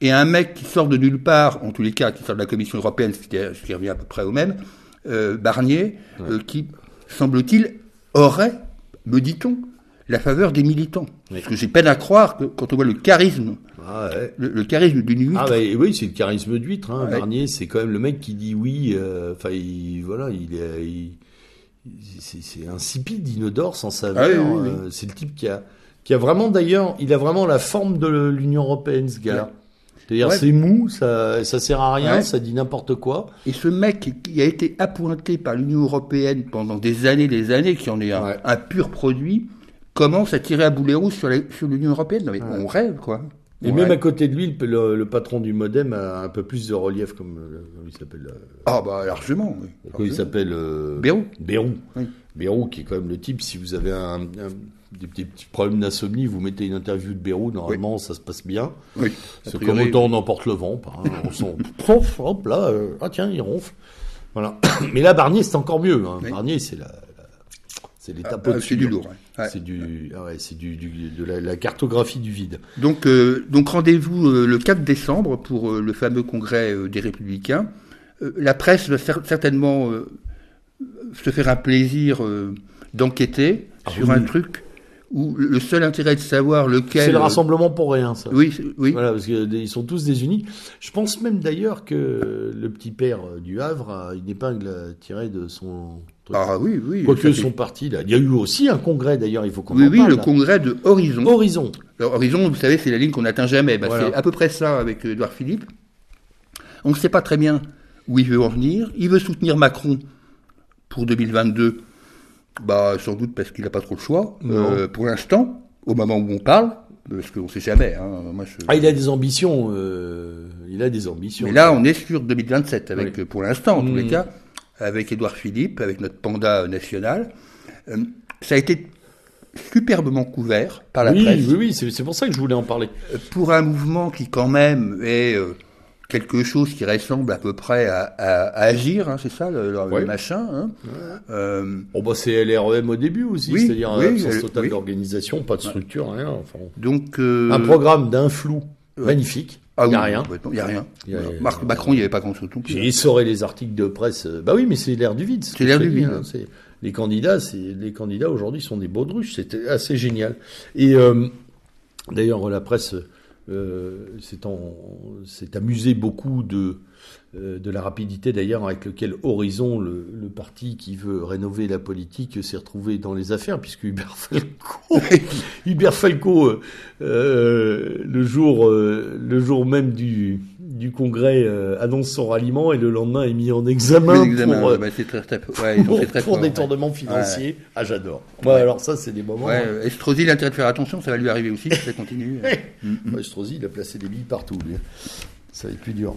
Et un mec qui sort de nulle part, en tous les cas, qui sort de la Commission européenne, ce qui, ce qui revient à peu près au même, euh, Barnier, euh, qui, semble-t-il, aurait, me dit-on, la faveur des militants. Oui. Parce que j'ai peine à croire que quand on voit le charisme, Ah, ouais. le, le charisme d'une huître, Ah bah, oui, c'est le charisme d'huître. Hein. Ouais. Barnier, c'est quand même le mec qui dit oui. euh, Enfin, il, voilà, il est, il- c'est, insipide, inodore, sans saveur. Ah oui, oui, oui. c'est le type qui a, qui a vraiment d'ailleurs, il a vraiment la forme de l'Union européenne, ce gars-là. C'est-à-dire, Ouais. c'est mou, ça, ça sert à rien, Ouais. ça dit n'importe quoi. Et ce mec qui a été appointé par l'Union européenne pendant des années, des années, qui en est un, Ouais. un pur produit, commence à tirer à boulet rouge sur l'Union européenne. Non, mais Ouais. on rêve, quoi. Et même à côté de lui, le, patron du modem a un peu plus de relief, comme, euh, il s'appelle. euh, Ah, bah, largement. oui. Il s'appelle euh, Bérou. Bérou. Oui. Bérou, qui est quand même le type, si vous avez un, un- des, des petits problèmes d'insomnie, vous mettez une interview de Bérou, normalement ça se passe bien. Oui. C'est comme autant on emporte le vent. par- on sent, pof, hop là, euh, ah tiens, il ronfle. Voilà. Mais là, Barnier, c'est encore mieux. hein. Oui. Barnier, c'est la, la- c'est ah, l'étape ah, au-dessus. c'est du lourd. ouais. Ouais. C'est du, ah ouais, c'est du, du- de la, la cartographie du vide. Donc, euh, donc rendez-vous euh, le 4 décembre pour le fameux congrès des Républicains. La presse va cer- certainement se faire un plaisir d'enquêter Ah sur oui. un truc où le seul intérêt de savoir lequel. C'est le euh, rassemblement pour rien, ça. Oui, oui. Voilà, parce qu'ils sont tous désunis. Je pense même d'ailleurs que le petit père euh, du Havre a une épingle à tirer de son. Ah oui, oui. Quoique son parti, là. Il y a eu aussi un congrès d'ailleurs, il faut qu'on Oui, en oui, parle. le là. congrès de Horizon. Horizon. Alors, Horizon, vous savez, c'est la ligne qu'on n'atteint jamais. Bah, Voilà. C'est à peu près ça avec Edouard Philippe. On ne sait pas très bien où il veut en venir. Il veut soutenir Macron pour 2022. Bah, sans doute parce qu'il n'a pas trop le choix. Euh, pour l'instant, au moment où on parle, parce qu'on ne sait jamais. Hein, moi, je- Ah, il a des ambitions. euh, il a des ambitions. Mais là, on est sur 2027, avec, Oui. pour l'instant, en tous les cas, avec Édouard Philippe, avec notre panda national. Euh, ça a été superbement couvert par la oui, presse. oui, oui, c'est c'est pour ça que je voulais en parler. pour un mouvement qui quand même est quelque chose qui ressemble à peu près à, à- à agir, hein, c'est ça le, le- le Ouais. machin. hein. Euh, Bon, bah, c'est LREM au début aussi, Oui, c'est-à-dire oui, absence euh, totale oui. d'organisation, pas de structure, rien. Enfin, donc euh, un programme d'un flou ouais. magnifique. ah il n'y a oui, rien. Il y a rien. Y a-. Marc Macron, il n'y avait pas grand chose non plus. J'ai essoré les articles de presse. euh, Bah oui, mais c'est l'air du vide. ce C'est du vide, hein, hein. les candidats, les candidats aujourd'hui sont des baudruches. C'était assez génial. Et euh, d'ailleurs, la presse euh, s'est amusée beaucoup de euh, de la rapidité d'ailleurs avec lequel Horizon, le, le parti qui veut rénover la politique, s'est retrouvé dans les affaires, puisque Hubert Falco, Hubert Falco, euh, euh, le jour, euh, le jour même du, du congrès, euh, annonce son ralliement et le lendemain est mis en examen, pour, euh, bah, c'est très, très, ouais, pour, très pour fort, détournement financier. Ah, j'adore. Ouais, alors ça, c'est des moments. Ouais, ouais, euh, Estrosi, il a intérêt de faire attention, ça va lui arriver aussi, si ça continue. Ouais, Estrosi, il a placé des billes partout. Lui. Ça va être plus dur.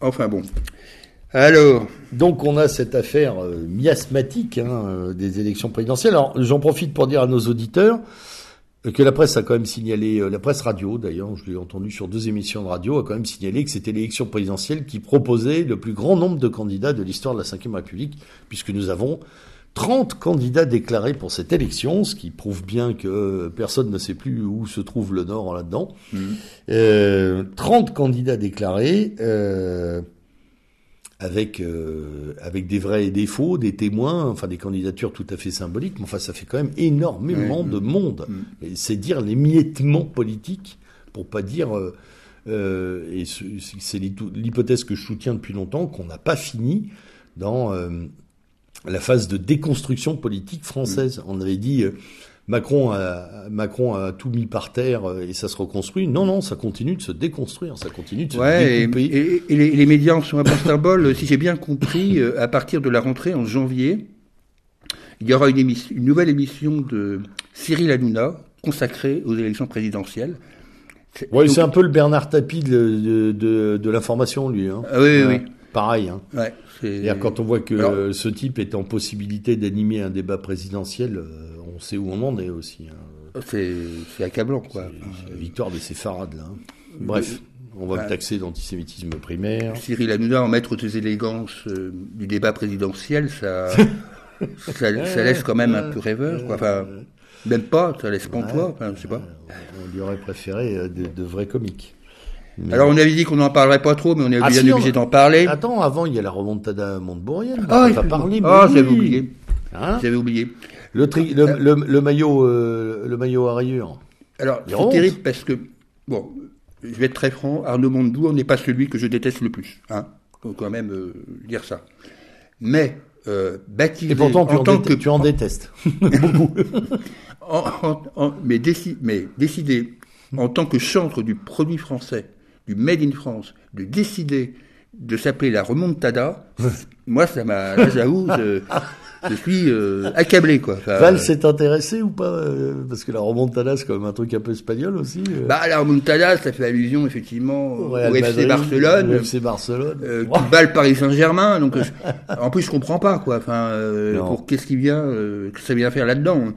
Enfin bon. Alors, Donc on a cette affaire euh, miasmatique hein, des élections présidentielles. Alors j'en profite pour dire à nos auditeurs que la presse a quand même signalé, euh, la presse radio d'ailleurs, je l'ai entendu sur deux émissions de radio, a quand même signalé que c'était l'élection présidentielle qui proposait le plus grand nombre de candidats de l'histoire de la Ve République, puisque nous avons 30 candidats déclarés pour cette élection, ce qui prouve bien que personne ne sait plus où se trouve le Nord là-dedans. Euh, 30 candidats déclarés. euh, avec euh, avec des vrais et des faux, des témoins, enfin des candidatures tout à fait symboliques. Mais enfin, ça fait quand même énormément de monde. Mm. C'est dire l'émiettement politique, pour pas dire. Euh, euh, et c'est l'hypothèse que je soutiens depuis longtemps qu'on n'a pas fini dans la phase de déconstruction politique française. Mm. On avait dit Macron a, Macron a tout mis par terre euh, et ça se reconstruit. Non, non, ça continue de se déconstruire, ça continue de se découper. Et, et, les, médias en sont un bon symbole. si j'ai bien compris, euh, à partir de la rentrée en janvier, il y aura une, émission, une nouvelle émission de Cyril Hanouna consacrée aux élections présidentielles. Oui, c'est un peu le Bernard Tapie de, de, de, l'information, lui. Hein. Ah oui, oui. Pareil. Hein. Ouais, quand on voit que ce type est en possibilité d'animer un débat présidentiel, euh, on sait où on en est aussi. Hein. C'est accablant, quoi. La victoire de ces farades, là. Hein. Bref. On va le taxer d'antisémitisme primaire. Cyril Hanouna, en maître des élégances euh, du débat présidentiel, ça, ça, laisse quand même un peu rêveur. Quoi. Enfin, même pas, ça laisse pantois, enfin, je sais pas. On lui aurait préféré euh, de, vrais comiques. Alors on avait dit qu'on n'en parlerait pas trop, mais on est ah, bien obligé d'en parler. Attends, avant il y a la remontada Montebourrienne. Ah, il faut parler. Ah, j'avais oublié. Hein? J'avais oublié. Le, tri, le, le, maillot, euh, le maillot à rayures. Alors, c'est terrible parce que, bon, je vais être très franc, Arnaud Montebourg n'est pas celui que je déteste le plus. Hein. Faut quand même euh, dire ça. Mais, euh, baptisé Et pourtant, tu en, tant que tu en détestes beaucoup. mais, mais décider en tant que chantre du produit français, du Made in France, de décider de s'appeler la remontada, moi ça m'a, j'avoue, je suis euh, accablé quoi. Val euh, s'est intéressé ou pas euh, Parce que la remontada c'est quand même un truc un peu espagnol aussi. Bah la remontada ça fait allusion effectivement au, FC Barcelone. Au FC Barcelone. Qui bat le Paris Saint-Germain. Donc en plus je comprends pas quoi. Enfin pour qu'est-ce qui vient, que ça vient faire là-dedans.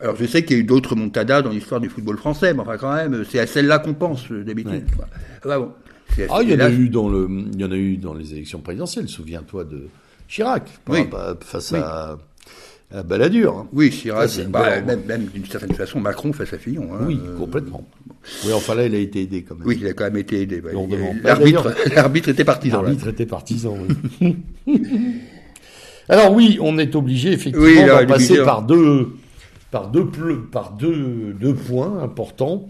Alors je sais qu'il y a eu d'autres remontadas dans l'histoire du football français, mais enfin quand même c'est à celle-là qu'on pense d'habitude. Ouais. bon. Ah, il y en a eu dans le, il y en a eu dans les élections présidentielles. Souviens-toi de Chirac, face à, à Balladur. Oui, Chirac, bah, même, d'une certaine façon, Macron face à Fillon. Hein, oui, euh, complètement. Oui, enfin là, il a été aidé quand même. Oui, il a quand même été aidé. L'arbitre, l'arbitre était partisan. L'arbitre était partisan, oui. Alors oui, on est obligé effectivement de passer par deux, par deux, par deux, deux points importants.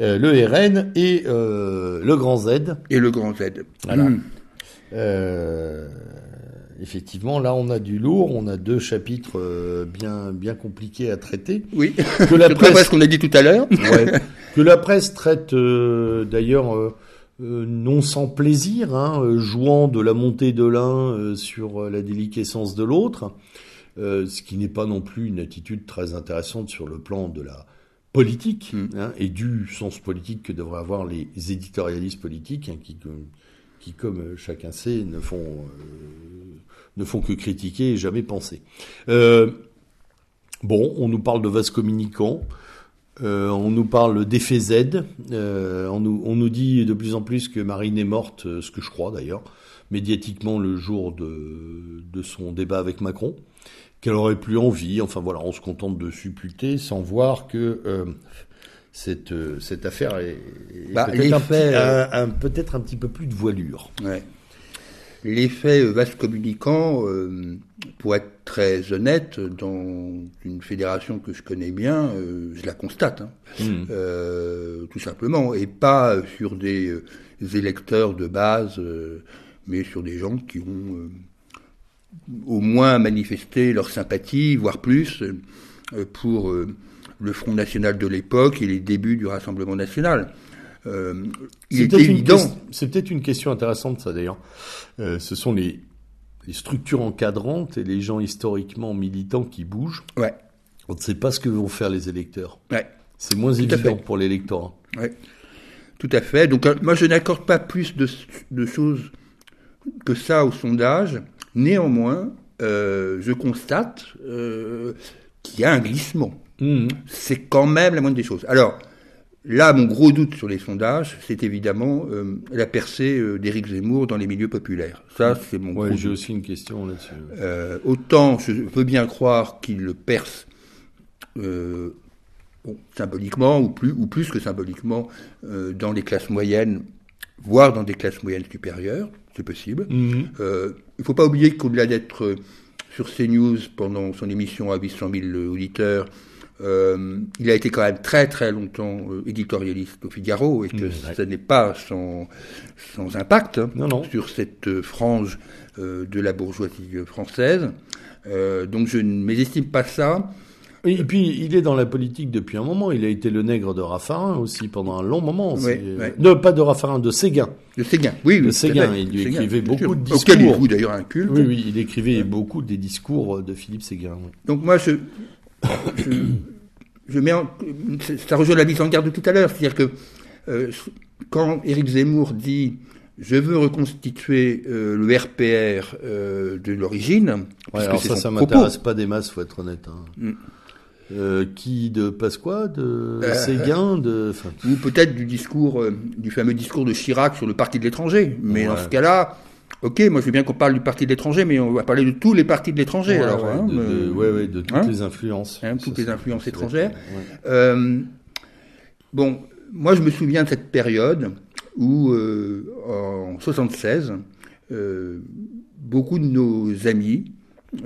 Euh, le RN et euh, le grand Z. Et le grand Z. Voilà. Hmm. Euh, effectivement, là, on a du lourd, on a deux chapitres euh, bien bien compliqués à traiter. Oui. Que la presse, qu'on a dit tout à l'heure. que la presse traite euh, d'ailleurs euh, non sans plaisir, hein, jouant de la montée de l'un sur la déliquescence de l'autre, ce qui n'est pas non plus une attitude très intéressante sur le plan de la politique mm. hein, et du sens politique que devraient avoir les éditorialistes politiques, hein, qui, qui, comme chacun sait, ne font ne font que critiquer et jamais penser. Euh, bon, on nous parle de vase communicant. Euh, on nous parle d'effet Z. Euh, on, nous, on, nous, dit de plus en plus que Marine est morte, ce que je crois d'ailleurs, médiatiquement le jour de, de son débat avec Macron, qu'elle aurait plus envie. Enfin voilà, on se contente de supputer sans voir que cette, cette affaire est, bah, peut-être un, peut un, petit peu plus de voilure. Ouais. L'effet vaste communicant, euh, pour être très honnête, dans une fédération que je connais bien, euh, je la constate, hein. hmm. euh, tout simplement, et pas sur des, électeurs de base, mais sur des gens qui ont au moins manifesté leur sympathie, voire plus, pour le Front National de l'époque et les débuts du Rassemblement National. Euh, c'est peut-être une question intéressante, ça d'ailleurs. Euh, ce sont les, structures encadrantes et les gens historiquement militants qui bougent. Ouais. On ne sait pas ce que vont faire les électeurs. Ouais. C'est moins évident pour l'électorat. Ouais. Tout à fait. Donc, euh, moi, je n'accorde pas plus de, choses que ça au sondage. Néanmoins, je constate qu'il y a un glissement. Mmh. C'est quand même la moindre des choses. Alors, Là, mon gros doute sur les sondages, c'est évidemment euh, la percée euh, d'Éric Zemmour dans les milieux populaires. Ça, c'est mon ouais, J'ai aussi une question là-dessus. Euh, autant je veux bien croire qu'il le perce symboliquement, ou plus, ou plus que symboliquement, dans les classes moyennes voire dans des classes moyennes supérieures, c'est possible. il ne faut pas oublier qu'au-delà d'être sur CNews pendant son émission à 800 000 auditeurs, euh, il a été quand même très très longtemps euh, éditorialiste au Figaro et que mmh, ça n'est pas sans, sans impact hein, sur cette euh, frange de la bourgeoisie française. donc je ne mésestime pas ça. Et puis, il est dans la politique depuis un moment. Il a été le nègre de Raffarin aussi pendant un long moment. Non, pas de Raffarin, de Séguin. De Séguin, oui. De Séguin. Il lui écrivait beaucoup de discours. Auquel il d'ailleurs un culte. Oui, oui, il écrivait beaucoup des discours de Philippe Séguin. Donc moi, je, je, mets ça rejoint la mise en garde de tout à l'heure, c'est-à-dire que euh, quand Éric Zemmour dit je veux reconstituer euh, le RPR euh, de l'origine. Ouais, alors ça, ça m'intéresse pas des masses, faut être honnête. Hein. Mm. qui de Pasqua, de Séguin, de ou peut-être du discours, du fameux discours de Chirac sur le parti de l'étranger. Mais dans ce cas-là, Ok, moi je veux bien qu'on parle du parti de l'étranger, mais on va parler de tous les partis de l'étranger. alors, hein, de, de, de, toutes hein les influences. Hein, toutes les influences étrangères. Euh, bon, moi je me souviens de cette période où, euh, en 76, euh, beaucoup de nos amis,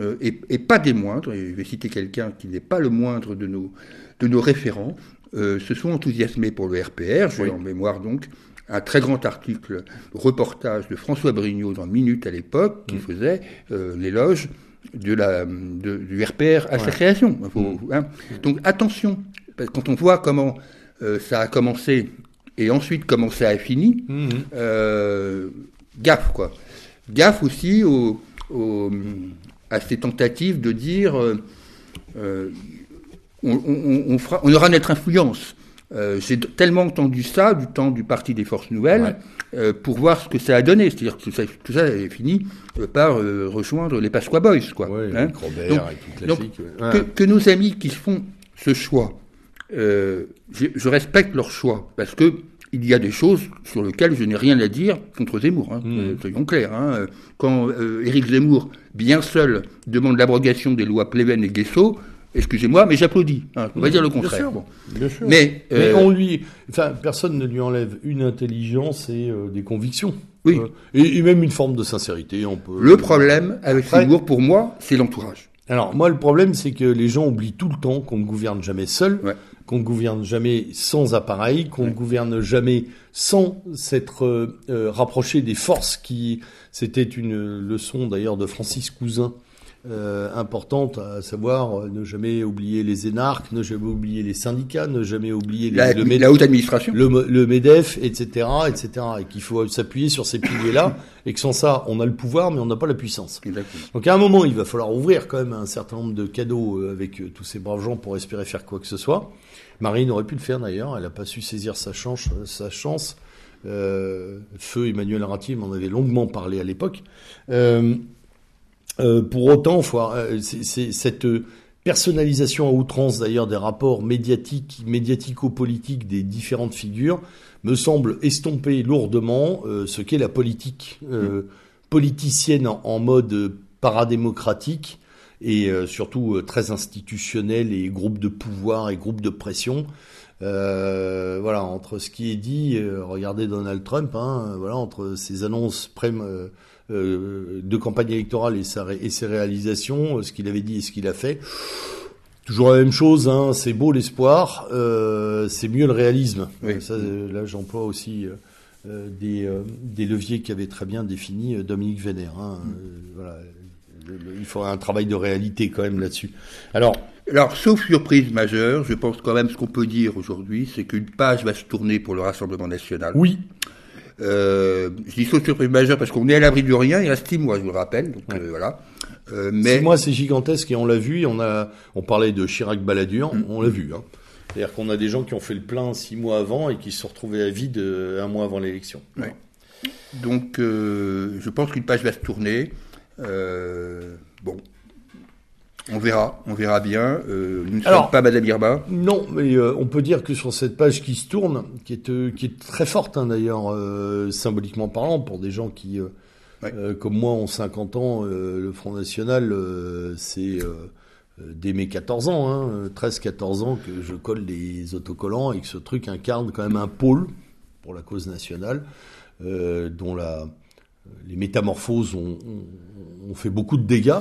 euh, et, et, pas des moindres, et je vais citer quelqu'un qui n'est pas le moindre de nos, de nos référents, euh, se sont enthousiasmés pour le RPR. J'ai en mémoire donc un très grand article, reportage de François Brignot dans Minute à l'époque, qui mm. faisait euh, l'éloge de la, du RPR à sa création. Mm. Hein. Donc attention, quand on voit comment euh, ça a commencé et ensuite comment ça a fini, mm. euh, gaffe quoi. Gaffe aussi au, à ces tentatives de dire on, fera, on aura notre influence. Euh, j'ai tellement entendu ça du temps du Parti des Forces Nouvelles euh, pour voir ce que ça a donné. C'est-à-dire que tout ça, tout ça est fini euh, par rejoindre les Pasqua Boys. Quoi, hein. donc, que, que, nos amis qui font ce choix, je, je, respecte leur choix parce que il y a des choses sur lesquelles je n'ai rien à dire contre Zemmour. Hein, mmh. Soyons clairs. Hein. Quand Éric Zemmour, bien seul, demande l'abrogation des lois Pleven et Guesso, Excusez-moi, mais j'applaudis. Hein, on va dire le contraire. Bien sûr, Mais, euh, on lui, enfin, personne ne lui enlève une intelligence et euh, des convictions. Oui. Euh, et, même une forme de sincérité. On peut. Le problème avec Zemmour, pour moi, c'est l'entourage. Alors moi, le problème, c'est que les gens oublient tout le temps qu'on ne gouverne jamais seul, qu'on ne gouverne jamais sans appareil, qu'on ne gouverne jamais sans s'être rapproché des forces qui. C'était une leçon d'ailleurs de Francis Cousin euh, importante, à savoir euh, ne jamais oublier les énarques, ne jamais oublier les syndicats, ne jamais oublier les, la, le la haute administration, le, le Medef, etc., etc., et qu'il faut s'appuyer sur ces piliers-là, et que sans ça, on a le pouvoir, mais on n'a pas la puissance. Exactement. Donc à un moment, il va falloir ouvrir quand même un certain nombre de cadeaux euh, avec euh, tous ces braves gens pour espérer faire quoi que ce soit. Marine aurait pu le faire d'ailleurs, elle n'a pas su saisir sa chance. Sa chance. Euh, Feu Emmanuel Arati m'en avait longuement parlé à l'époque. Euh, euh, pour autant, euh, c'est cette personnalisation à outrance d'ailleurs des rapports médiatiques, médiatico-politiques des différentes figures me semble estomper lourdement euh, ce qu'est la politique politicienne en, mode paradémocratique et surtout très institutionnel et groupe de pouvoir et groupe de pression. voilà, entre ce qui est dit, regardez Donald Trump, hein, voilà, entre ses annonces pré euh, de campagne électorale et, ses réalisations, euh, ce qu'il avait dit et ce qu'il a fait. Toujours la même chose, hein, c'est beau l'espoir, euh, c'est mieux le réalisme. là, j'emploie aussi des, leviers qu'avait très bien défini Dominique Vénère. Hein. Mm. il faut un travail de réalité quand même là-dessus. Alors, alors, sauf surprise majeure, je pense quand même ce qu'on peut dire aujourd'hui, c'est qu'une page va se tourner pour le Rassemblement national. Oui. Euh, je dis sauf surprise majeure parce qu'on est à l'abri de rien. Il reste six mois, je vous le rappelle. Donc euh, voilà. Euh, mais six mois, c'est gigantesque et on l'a vu. On a, on parlait de Chirac Balladur, mm. on l'a vu. Hein. C'est-à-dire qu'on a des gens qui ont fait le plein six mois avant et qui se sont retrouvés à vide un mois avant l'élection. Donc, je pense qu'une page va se tourner. bon, on verra, on verra bien. Euh, nous ne sommes pas Madame Irma. Non, mais euh, on peut dire que sur cette page qui se tourne, qui est, euh, qui est très forte hein, d'ailleurs, symboliquement parlant, pour des gens qui, comme moi, ont 50 ans, le Front National, c'est dès mes 14 ans, hein, 13-14 ans, que je colle des autocollants et que ce truc incarne quand même un pôle pour la cause nationale. dont la, les métamorphoses ont, ont, fait beaucoup de dégâts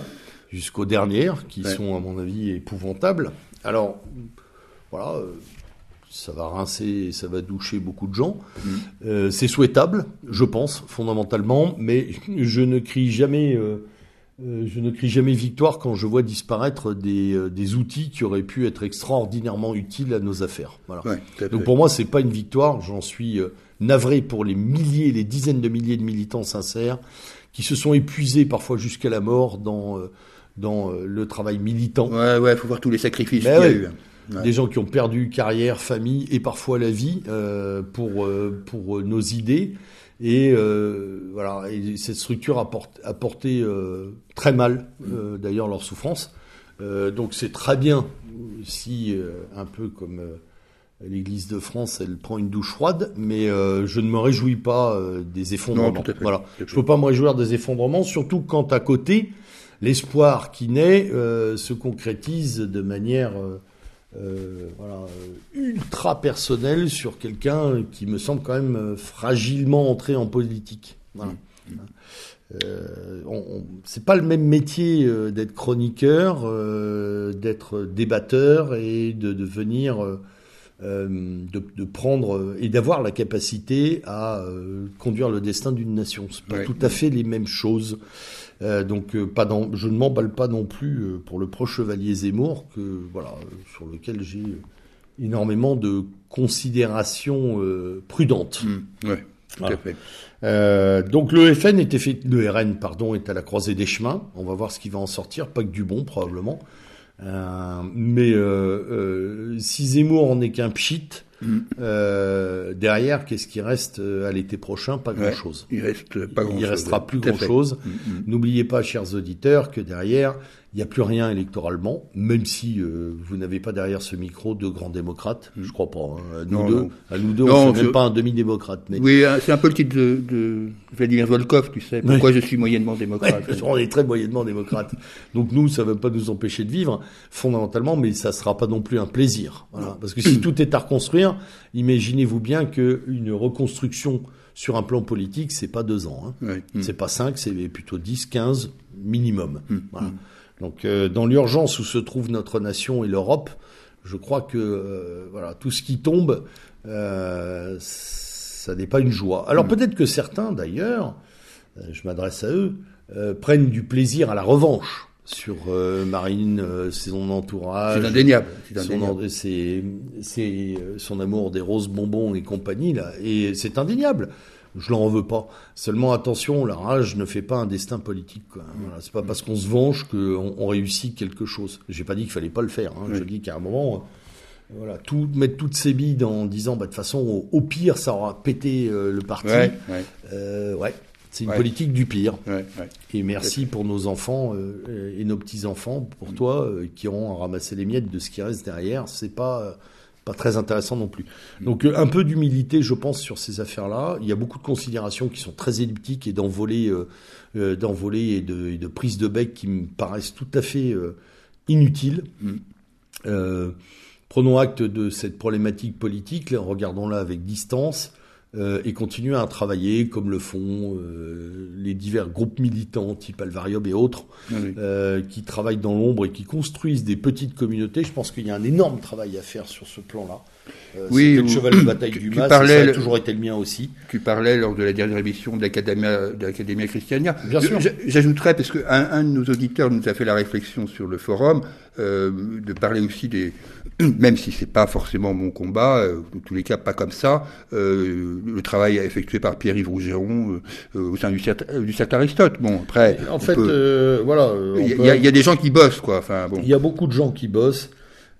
jusqu'aux dernières, qui sont à mon avis épouvantables. Alors, voilà, ça va rincer, ça va doucher beaucoup de gens. Mm. Euh, c'est souhaitable, je pense, fondamentalement, mais je ne crie jamais, euh, euh, je ne crie jamais victoire quand je vois disparaître des, des, outils qui auraient pu être extraordinairement utiles à nos affaires. Voilà. Donc pour moi, c'est pas une victoire. J'en suis navré pour les milliers, les dizaines de milliers de militants sincères qui se sont épuisés parfois jusqu'à la mort dans dans le travail militant. Ouais, ouais, faut voir tous les sacrifices ben qu'il y a eu. Des gens qui ont perdu carrière, famille et parfois la vie euh, pour, euh, pour nos idées. Et euh, voilà, et cette structure a, porté, très mal, d'ailleurs, leur souffrance. donc c'est très bien si, un peu comme l'Église de France, elle prend une douche froide, mais je ne me réjouis pas des effondrements. voilà, je peux pas me réjouir des effondrements, surtout quand à côté l'espoir qui naît se concrétise de manière euh, voilà, ultra personnel sur quelqu'un qui me semble quand même euh, fragilement entré en politique. Voilà. Mmh. Euh, c'est pas le même métier euh, d'être chroniqueur, d'être débatteur et de devenir, de, de, prendre et d'avoir la capacité à conduire le destin d'une nation. C'est pas tout à fait les mêmes choses. Euh, donc euh, pas dans, je ne m'emballe pas non plus euh, pour le proche chevalier Zemmour, que, voilà, sur lequel j'ai énormément de considérations prudentes. Mmh, ouais, tout à fait. Euh, donc le FN était fait, le RN pardon est à la croisée des chemins. On va voir ce qui va en sortir, pas que du bon probablement. Euh, mais euh, si Zemmour en est qu'un pchit, Euh, derrière, qu'est-ce qui reste euh, à l'été prochain? Pas grand-chose. il reste pas grand-chose. Il restera plus grand-chose. Mm, mm. N'oubliez pas, chers auditeurs, que derrière, il n'y a plus rien électoralement, même si euh, vous n'avez pas derrière ce micro de grands démocrates. Je crois pas. Hein. À nous deux, à nous deux, on ne pas un demi-démocrate. Mais... Oui, c'est un peu le titre de, de Vladimir Volkov, tu sais. Pourquoi je suis moyennement démocrate On est très moyennement démocrate. Donc nous, ça ne va pas nous empêcher de vivre fondamentalement, mais ça sera pas non plus un plaisir. Voilà. Parce que si tout est à reconstruire, imaginez-vous bien qu'une reconstruction sur un plan politique, c'est pas deux ans. Hein. C'est pas cinq, c'est plutôt dix, quinze minimum. Hum, voilà. Donc euh, dans l'urgence où se trouve notre nation et l'Europe, je crois que euh, voilà tout ce qui tombe, euh, ça n'est pas une joie. Alors mm. peut-être que certains d'ailleurs, je m'adresse à eux, prennent du plaisir à la revanche sur Marine, son entourage. C'est indéniable. C'est son amour des roses bonbons et compagnie là, et c'est indéniable je l'en veux pas. Seulement attention, la rage ne fait pas un destin politique. Quoi. Voilà, c'est pas parce qu'on se venge qu'on on réussit quelque chose. J'ai pas dit qu'il fallait pas le faire. Hein. Je dis qu'à un moment, euh, voilà, tout mettre toutes ses billes en disant, bah de toute façon, au, pire, ça aura pété euh, le parti. Ouais, euh, ouais. c'est une politique du pire. Et merci pour nos enfants et nos petits enfants, pour toi, qui auront à ramasser les miettes de ce qui reste derrière. C'est pas pas très intéressant non plus. Donc euh, un peu d'humilité, je pense, sur ces affaires-là. Il y a beaucoup de considérations qui sont très elliptiques et d'envolées, euh, euh d'envolées et de, et de prises de bec qui me paraissent tout à fait euh, inutiles. Mm. prenons acte de cette problématique politique, regardons-la avec distance. Euh, et continuer à travailler comme le font euh, les divers groupes militants type Alvarium et autres ah euh, qui travaillent dans l'ombre et qui construisent des petites communautés. Je pense qu'il y a un énorme travail à faire sur ce plan-là. Euh, oui, le cheval de bataille du Mas, ça a toujours été le mien aussi. Tu parlais lors de la dernière émission de l'Académie Christiania. Bien sûr. J'ajouterais, parce qu'un un de nos auditeurs nous a fait la réflexion sur le forum, euh, de parler aussi des, même si c'est pas forcément mon combat, euh, en tous les cas pas comme ça, euh, le travail effectué par Pierre-Yves Rougeron euh, au sein du cercle Aristote. Bon, après, en fait, voilà, il y, y, a des gens qui bossent, quoi. Enfin, bon. Il y a beaucoup de gens qui bossent.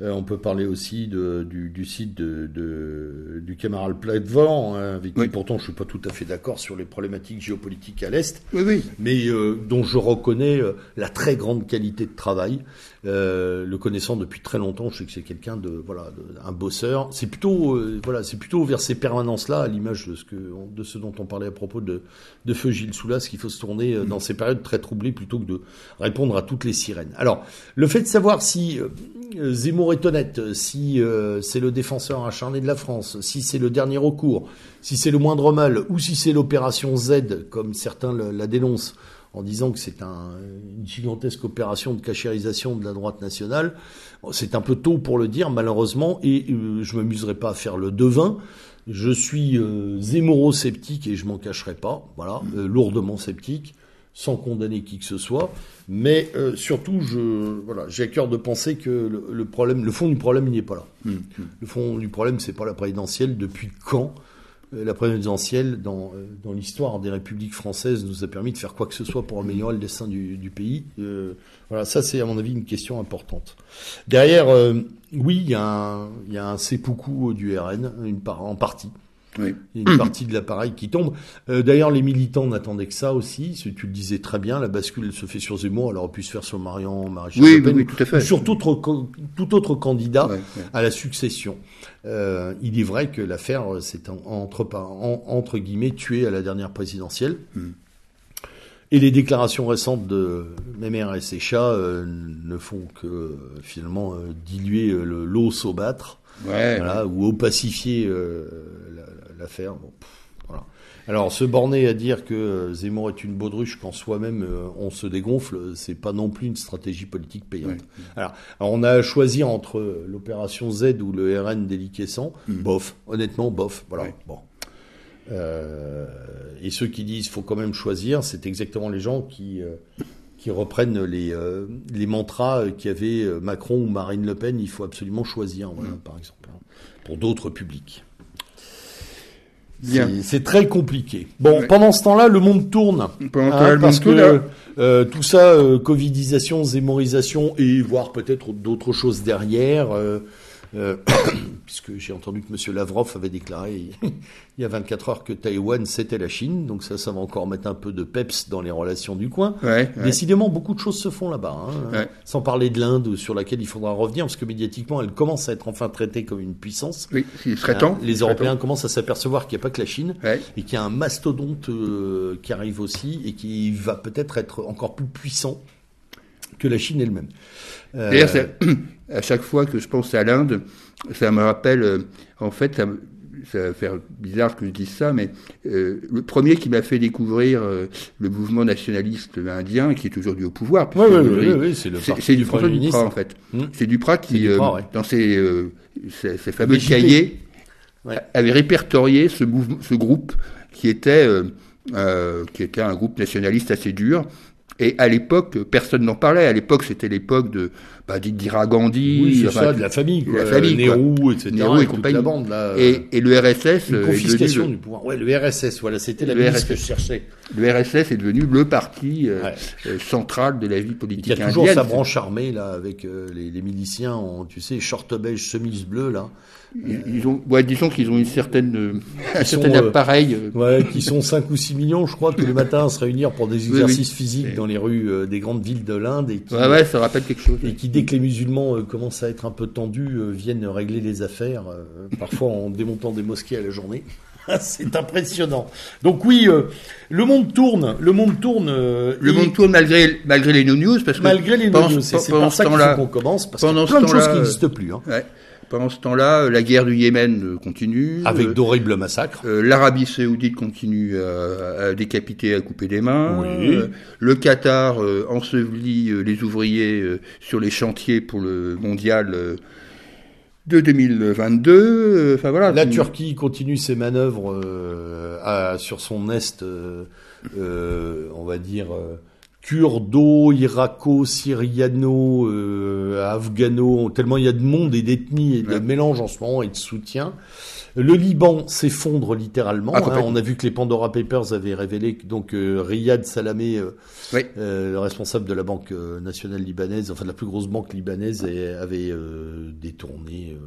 Euh, on peut parler aussi de, du, du, site de, de, du camarade Plaidevent, hein, avec qui pourtant je suis pas tout à fait d'accord sur les problématiques géopolitiques à l'Est, oui, oui. mais euh, dont je reconnais euh, la très grande qualité de travail. Euh, le connaissant depuis très longtemps, je sais que c'est quelqu'un de voilà, un bosseur. C'est plutôt voilà, c'est plutôt vers ces permanences-là, à l'image de ce que de ce dont on parlait à propos de de feu Gilles Soulas, qu'il faut se tourner dans ces périodes très troublées plutôt que de répondre à toutes les sirènes. Alors, le fait de savoir si Zemmour Zemmour est honnête, si c'est le défenseur acharné de la France, si c'est le dernier recours, si c'est le moindre mal, ou si c'est l'opération Z, comme certains la dénoncent, en disant que c'est un, une gigantesque opération de cachérisation de la droite nationale. C'est un peu tôt pour le dire, malheureusement, et euh, je m'amuserai pas à faire le devin. Je suis euh, sceptique et je m'en cacherai pas, voilà, euh, lourdement sceptique, sans condamner qui que ce soit. Mais euh, surtout, je, voilà, j'ai à cœur de penser que le, le, problème, le fond du problème, il n'est pas là. Mmh. Le fond du problème, c'est pas la présidentielle. Depuis quand la présidentielle dans, euh, dans l'histoire des républiques françaises nous a permis de faire quoi que ce soit pour améliorer le destin du, du pays. Euh, voilà, ça c'est à mon avis une question importante. Derrière, euh, oui, il y a un, il y a un seppuku du RN, une part, en partie. Oui. Il y a une partie de l'appareil qui tombe. Euh, D'ailleurs, les militants n'attendaient que ça aussi. Tu le disais très bien, la bascule se fait sur Zemmour, elle aurait pu se faire sur Marion Maréchal oui, oui, tout à fait. sur tout autre, tout autre candidat ouais, ouais. à la succession. Euh, il est vrai que l'affaire s'est entre, en, entre guillemets tuée à la dernière présidentielle. Mm. Et les déclarations récentes de Mémère et Sécha euh, ne font que euh, finalement euh, diluer l'os au battre, ouais, voilà, ou opacifier l'affaire. Bon. Alors, se borner à dire que Zemmour est une baudruche quand soi-même on se dégonfle, c'est pas non plus une stratégie politique payante. Ouais. Alors, alors, on a à choisir entre l'opération Z ou le RN déliquescent. Mmh. Bof, honnêtement, bof. Voilà. Bon. Euh, et ceux qui disent faut quand même choisir, c'est exactement les gens qui euh, qui reprennent les euh, les mantras qu'avait Macron ou Marine Le Pen. Il faut absolument choisir, voilà, par exemple, hein, pour d'autres publics. C'est très compliqué. Bon, ouais. pendant ce temps-là, le monde tourne. Pendant hein, le parce monde que euh, tout ça, euh, covidisation, zémorisation et voire peut-être d'autres choses derrière. Euh, euh, puisque j'ai entendu que M. Lavrov avait déclaré il y a 24 heures que Taïwan c'était la Chine, donc ça, ça va encore mettre un peu de peps dans les relations du coin. Ouais, Décidément, beaucoup de choses se font là-bas, hein, ouais. sans parler de l'Inde sur laquelle il faudra revenir, parce que médiatiquement, elle commence à être enfin traitée comme une puissance. Oui, il serait temps. les Européens commencent à s'apercevoir qu'il n'y a pas que la Chine, et qu'il y a un mastodonte euh, qui arrive aussi, et qui va peut-être être encore plus puissant que la Chine elle-même. Euh... À chaque fois que je pense à l'Inde, ça me rappelle, euh, en fait, ça, ça, va faire bizarre que je dise ça, mais euh, le premier qui m'a fait découvrir euh, le mouvement nationaliste indien, qui est aujourd'hui au pouvoir, oui, oui, oui, oui c'est le c'est du François Duprat en fait. Mmh. C'est Duprat qui, Duprat, ouais. dans ses, ses, ses fameux cahiers, ouais. avait répertorié ce, ce groupe qui était, qui était un groupe nationaliste assez dur et à l'époque, personne n'en parlait. À l'époque, c'était l'époque de bah, d'Indira Gandhi, oui, enfin, ça, de la famille, quoi. la famille, Nehru, quoi. etc. Nehru et, compagnie. La bande, là, et, et, le RSS, une confiscation du pouvoir. Ouais, le RSS, voilà, c'était la RSS que je cherchais. Le RSS est devenu le parti euh, ouais. euh, central de la vie politique Il y a toujours indienne. sa branche armée là, avec euh, les, les, miliciens en, tu sais, short beige, chemise bleue là. Ils, ont, ouais, disons qu'ils ont une certaine, euh, un certain appareil. ouais, qui sont 5 ou 6 millions, je crois, tous les matins à se réunir pour des exercices oui, oui. physiques dans les rues euh, des grandes villes de l'Inde. Et qui, ouais, ouais, ça rappelle quelque chose. Et qui, dès que les musulmans euh, commencent à être un peu tendus, euh, viennent régler les affaires, euh, parfois en démontant des mosquées à la journée. C'est impressionnant. Donc oui, euh, le monde tourne, le monde tourne. Euh, le monde tourne malgré malgré les no news parce que malgré les no news, c'est par ça qu'il faut qu'on commence parce qu'il y a plein de choses qui euh, n'existent plus. Hein. Ouais. Pendant ce temps-là, la guerre du Yémen continue. Avec euh, d'horribles massacres. Euh, L'Arabie saoudite continue à, à, décapiter, à couper des mains. Oui. Euh, le Qatar ensevelit les ouvriers sur les chantiers pour le mondial de 2022. Enfin voilà. La Turquie continue ses manœuvres à, sur son est, on va dire kurdo, irako, syriano, euh, afghano, tellement il y a de monde et d'ethnie et de ouais. mélange en ce moment et de soutien. Le Liban s'effondre littéralement. Ah, hein. On a vu que les Pandora Papers avaient révélé que donc euh, Riyad Salamé, euh, oui. euh, le responsable de la banque nationale libanaise, enfin de la plus grosse banque libanaise, avait détourné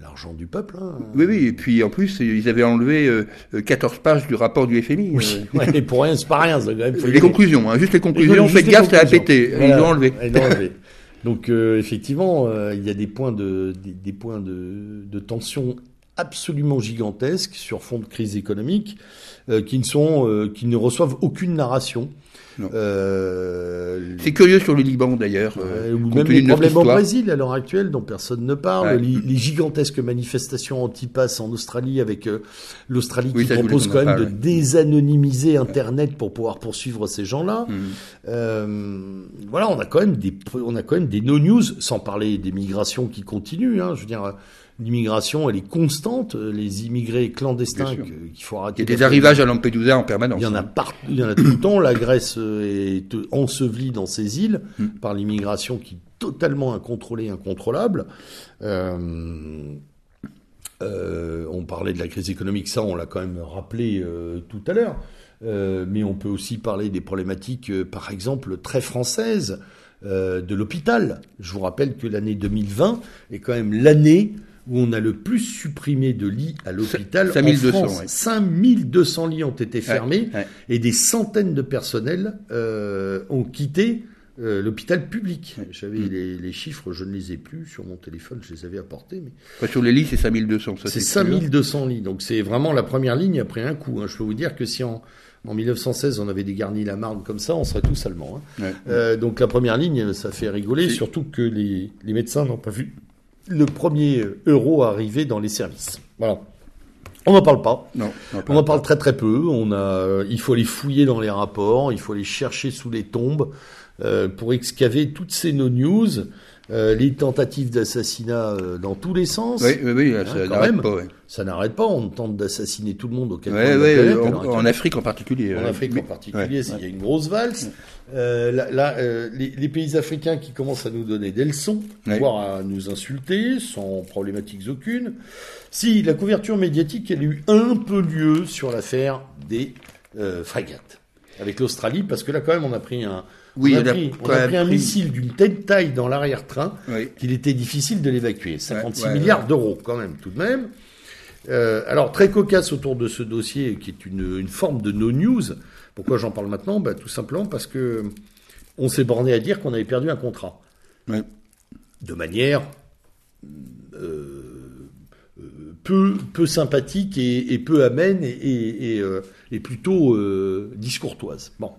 l'argent du peuple. Hein. Oui, oui, et puis en plus, ils avaient enlevé euh, 14 pages du rapport du FMI. Oui, euh. ouais, et pour rien, c'est pas rien. Ça, quand même, les conclusions, hein, juste les conclusions, faites gaffe, ça a pété. Voilà, ils l'ont enlevé. Donc euh, effectivement, euh, il y a des points de des, des points de, de, tension absolument gigantesques sur fond de crise économique euh, qui ne sont euh, qui ne reçoivent aucune narration. Euh, c'est curieux sur le Liban d'ailleurs. Euh, ou même les problèmes au Brésil à l'heure actuelle dont personne ne parle. Les, gigantesques manifestations anti-pass en Australie avec l'Australie qui propose quand même de désanonymiser Internet pour pouvoir poursuivre ces gens-là. Mmh. voilà, on a quand même des on a quand même des no news sans parler des migrations qui continuent. Hein, je veux dire l'immigration, elle est constante. Les immigrés clandestins qu'il faut arrêter. Il y a des arrivages à Lampedusa en permanence. Il y en a partout, il y en a tout le temps. La Grèce est ensevelie dans ces îles hmm. par l'immigration qui est totalement incontrôlée, incontrôlable. Euh, euh, on parlait de la crise économique, ça on l'a quand même rappelé euh, tout à l'heure. mais on peut aussi parler des problématiques, par exemple, très françaises de l'hôpital. Je vous rappelle que l'année 2020 est quand même l'année où on a le plus supprimé de lits à l'hôpital en France. 5200 lits ont été fermés et des centaines de personnels euh, ont quitté euh, l'hôpital public. J'avais mm. les, chiffres, je ne les ai plus sur mon téléphone, je les avais apportés. Mais... sur les lits, c'est 5200. C'est 5200 lits, donc c'est vraiment la première ligne après un coup. Hein. Je peux vous dire que si en, en 1916 on avait dégarni la Marne comme ça, on serait tous allemands. Hein. Euh, donc la première ligne, ça fait rigoler, surtout que les, les médecins n'ont pas vu le premier euro arrivé dans les services. Voilà. On n'en parle pas. Non, on en parle très très peu. On a, euh, il faut les fouiller dans les rapports, il faut les chercher sous les tombes euh, pour excaver toutes ces no-news, euh, les tentatives d'assassinat dans tous les sens. Oui, oui, oui ça hein, n'arrête pas. Ça n'arrête pas. On tente d'assassiner tout le monde au oui, en, Afrique en particulier. En Afrique en particulier, il y a une grosse valse. Euh, là, euh, les, pays africains qui commencent à nous donner des leçons, voire à nous insulter, sans problématiques aucune. Si la couverture médiatique, elle a eu un peu lieu sur l'affaire des euh, frégates avec l'Australie, parce que là, quand même, on a pris un, oui, on a, pris, un missile d'une telle taille dans l'arrière-train qu'il était difficile de l'évacuer. 56 milliards d'euros, quand même, tout de même. alors, très cocasse autour de ce dossier, qui est une, une forme de no-news, pourquoi j'en parle maintenant? Bah, Tout simplement parce que on s'est borné à dire qu'on avait perdu un contrat. De manière euh, euh, peu, peu sympathique et, peu amène et, euh, plutôt discourtoise. Bon.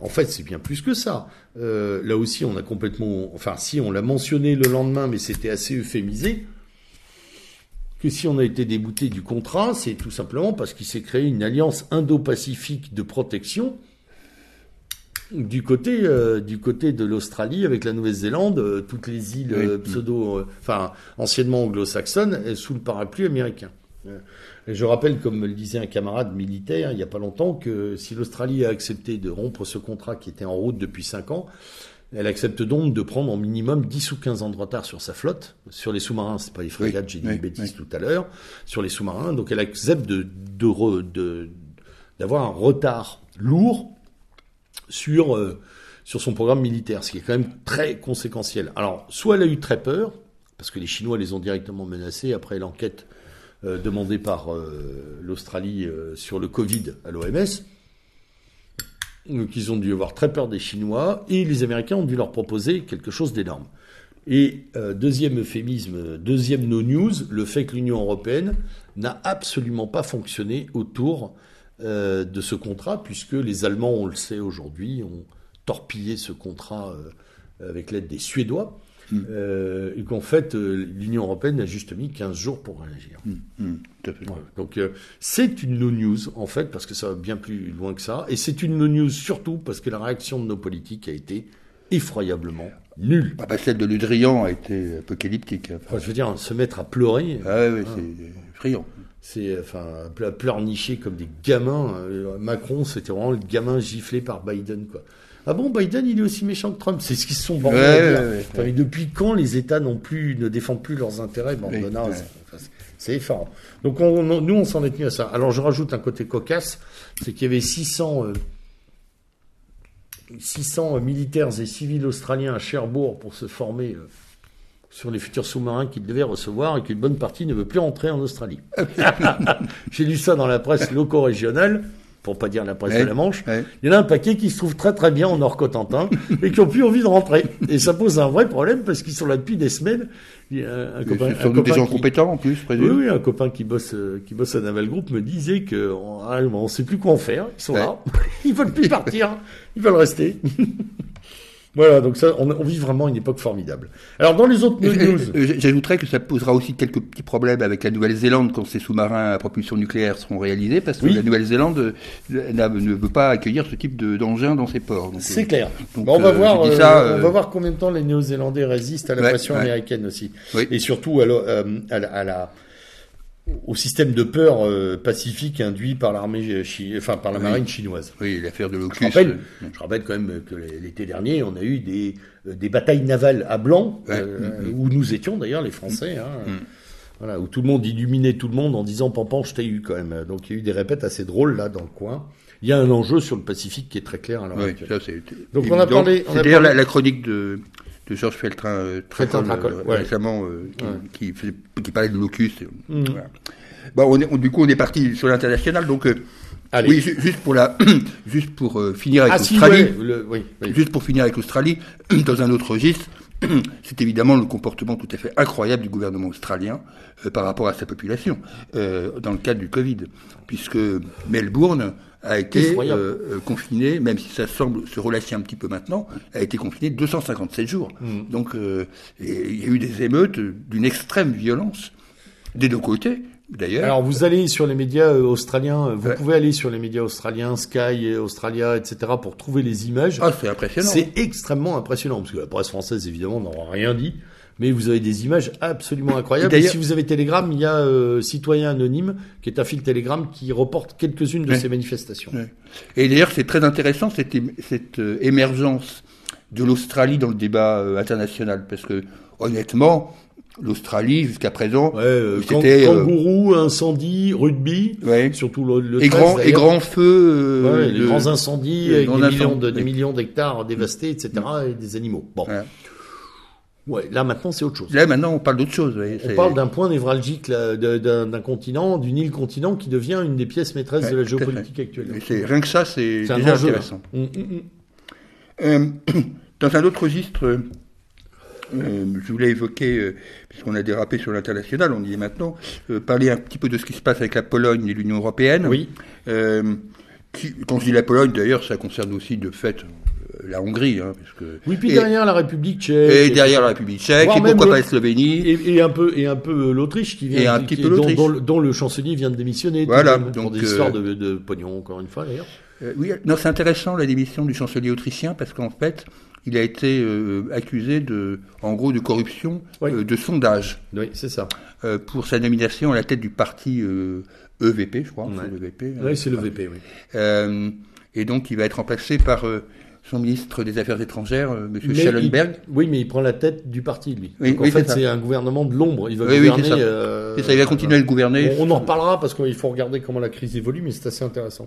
En fait, c'est bien plus que ça. là aussi, on a complètement. Enfin, si, on l'a mentionné le lendemain, mais c'était assez euphémisé que si on a été débouté du contrat, c'est tout simplement parce qu'il s'est créé une alliance indo-pacifique de protection du côté, euh, du côté de l'Australie avec la Nouvelle-Zélande, euh, toutes les îles euh, pseudo, enfin anciennement anglo-saxonnes, sous le parapluie américain. Et je rappelle, comme me le disait un camarade militaire il n'y a pas longtemps, que si l'Australie a accepté de rompre ce contrat qui était en route depuis cinq ans, elle accepte donc de prendre en minimum 10 ou 15 ans de retard sur sa flotte. Sur les sous-marins, c'est pas les frégates, j'ai dit une bêtise tout à l'heure. Sur les sous-marins, donc elle accepte de, de, d'avoir un retard lourd sur, euh, sur son programme militaire, ce qui est quand même très conséquentiel. Alors, soit elle a eu très peur, parce que les Chinois les ont directement menacés après l'enquête euh, demandée par euh, l'Australie sur le Covid à l'OMS, donc ils ont dû avoir très peur des Chinois et les Américains ont dû leur proposer quelque chose d'énorme. Et euh, deuxième euphémisme, deuxième no news, le fait que l'Union européenne n'a absolument pas fonctionné autour euh, de ce contrat, puisque les Allemands, on le sait aujourd'hui, ont torpillé ce contrat euh, avec l'aide des Suédois. Mm. Euh, et qu'en fait, euh, l'Union européenne a juste mis 15 jours pour réagir. Mm. Mm. Donc euh, c'est une no-news, en fait, parce que ça va bien plus loin que ça. Et c'est une no-news surtout parce que la réaction de nos politiques a été effroyablement nulle. Ah bah, celle de Ludrian a été apocalyptique. je veux dire, se mettre à pleurer. Ah oui, c'est effrayant. C'est enfin à pleurnicher comme des gamins. Macron, c'était vraiment le gamin giflé par Biden, quoi. Ah bon, Biden, il est aussi méchant que Trump. C'est ce qu'ils se sont à dire. depuis quand les États non plus, ne défendent plus leurs intérêts bon, C'est effarant. Donc nous, on s'en est tenu à ça. Alors je rajoute un côté cocasse, c'est qu'il y avait 600, 600 euh, militaires et civils australiens à Cherbourg pour se former euh, sur les futurs sous-marins qu'ils devaient recevoir et qu'une bonne partie ne veut plus rentrer en Australie. J'ai lu ça dans la presse loco-régionale. Pour pas dire la presse Ouais, de la Manche, ouais. il y en a un paquet qui se trouve très très bien en Nord-Cotentin et qui ont plus envie de rentrer. Et ça pose un vrai problème parce qu'ils sont là depuis des semaines. Il y a un, un copain, un sont des copain gens qui- compétents en plus, oui, oui, un copain qui bosse, euh, qui bosse à Naval Group me disait que on, ah, on sait plus quoi en faire. Ils sont Ouais. là, ils veulent plus partir, ils veulent rester. voilà, donc ça, on, on vit vraiment une époque formidable. Alors dans les autres news, J'ajouterais que ça posera aussi quelques petits problèmes avec la Nouvelle-Zélande quand ces sous-marins à propulsion nucléaire seront réalisés, parce que Oui. la Nouvelle-Zélande euh, ne veut pas accueillir ce type de- d'engin dans ses ports. C'est euh, clair. donc, on va euh, voir, euh, on va voir combien de temps les Néo-Zélandais résistent à la Ouais, pression ouais. américaine aussi, Oui. et surtout à, la- à la- à la au système de peur euh, pacifique induit par l'armée, chi- enfin par la Oui. marine chinoise. Oui, l'affaire de Je l'Ocus. rappelle, je rappelle quand même que l'été dernier, on a eu des, euh, des batailles navales à Blanc, Ouais. euh, Mm, où nous étions d'ailleurs les Français, hein, Mm. voilà, où tout le monde illuminait tout le monde en disant Pampan, je t'ai eu quand même. Donc il y a eu des répètes assez drôles là dans le coin. Il y a un enjeu sur le Pacifique qui est très clair à l'heure oui, actuelle. ça, Donc, on a parlé- C'est d'ailleurs parlé- la, la chronique de, de Georges Feltrin euh, Feltrin Tracol, euh, ouais. récemment euh, qui, Ouais. qui, faisait- qui parlait de l'Ocus. Mm. voilà. Bon, on est, on- du coup, on est parti sur l'international. Donc, euh, Allez. oui, ju- juste pour la, juste pour finir avec Ah si, l'Australie. ouais, le- oui, oui. Juste pour finir avec l'Australie, dans un autre registre, c'est évidemment le comportement tout à fait incroyable du gouvernement australien euh, par rapport à sa population euh, dans le cadre du Covid, puisque Melbourne a été euh, confiné, même si ça semble se relâcher un petit peu maintenant, a été confiné 257 jours. Mm. Donc euh, il y a eu des émeutes d'une extrême violence des deux côtés, d'ailleurs. Alors vous allez sur les médias euh, australiens, vous Ouais. pouvez aller sur les médias australiens, Sky, Australia, etc. pour trouver les images. Ah, c'est impressionnant. C'est extrêmement impressionnant, parce que la presse française, évidemment, n'aura rien dit. Mais vous avez des images absolument incroyables. Et si vous avez Telegram, il y a euh, Citoyen Anonyme, qui est un fil Telegram, qui reporte quelques-unes de Ouais. ces manifestations. Ouais. Et d'ailleurs, c'est très intéressant cette, euh, émergence de l'Australie dans le débat euh, international, parce que honnêtement, l'Australie jusqu'à présent, Ouais, euh, C'était, kan- kangourou, incendie, rugby, surtout le, le et 13, grands et Ouais, les grands incendies, avec des, millions de, des millions d'hectares dévastés, etc., et des animaux. Bon. Ouais, là maintenant c'est autre chose. Là maintenant, on parle d'autre chose. On parle d'un point névralgique d'un continent, d'une île-continent qui devient une des pièces maîtresses Ouais, de la géopolitique actuelle. rien que ça, c'est un déjà enjeu. intéressant. Hum, hum, hum. Euh, dans un autre registre, euh, je voulais évoquer, euh, puisqu'on a dérapé sur l'international, on y est maintenant, parler un petit peu de ce qui se passe avec la Pologne et l'Union européenne. Oui, qui- quand je dis la Pologne, d'ailleurs, ça concerne aussi de fait la Hongrie, hein, oui, puis et, derrière la République tchèque. et derrière la République tchèque, et pourquoi pas la Slovénie. Et, et un peu et un peu euh, l'Autriche qui vient Et un petit qui- peu dont, l'Autriche. dont le- dont le chancelier vient de démissionner Voilà, même, pour donc, des euh, histoires de, de pognon encore une fois d'ailleurs Euh, oui, non, c'est intéressant la démission du chancelier autrichien parce qu'en fait, il a été euh, accusé de, en gros, de corruption Oui. euh, de sondage oui c'est ça euh, pour sa nomination à la tête du parti euh, EVP, je crois. Ouais. c'est l'EVP, hein. oui c'est le VP oui Euh, et donc, il va être remplacé par euh, son ministre des Affaires étrangères, euh, Monsieur Mais Schallenberg. il- oui mais il prend la tête du parti lui Oui, Donc, en oui, fait c'est un gouvernement de l'ombre il va Oui, oui, gouverner c'est ça. euh, ça, il va continuer à le gouverner. on, on en reparlera parce qu'il faut regarder comment la crise évolue mais c'est assez intéressant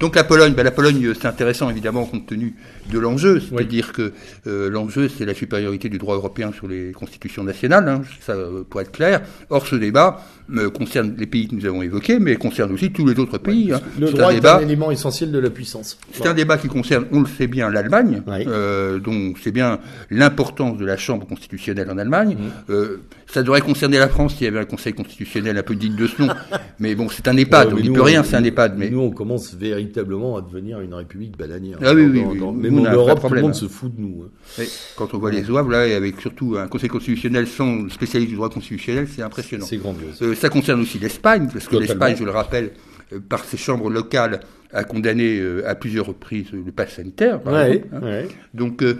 Donc la Pologne, ben, la Pologne, euh, c'est intéressant évidemment compte tenu de l'enjeu, c'est-à-dire que euh, l'enjeu c'est la supériorité du droit européen sur les constitutions nationales, hein, ça euh, pour être clair. Or ce débat euh, concerne les pays que nous avons évoqués, mais concerne aussi tous les autres pays. hein. le droit un est débat. un élément essentiel de la puissance C'est un débat qui concerne, on le sait bien, l'Allemagne, Oui. euh, donc c'est bien l'importance de la Chambre constitutionnelle en Allemagne. Mm. Euh, ça devrait concerner la France s'il y avait un Conseil constitutionnel un peu digne de ce nom, mais bon, c'est un EHPAD, Ouais, on n'y peut rien, c'est un EHPAD. Mais Nous, on commence véritablement à devenir une république bananière. Ah oui, oui, oui. Même en Europe, tout le monde se fout de nous. hein. Quand on voit les zouaves, là, et avec surtout un Conseil constitutionnel sans spécialiste du droit constitutionnel, c'est impressionnant. C'est grandiose. Euh, ça concerne aussi l'Espagne, parce que l'Espagne, je le rappelle, euh, par ses chambres locales, a condamné euh, à plusieurs reprises le pass sanitaire. par Ouais, exemple, hein. ouais. Donc, euh,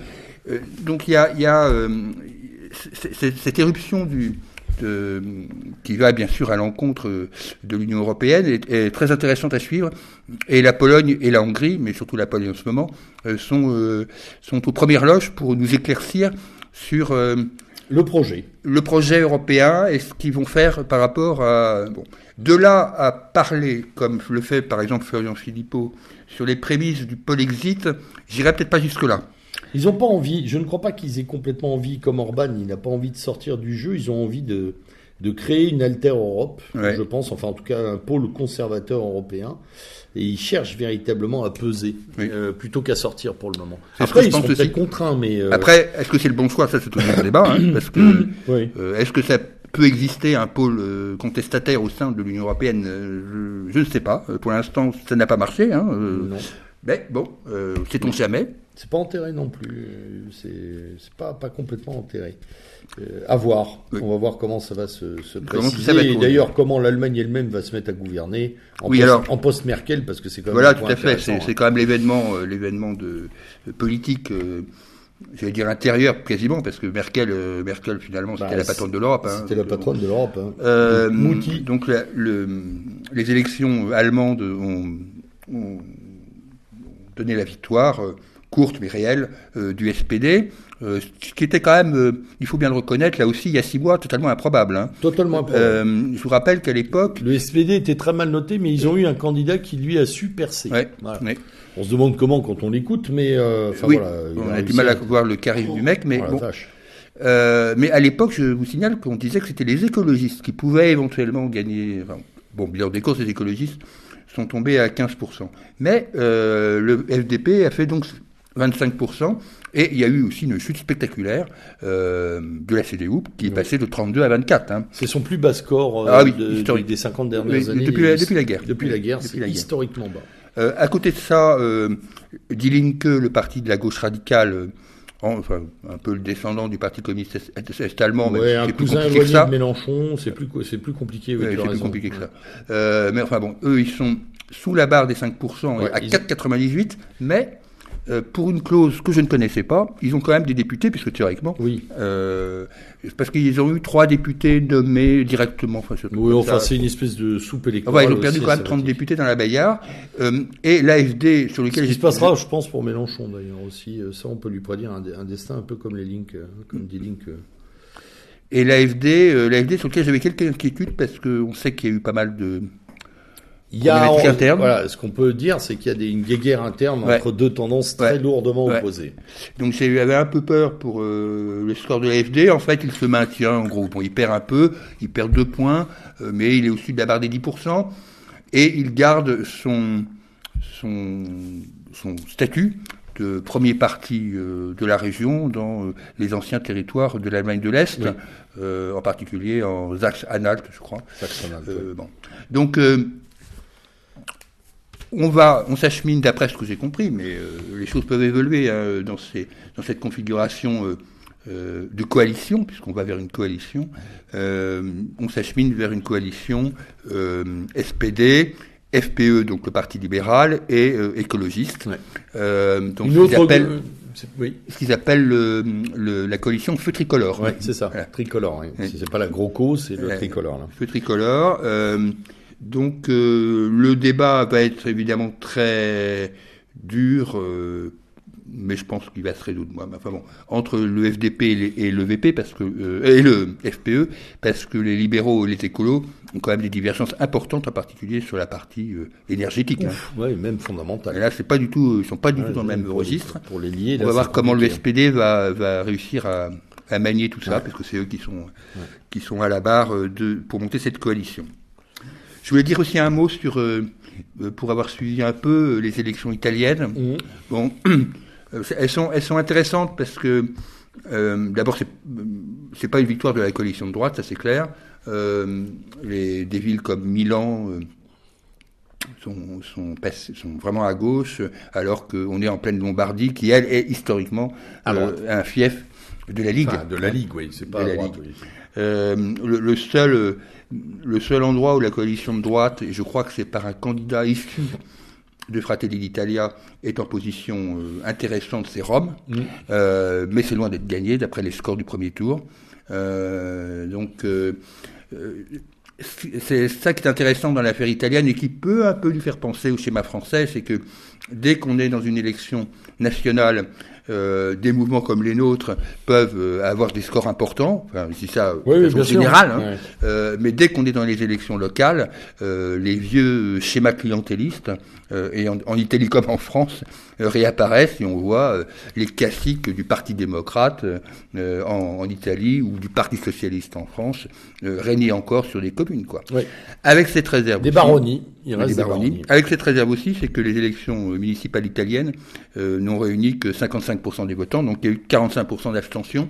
donc il y a, y a euh, cette éruption du, de- qui va bien sûr à l'encontre euh, de l'Union européenne est, est très intéressante à suivre. Et la Pologne et la Hongrie, mais surtout la Pologne en ce moment, euh, sont, euh, sont aux premières loges pour nous éclaircir sur euh, Le projet. le projet européen et ce qu'ils vont faire par rapport à... Bon, de là à parler, comme le fait par exemple Florian Philippot, sur les prémices du Polexit, j'irai peut-être pas jusque-là. Ils n'ont pas envie, je ne crois pas qu'ils aient complètement envie, comme Orban, il n'a pas envie de sortir du jeu, ils ont envie de de créer une alter Europe, Ouais. je pense, enfin en tout cas un pôle conservateur européen. Et ils cherchent véritablement à peser Oui. euh, plutôt qu'à sortir pour le moment. Après, ils sont peut-être contraints, mais euh, Après, est-ce que c'est le bon choix? Ça, c'est toujours un débat, hein, parce que oui. euh, est-ce que ça peut exister un pôle contestataire au sein de l'Union européenne? Je, ne sais pas. Pour l'instant, ça n'a pas marché. Hein, mais bon, sait-on jamais C'est pas enterré non plus. C'est pas pas complètement enterré. Euh, à voir. Oui. On va voir comment ça va se, se préciser. va Et d'ailleurs, comment l'Allemagne elle-même va se mettre à gouverner en Oui, post, Merkel, parce que c'est quand même Voilà, un tout à fait. C'est hein. quand même l'événement, euh, l'événement de, de politique. euh, J'allais dire intérieur quasiment parce que Merkel, euh, Merkel finalement c'était Bah, la patronne de l'Europe. hein. C'était la patronne de l'Europe. Hein. Mouti. donc la- le- les élections allemandes ont, ont donné la victoire, courte mais réelle, euh, du SPD, euh, ce qui était quand même, euh, il faut bien le reconnaître, là aussi il y a six mois, totalement improbable. hein. Totalement improbable. Euh, je vous rappelle qu'à l'époque, Le SPD était très mal noté, mais ils ont eu un candidat qui lui a su percer. ouais, Voilà. ouais. On se demande comment quand on l'écoute, mais euh, enfin oui, voilà. il on a du mal à voir le charisme du mec, mais Oh la bon. vache. Euh, mais à l'époque, je vous signale qu'on disait que c'était les écologistes qui pouvaient éventuellement gagner. Enfin, bon, bilan des courses, les écologistes sont tombés à 15%. Mais euh, le FDP a fait donc 25%. Et il y a eu aussi une chute spectaculaire euh, de la CDU qui est passée de 32 à 24. Hein. C'est son plus bas score euh, Ah oui, de- historique. des 50 dernières Oui, années. depuis la- depuis la guerre. Depuis la guerre, c'est historiquement bas. Euh, à côté de ça, euh, Die Linke, le parti de la gauche radicale, euh, en- enfin, un peu le descendant du parti communiste est- est- allemand, mais un c'est plus cousin compliqué que ça. de Mélenchon, c'est plus, c'est plus compliqué. oui, Ouais, c'est plus raison. compliqué que ça. Mais enfin bon, eux, ils sont sous la barre des 5%, Ouais, à ils- 4,98, mais euh, pour une clause que je ne connaissais pas, ils ont quand même des députés, puisque théoriquement, Oui. euh, parce qu'ils ont eu trois députés nommés directement. Enfin, ce Oui, enfin, c'est une espèce de soupe électorale. Ils ont perdu aussi, quand même ça 30 va être- députés dans la Bayard. Euh, et l'AFD, sur Ce lequel... qui se passera, je pense, pour Mélenchon d'ailleurs aussi. Ça, on peut lui prédire un, un destin un peu comme les Link, euh, comme. Et l'AFD, l'AFD sur lequel j'avais quelques inquiétudes, parce qu'on sait qu'il y a eu pas mal de... Il y a, interne. voilà, ce qu'on peut dire, c'est qu'il y a des, une guéguerre interne Ouais. entre deux tendances très Ouais. lourdement Ouais. opposées. Donc j'avais un peu peur pour euh, le score de l'AFD. En fait, il se maintient en gros. Bon, il perd un peu, il perd deux points, euh, mais il est au-dessus de la barre des 10%. Et il garde son, son, son statut de premier parti euh, de la région dans les anciens territoires de l'Allemagne de l'Est, Oui. en particulier en Saxe-Anhalt, je crois. Saxe-Anhalt, bon. Donc, on va, on s'achemine d'après ce que j'ai compris, mais euh, les choses peuvent évoluer hein, dans, ces, dans cette configuration euh, euh, de coalition, puisqu'on va vers une coalition. On s'achemine vers une coalition SPD, FPE, donc le Parti libéral, et écologiste. Ouais. Donc Une ce qu'ils autre. appellent, c'est- oui, ce qu'ils appellent le- le- la coalition feu tricolore. ouais, c'est ça. Voilà. Tricolore. Oui. C'est pas la Groco, c'est le tricolore. Là. feu tricolore. Donc euh, le débat va être évidemment très dur, euh, mais je pense qu'il va se résoudre. Moi. Enfin bon, entre le FDP et, les- et le VP parce que euh, et le FPE, parce que les libéraux et les écolos ont quand même des divergences importantes, en particulier sur la partie euh, énergétique. hein. Ouf, ouais, même fondamental. Et là, c'est pas du tout, ils sont pas du Ouais, tout dans le même pour- registre. Pour les lier, On là, va voir comment le. SPD va, va réussir à, à manier tout ça, Ouais. parce que c'est eux qui sont, qui sont à la barre euh, de, pour monter cette coalition. Je voulais dire aussi un mot sur, euh, euh, pour avoir suivi un peu euh, les élections italiennes. Mhm. Bon, elles sont, elles sont intéressantes parce que, euh, d'abord, c'est, c'est pas une victoire de la coalition de droite, ça c'est clair. Euh, les, des villes comme Milan, euh, sont, sont, vraiment à gauche, alors qu'on est en pleine Lombardie, qui elle est historiquement euh, un fief de la Ligue. Enfin, de la Ligue, oui, c'est pas De à la droite, Ligue. oui. Euh, le, le seul, euh, le seul endroit où la coalition de droite, et je crois que c'est par un candidat issu de Fratelli d'Italia, est en position euh, intéressante, c'est Rome. Mhm. Euh, mais c'est loin d'être gagné d'après les scores du premier tour. Euh, donc, c'est ça qui est intéressant dans l'affaire italienne et qui peut un peu lui faire penser au schéma français, c'est que dès qu'on est dans une élection nationale, euh, des mouvements comme les nôtres peuvent euh, avoir des scores importants, enfin, dis ça Oui, de façon générale, hein. Ouais. Euh, mais dès qu'on est dans les élections locales, les vieux schémas clientélistes, et en, en Italie comme en France, réapparaissent et on voit les classiques du Parti démocrate en, en Italie ou du Parti socialiste en France régner encore sur les communes. Quoi. Ouais. Avec cette réserve. Des aussi- baronnies. Il reste des baronnies. baronnies. Avec cette réserve aussi, c'est que les élections euh, municipales italiennes euh, n'ont réuni que 55% des votants, donc il y a eu 45% d'abstention,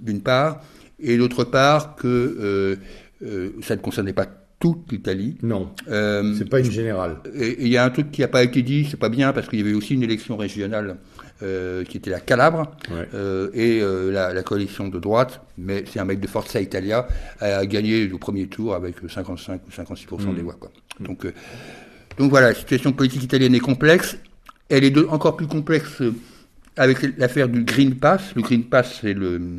d'une part, et d'autre part que euh, euh, ça ne concernait pas toute l'Italie. Non, Euh, c'est pas une générale. et il y a un truc qui n'a pas été dit, c'est pas bien, parce qu'il y avait aussi une élection régionale euh, qui était la Calabre, Ouais. euh, et euh, la, la coalition de droite, mais c'est un mec de Forza Italia, a gagné au premier tour avec 55 ou 56% Mm. des voix. Quoi. Donc, euh, donc voilà, la situation politique italienne est complexe. Elle est de- encore plus complexe euh, avec l'affaire du Green Pass. Le Green Pass, c'est le,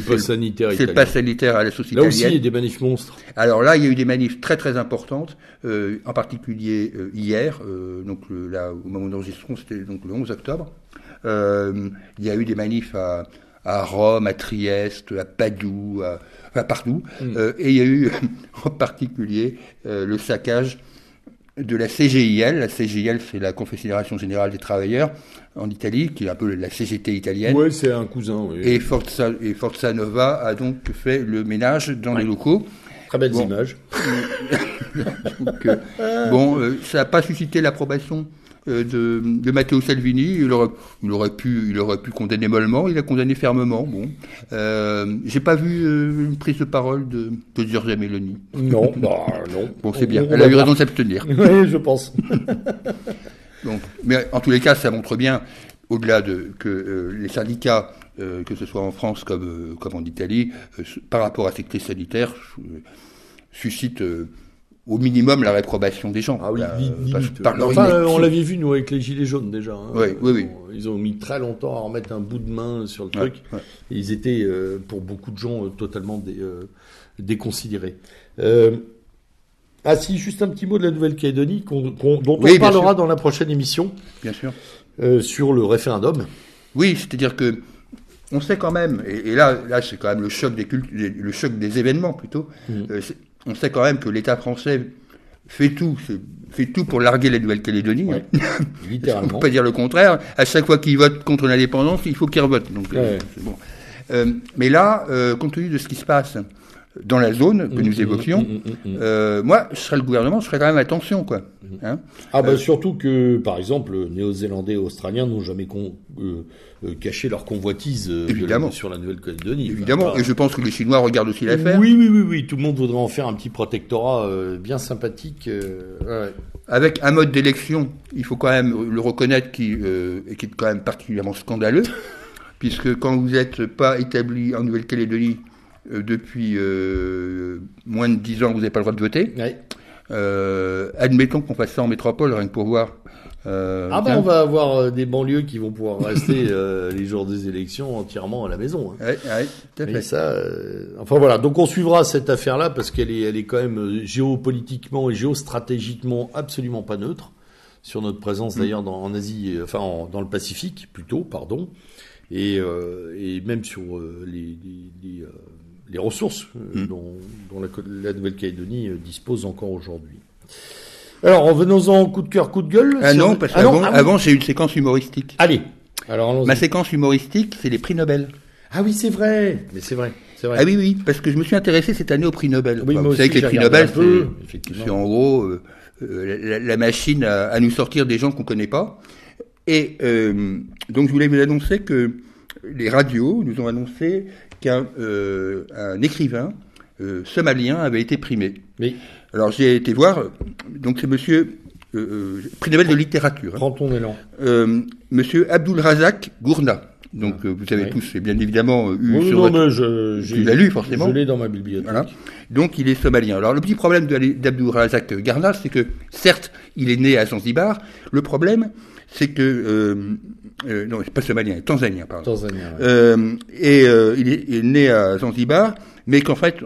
pass sanitaire c'est le pass sanitaire à la sauce Là aussi, il y a des manifs monstres. Alors là, il y a eu des manifs très très importantes, euh, en particulier euh, hier, euh, donc le- là au moment où nous enregistrons, c'était donc le 11 octobre. Il y a eu des manifs à, à Rome, à Trieste, à Padoue, à, enfin partout, Euh, et il y a eu en particulier euh, le saccage de la CGIL. La CGIL, c'est la Confédération Générale des Travailleurs en Italie, qui est un peu la CGT italienne. Ouais, c'est un cousin. oui. Et Forza, et Forza Nova a donc fait le ménage dans les locaux. Très belles Bon. images. Donc, euh, bon, euh, ça n'a pas suscité l'approbation euh, de, de Matteo Salvini. Il aurait, il aurait pu, il aurait pu condamner mollement. Il a condamné fermement. Bon, euh, j'ai pas vu euh, une prise de parole de, de Giorgia Meloni. Non, bah, non. Bon, c'est bien. Elle a eu raison de s'abstenir. Oui, je pense. Donc, mais en tous les cas, ça montre bien, au-delà de que euh, les syndicats, euh, que ce soit en France comme, euh, comme en Italie, euh, par rapport à cette crise sanitaire, euh, suscitent euh, au minimum la réprobation des gens. Ah oui, Là, vite, parce- vite. par leur Enfin, euh, on l'avait vu, nous, avec les Gilets jaunes, déjà. hein. Oui, oui, oui. Ils ont mis très longtemps à remettre un bout de main sur le Ouais, truc. ouais. Et ils étaient, euh, pour beaucoup de gens, euh, totalement dé- euh, déconsidérés. Euh, ah si, juste un petit mot de la Nouvelle-Calédonie, dont on parlera sûr. dans la prochaine émission, Bien sûr. euh, sur le référendum. Oui, c'est-à-dire que on sait quand même, et, et là, là c'est quand même le choc des cultes, le choc des événements plutôt. Mhm. On sait quand même que l'État français fait tout, fait tout pour larguer la Nouvelle-Calédonie. Ouais. hein. On ne Littéralement. peut pas dire le contraire. À chaque fois qu'il vote contre l'indépendance, il faut qu'il revote. Donc, euh, Ouais. bon. Euh, mais là, euh, compte tenu de ce qui se passe dans la zone que nous Mhm, évoquions, mhm. euh, moi, je serais le gouvernement, je ferais quand même attention, quoi. Hein Ah bah surtout que, par exemple, Néo-Zélandais et Australiens n'ont jamais con- euh, euh, caché leur convoitise la- sur la Nouvelle-Calédonie. Évidemment. Enfin, Et je pense que les Chinois regardent aussi l'affaire. Oui, oui, oui, oui. Tout le monde voudrait en faire un petit protectorat bien sympathique. ouais. avec un mode d'élection, il faut quand même le reconnaître, qui, et qui est quand même particulièrement scandaleux, puisque quand vous n'êtes pas établi en Nouvelle-Calédonie depuis euh, moins de 10 ans, vous n'avez pas le droit de voter. Ouais. Euh, admettons qu'on fasse ça en métropole, rien que pour voir. Euh, Ah bah tiens. on va avoir euh, des banlieues qui vont pouvoir rester euh, les jours des élections entièrement à la maison. hein. Ouais, ouais, tout à Mais fait. ça, euh, enfin voilà. Donc on suivra cette affaire-là parce qu'elle est, elle est quand même euh, géopolitiquement et géostratégiquement absolument pas neutre sur notre présence d'ailleurs dans, en Asie, euh, enfin en- dans le Pacifique plutôt, pardon, et, euh, et même sur euh, les, les, les, euh, les ressources euh, Mm. dont, dont la, Nouvelle-Calédonie euh, dispose encore aujourd'hui. Alors revenons-en coup de cœur, coup de gueule. Ah non, on- parce Ah qu'avant ah oui. avant, j'ai une séquence humoristique. Allez. Alors. Ma séquence humoristique, c'est les prix Nobel. Ah oui, c'est vrai. Mais c'est vrai. Vrai. Ah oui, oui, parce que je me suis intéressé cette année aux prix Nobel. Oui, Enfin, vous savez que les prix Nobel, c'est- en gros euh, la, la machine à, à nous sortir des gens qu'on connaît pas. Et euh, donc je voulais vous annoncer que les radios nous ont annoncé qu'un euh, un écrivain euh, somalien avait été primé. Alors j'ai été voir, donc c'est monsieur, euh, prix Nobel de littérature, hein. prends ton élan. Euh, monsieur Abdul Razak Gourna. Donc vous avez Oui. tous bien évidemment eu Oui, sur non, votre- mais je, Tu l'as lu, forcément. Je l'ai dans ma bibliothèque. Voilà. Donc il est somalien. Alors le petit problème d'Abdul Razak Garna, c'est que certes, il est né à Zanzibar. Le problème, c'est que euh, euh, non, c'est pas somalien, tanzanien, pardon. Tanzanien. ouais. Euh, et euh, il, est, il est né à Zanzibar mais qu'en fait,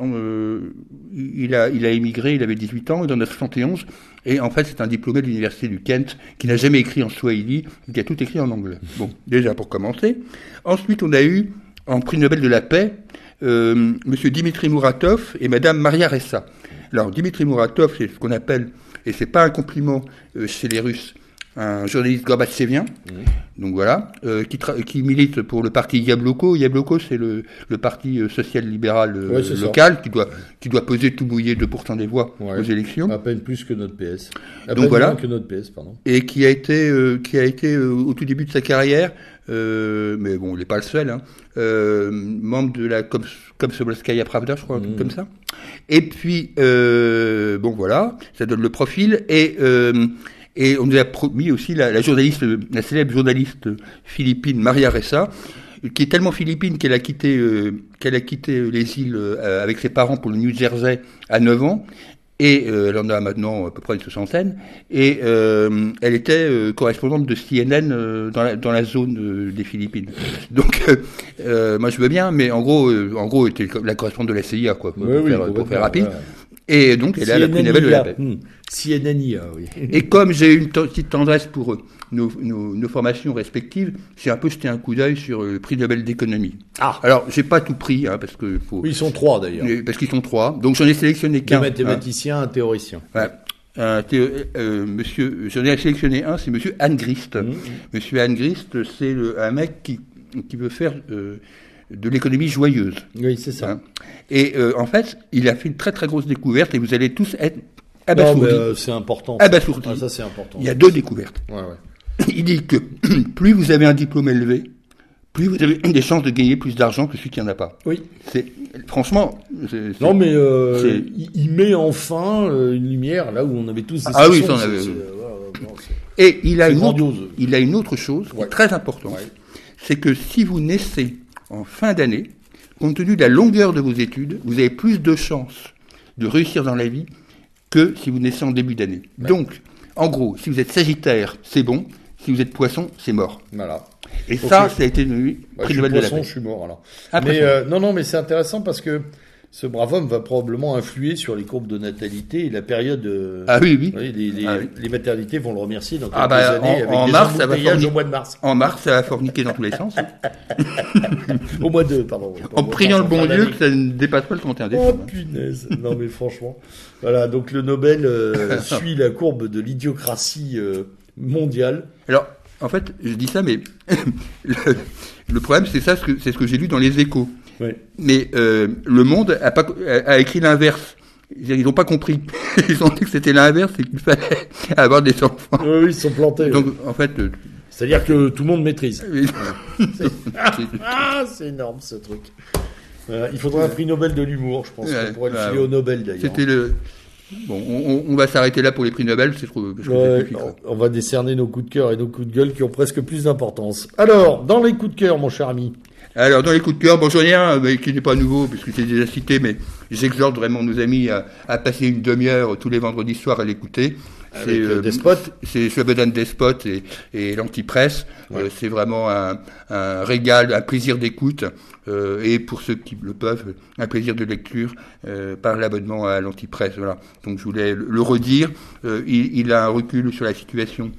il, a, il a émigré, il avait 18 ans, il en a 71, et en fait, c'est un diplômé de l'université du Kent qui n'a jamais écrit en swahili, qui a tout écrit en anglais. Bon, déjà pour commencer. Ensuite, on a eu, en prix Nobel de la paix, euh, Monsieur Dimitri Muratov et Madame Maria Ressa. Alors, Dimitri Muratov, c'est ce qu'on appelle, et c'est pas un compliment euh, chez les Russes, un journaliste gorbatchevien, mmh. donc voilà, euh, qui, qui, milite pour le parti Yabloko. Yabloko, c'est le, le, parti euh, social-libéral euh, local qui doit, qui doit peser tout mouillé 2% des voix aux élections. À peine plus que notre PS. À donc voilà. que notre PS, pardon. Et qui a été, qui a été au tout début de sa carrière, mais bon, il n'est pas le seul, hein, membre de la Komsomolskaya Pravda, je crois, mmh. comme ça. Et puis, bon voilà, ça donne le profil. Et et on nous a promis aussi la, journaliste, la célèbre journaliste philippine Maria Ressa, qui est tellement philippine qu'elle a quitté, euh, qu'elle a quitté euh, les îles euh, avec ses parents pour le New Jersey à 9 ans. Et elle en a maintenant à peu près une soixantaine. Et elle était correspondante de CNN dans, la, dans la zone des Philippines. Donc, moi je veux bien, mais en gros, en gros, était la correspondante de la CIA, quoi, pour, faire, pour faire, rapide. Et donc, elle a la prix Nobel de la paix. Hmm. CNNIA, oui. Et comme j'ai une petite tendresse pour nos, nos, nos formations respectives, j'ai un peu jeté un coup d'œil sur le prix Nobel d'économie. Ah. Alors, j'ai pas tout pris, hein, parce que faut. Oui, ils sont trois d'ailleurs. Parce qu'ils sont trois. Donc, j'en ai sélectionné qu'un. Un mathématicien, un théoricien. Ouais. Euh, euh, monsieur, j'en ai sélectionné un, c'est Monsieur Anne Grist. Mmh. Monsieur Anne Grist, c'est un mec qui, qui veut faire euh, de l'économie joyeuse. Oui, c'est ça. Hein. et euh, en fait, il a fait une très très grosse découverte et vous allez tous être abasourdis. Euh, c'est important. Abasourdis. Ah, ça c'est important. Il y a deux découvertes. Ouais, ouais. Il dit que plus vous avez un diplôme élevé, plus vous avez des chances de gagner plus d'argent que celui qui n'en a pas. Oui. C'est franchement. non mais euh, il, met enfin une lumière là où on avait tous. Des ah oui, ça on avait. Et il a une autre, il a une autre chose très importante, c'est que si vous naissez en fin d'année, compte tenu de la longueur de vos études, vous avez plus de chances de réussir dans la vie que si vous naissez en début d'année. Donc, en gros, si vous êtes Sagittaire, c'est bon. Si vous êtes Poisson, c'est mort. Voilà. Et ça, ça a été une ouais, de poisson, je suis mort alors. mais euh, non, non, mais c'est intéressant parce que ce brave homme va probablement influer sur les courbes de natalité et la période. Euh, ah oui, oui. les, ah les, maternités vont le remercier dans ah quelques bah, années en, avec mars, ça va au mois de mars. En mars, ça va forniquer dans tous les sens. au mois de, pardon. en priant le bon Dieu que ça ne dépasse pas le 31 décembre. Oh punaise. non mais franchement. Voilà, donc le Nobel euh, suit la courbe de l'idiocratie euh, mondiale. Alors, en fait, je dis ça, mais le, le problème, c'est ça, c'est ce que j'ai lu dans les échos. Mais euh, le monde a, pas, a, écrit l'inverse. Ils n'ont pas compris. Ils ont dit que c'était l'inverse et qu'il fallait avoir des enfants. Oui, ils sont plantés. Donc, en fait. C'est-à-dire que tout le monde maîtrise. ah, c'est énorme ce truc. il faudrait un prix Nobel de l'humour, je pense. Ouais, pourrait le filer au Nobel d'ailleurs. C'était le. Bon, on, on va s'arrêter là pour les prix Nobel, c'est trop. Ouais, on va décerner nos coups de cœur et nos coups de gueule qui ont presque plus d'importance. Alors, dans les coups de cœur, mon cher ami. Alors, dans les coups de cœur, bon, j'en ai un, mais qui n'est pas nouveau, puisque c'est déjà cité, mais j'exhorte vraiment nos amis à, à passer une demi-heure tous les vendredis soirs à l'écouter. C'est euh, Despot. C'est Slobodan Despot et, et l'antipresse. Euh, c'est vraiment un, un, régal, un plaisir d'écoute. Euh, et pour ceux qui le peuvent, un plaisir de lecture euh, par l'abonnement à l'antipresse. Voilà. Donc je voulais le redire. Euh, il, il, a un recul sur la situation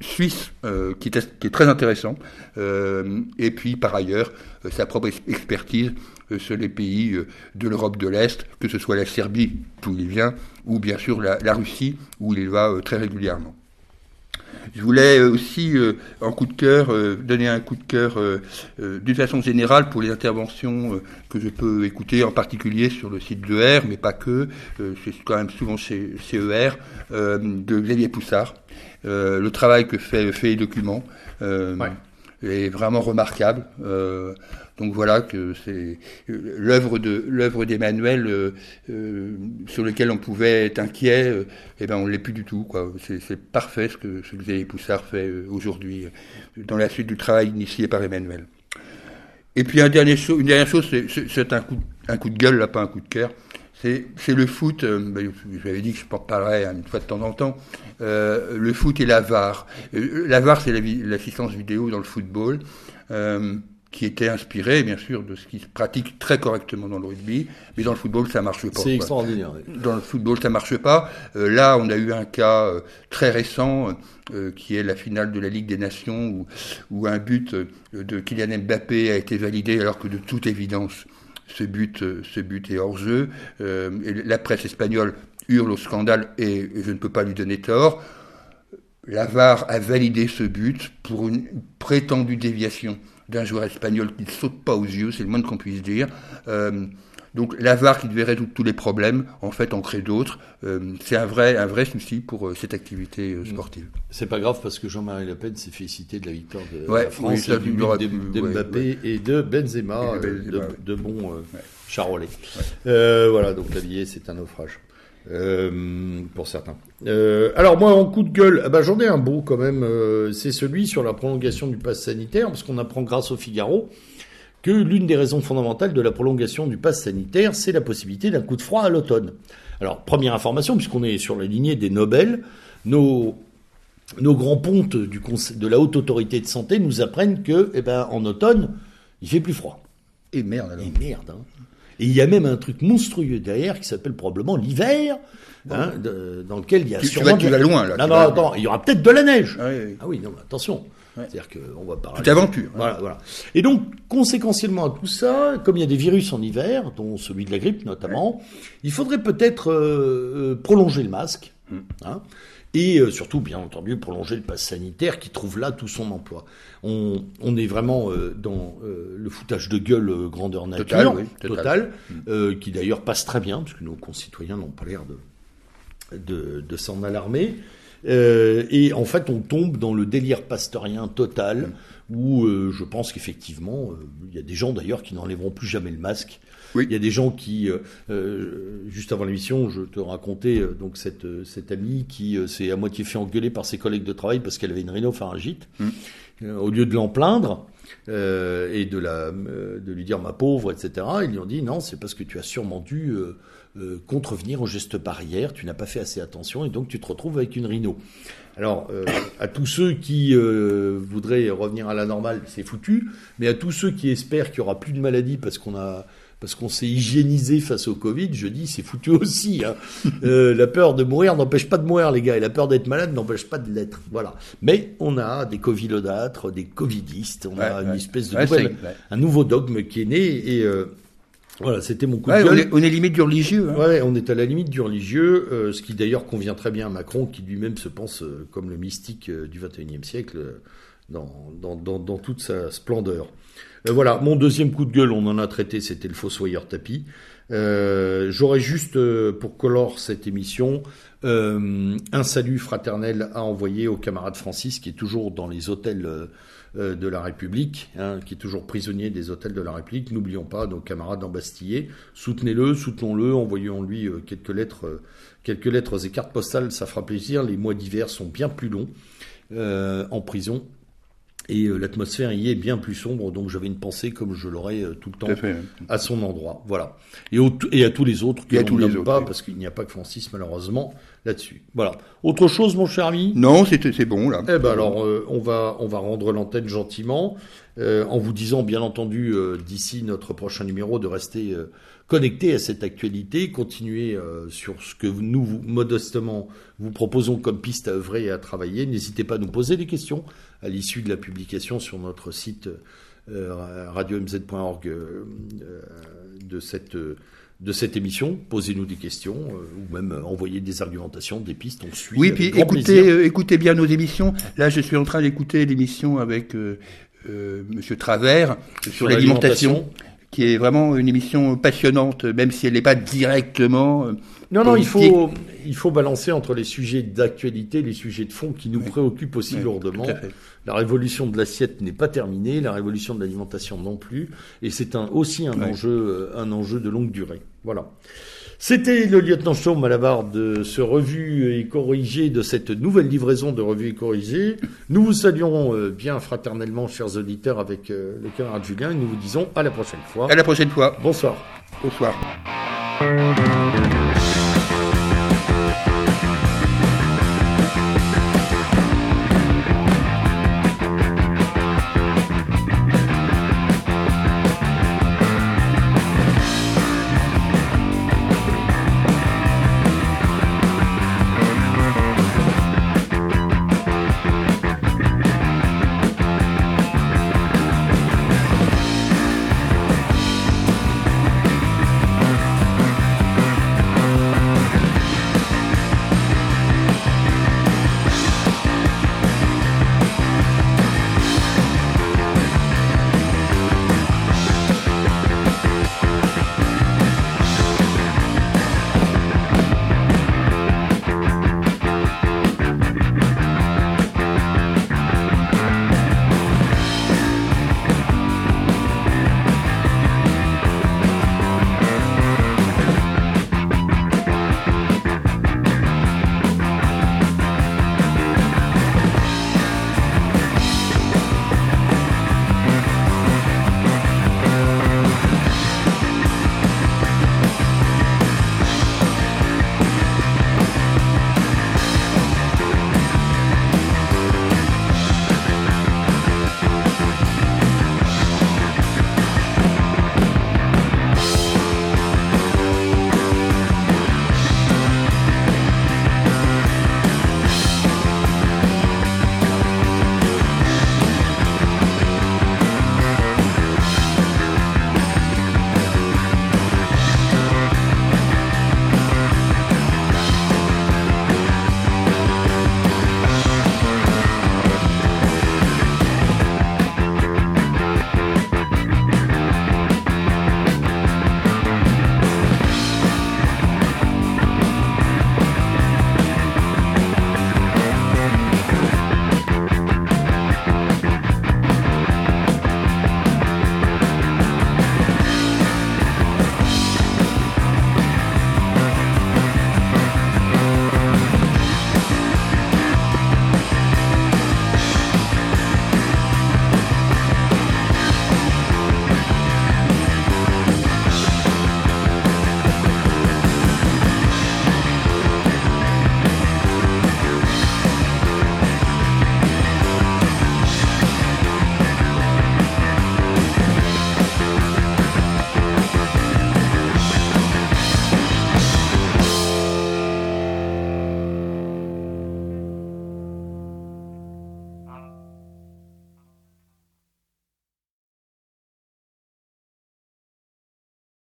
suisse euh, qui, est, très intéressant, euh, et puis par ailleurs euh, sa propre expertise sur les pays de l'Europe de l'Est, que ce soit la Serbie, d'où il vient, ou bien sûr la, Russie, où il va très régulièrement. Je voulais aussi, en coup de cœur, donner un coup de cœur d'une façon générale pour les interventions que je peux écouter, en particulier sur le site de R, mais pas que, c'est quand même souvent chez CER, de Xavier Poussard. Euh, le travail que fait fait Document euh, est vraiment remarquable. Euh, donc voilà que c'est l'œuvre de l'œuvre d'Emmanuel sur lequel on pouvait être inquiet. et eh ben on l'est plus du tout. Quoi. C'est, parfait ce que, ce que Xavier Poussard fait aujourd'hui dans la suite du travail initié par Emmanuel. Et puis un dernier chose, une dernière chose, c'est, un coup, un coup de gueule là, pas un coup de cœur. C'est le foot, euh, ben, je vous avais dit que je parlerai une fois de temps en temps, euh, le foot et la VAR. Euh, la VAR, c'est l'assistance vidéo dans le football, qui était inspiré, bien sûr, de ce qui se pratique très correctement dans le rugby, mais dans le football, ça marche pas. C'est extraordinaire. Dans le football, ça marche pas. Euh, là, on a eu un cas euh, très récent, euh, qui est la finale de la Ligue des Nations, où, où un but de Kylian Mbappé a été validé, alors que de toute évidence, ce but, ce but est hors jeu. Et la presse espagnole hurle au scandale, et je ne peux pas lui donner tort. La VAR a validé ce but pour une prétendue déviation d'un joueur espagnol qui ne saute pas aux yeux, c'est le moins qu'on puisse dire. Euh, donc la VAR qui devait résoudre tous les problèmes, en fait, en crée d'autres. Euh, c'est un vrai, un vrai souci pour euh, cette activité euh, sportive. C'est pas grave parce que Jean-Marie Le Pen s'est félicité de la victoire de la France, oui, du Mbappé et de Benzema, de, de, bons charolais. voilà, donc la vie c'est un naufrage. Euh, pour certains. Euh, alors moi, en coup de gueule, ah bah, j'en ai un beau quand même. Euh, c'est celui sur la prolongation du pass sanitaire, parce qu'on apprend grâce au Figaro que l'une des raisons fondamentales de la prolongation du pass sanitaire, c'est la possibilité d'un coup de froid à l'automne. Alors première information, puisqu'on est sur la lignée des Nobel, nos nos grands pontes du conseil, de la haute autorité de santé nous apprennent que, eh ben, en automne, il fait plus froid. Et merde alors. Et merde. Hein. Et il y a même un truc monstrueux derrière qui s'appelle probablement l'hiver, hein, dans lequel il y a tu, sûrement... Tu vas, loin, là. Non, non, attends, il y aura peut-être de la neige. Ah oui, non, attention. C'est-à-dire qu'on va parler... Toute aventure. Voilà, voilà. Et donc, conséquentiellement à tout ça, comme il y a des virus en hiver, dont celui de la grippe notamment, il faudrait peut-être euh, euh, prolonger le masque. Mm. Hein, et euh, surtout, bien entendu, prolonger le pass sanitaire qui trouve là tout son emploi. On, on est vraiment euh, dans euh, le foutage de gueule grandeur nature, total, mm. qui d'ailleurs passe très bien, puisque nos concitoyens n'ont pas l'air de, de, de s'en alarmer. Et en fait, on tombe dans le délire pasteurien total, mm. où je pense qu'effectivement, il y a des gens d'ailleurs qui n'enlèveront plus jamais le masque il y a des gens qui, euh, euh, juste avant l'émission, je te racontais euh, donc cette, cette amie qui s'est à moitié fait engueuler par ses collègues de travail parce qu'elle avait une rhinopharyngite. Mmh. au lieu de l'en plaindre et de, la, de lui dire ma pauvre, etc., ils lui ont dit non, c'est parce que tu as sûrement dû contrevenir au geste barrière, tu n'as pas fait assez attention et donc tu te retrouves avec une rhino. Alors, à tous ceux qui voudraient revenir à la normale, c'est foutu, mais à tous ceux qui espèrent qu'il y aura plus de maladies parce qu'on a parce qu'on s'est hygiénisé face au Covid, je dis c'est foutu aussi. Hein. Euh, la peur de mourir n'empêche pas de mourir, les gars, et la peur d'être malade n'empêche pas de l'être. Voilà. Mais on a des covilodâtres, des covidistes, on a une espèce de nouvelle, un nouveau dogme qui est né et euh, voilà, c'était mon coup de gueule. On est, limite du religieux. Hein. Ouais, on est à la limite du religieux, euh, ce qui d'ailleurs convient très bien à Macron, qui lui-même se pense comme le mystique du XXIe siècle, dans, dans, dans, dans toute sa splendeur. Euh, voilà, mon deuxième coup de gueule, on en a traité, c'était le Fossoyeur Tapis. Euh, J'aurais juste, euh, pour colorer cette émission, euh, un salut fraternel à envoyer au camarade Francis, qui est toujours dans les hôtels de la République, hein, qui est toujours prisonnier des hôtels de la République. N'oublions pas nos camarades embastillés. Soutenez-le, soutenons-le, envoyons-lui quelques lettres, quelques lettres et cartes postales, ça fera plaisir. Les mois d'hiver sont bien plus longs en prison et euh, l'atmosphère y est bien plus sombre, donc j'avais une pensée comme je l'aurais euh, tout le temps à son endroit. Voilà. Et, et à tous les autres qui ne pas, parce qu'il n'y a pas que Francis malheureusement là-dessus. Voilà. Autre chose, mon cher ami? Non, c'est bon là. Eh ben alors, euh, on va on va rendre l'antenne gentiment, en vous disant bien entendu d'ici notre prochain numéro de rester connecté à cette actualité, continuer sur ce que nous, modestement, vous proposons comme piste à œuvrer et à travailler. N'hésitez pas à nous poser des questions à l'issue de la publication sur notre site euh, radio-mz.org euh, de cette de cette émission, posez-nous des questions euh, ou même envoyez des argumentations, des pistes, on suit. Oui, puis écoutez, écoutez bien nos émissions. Là, je suis en train d'écouter l'émission avec Monsieur Travers sur, l'alimentation, qui est vraiment une émission passionnante, même si elle n'est pas directement non, non, il faut, il faut balancer entre les sujets d'actualité, les sujets de fond qui nous préoccupent aussi lourdement. La révolution de l'assiette n'est pas terminée, la révolution de l'alimentation non plus, et c'est un, aussi un enjeu, euh, un enjeu de longue durée. Voilà. C'était le lieutenant Chaume à la barre de ce revue et corrigé, de cette nouvelle livraison de revue et corrigé. Nous vous saluons euh, bien fraternellement, chers auditeurs, avec euh, le camarade Julien, et nous vous disons à la prochaine fois. À la prochaine fois. Bonsoir. Bonsoir.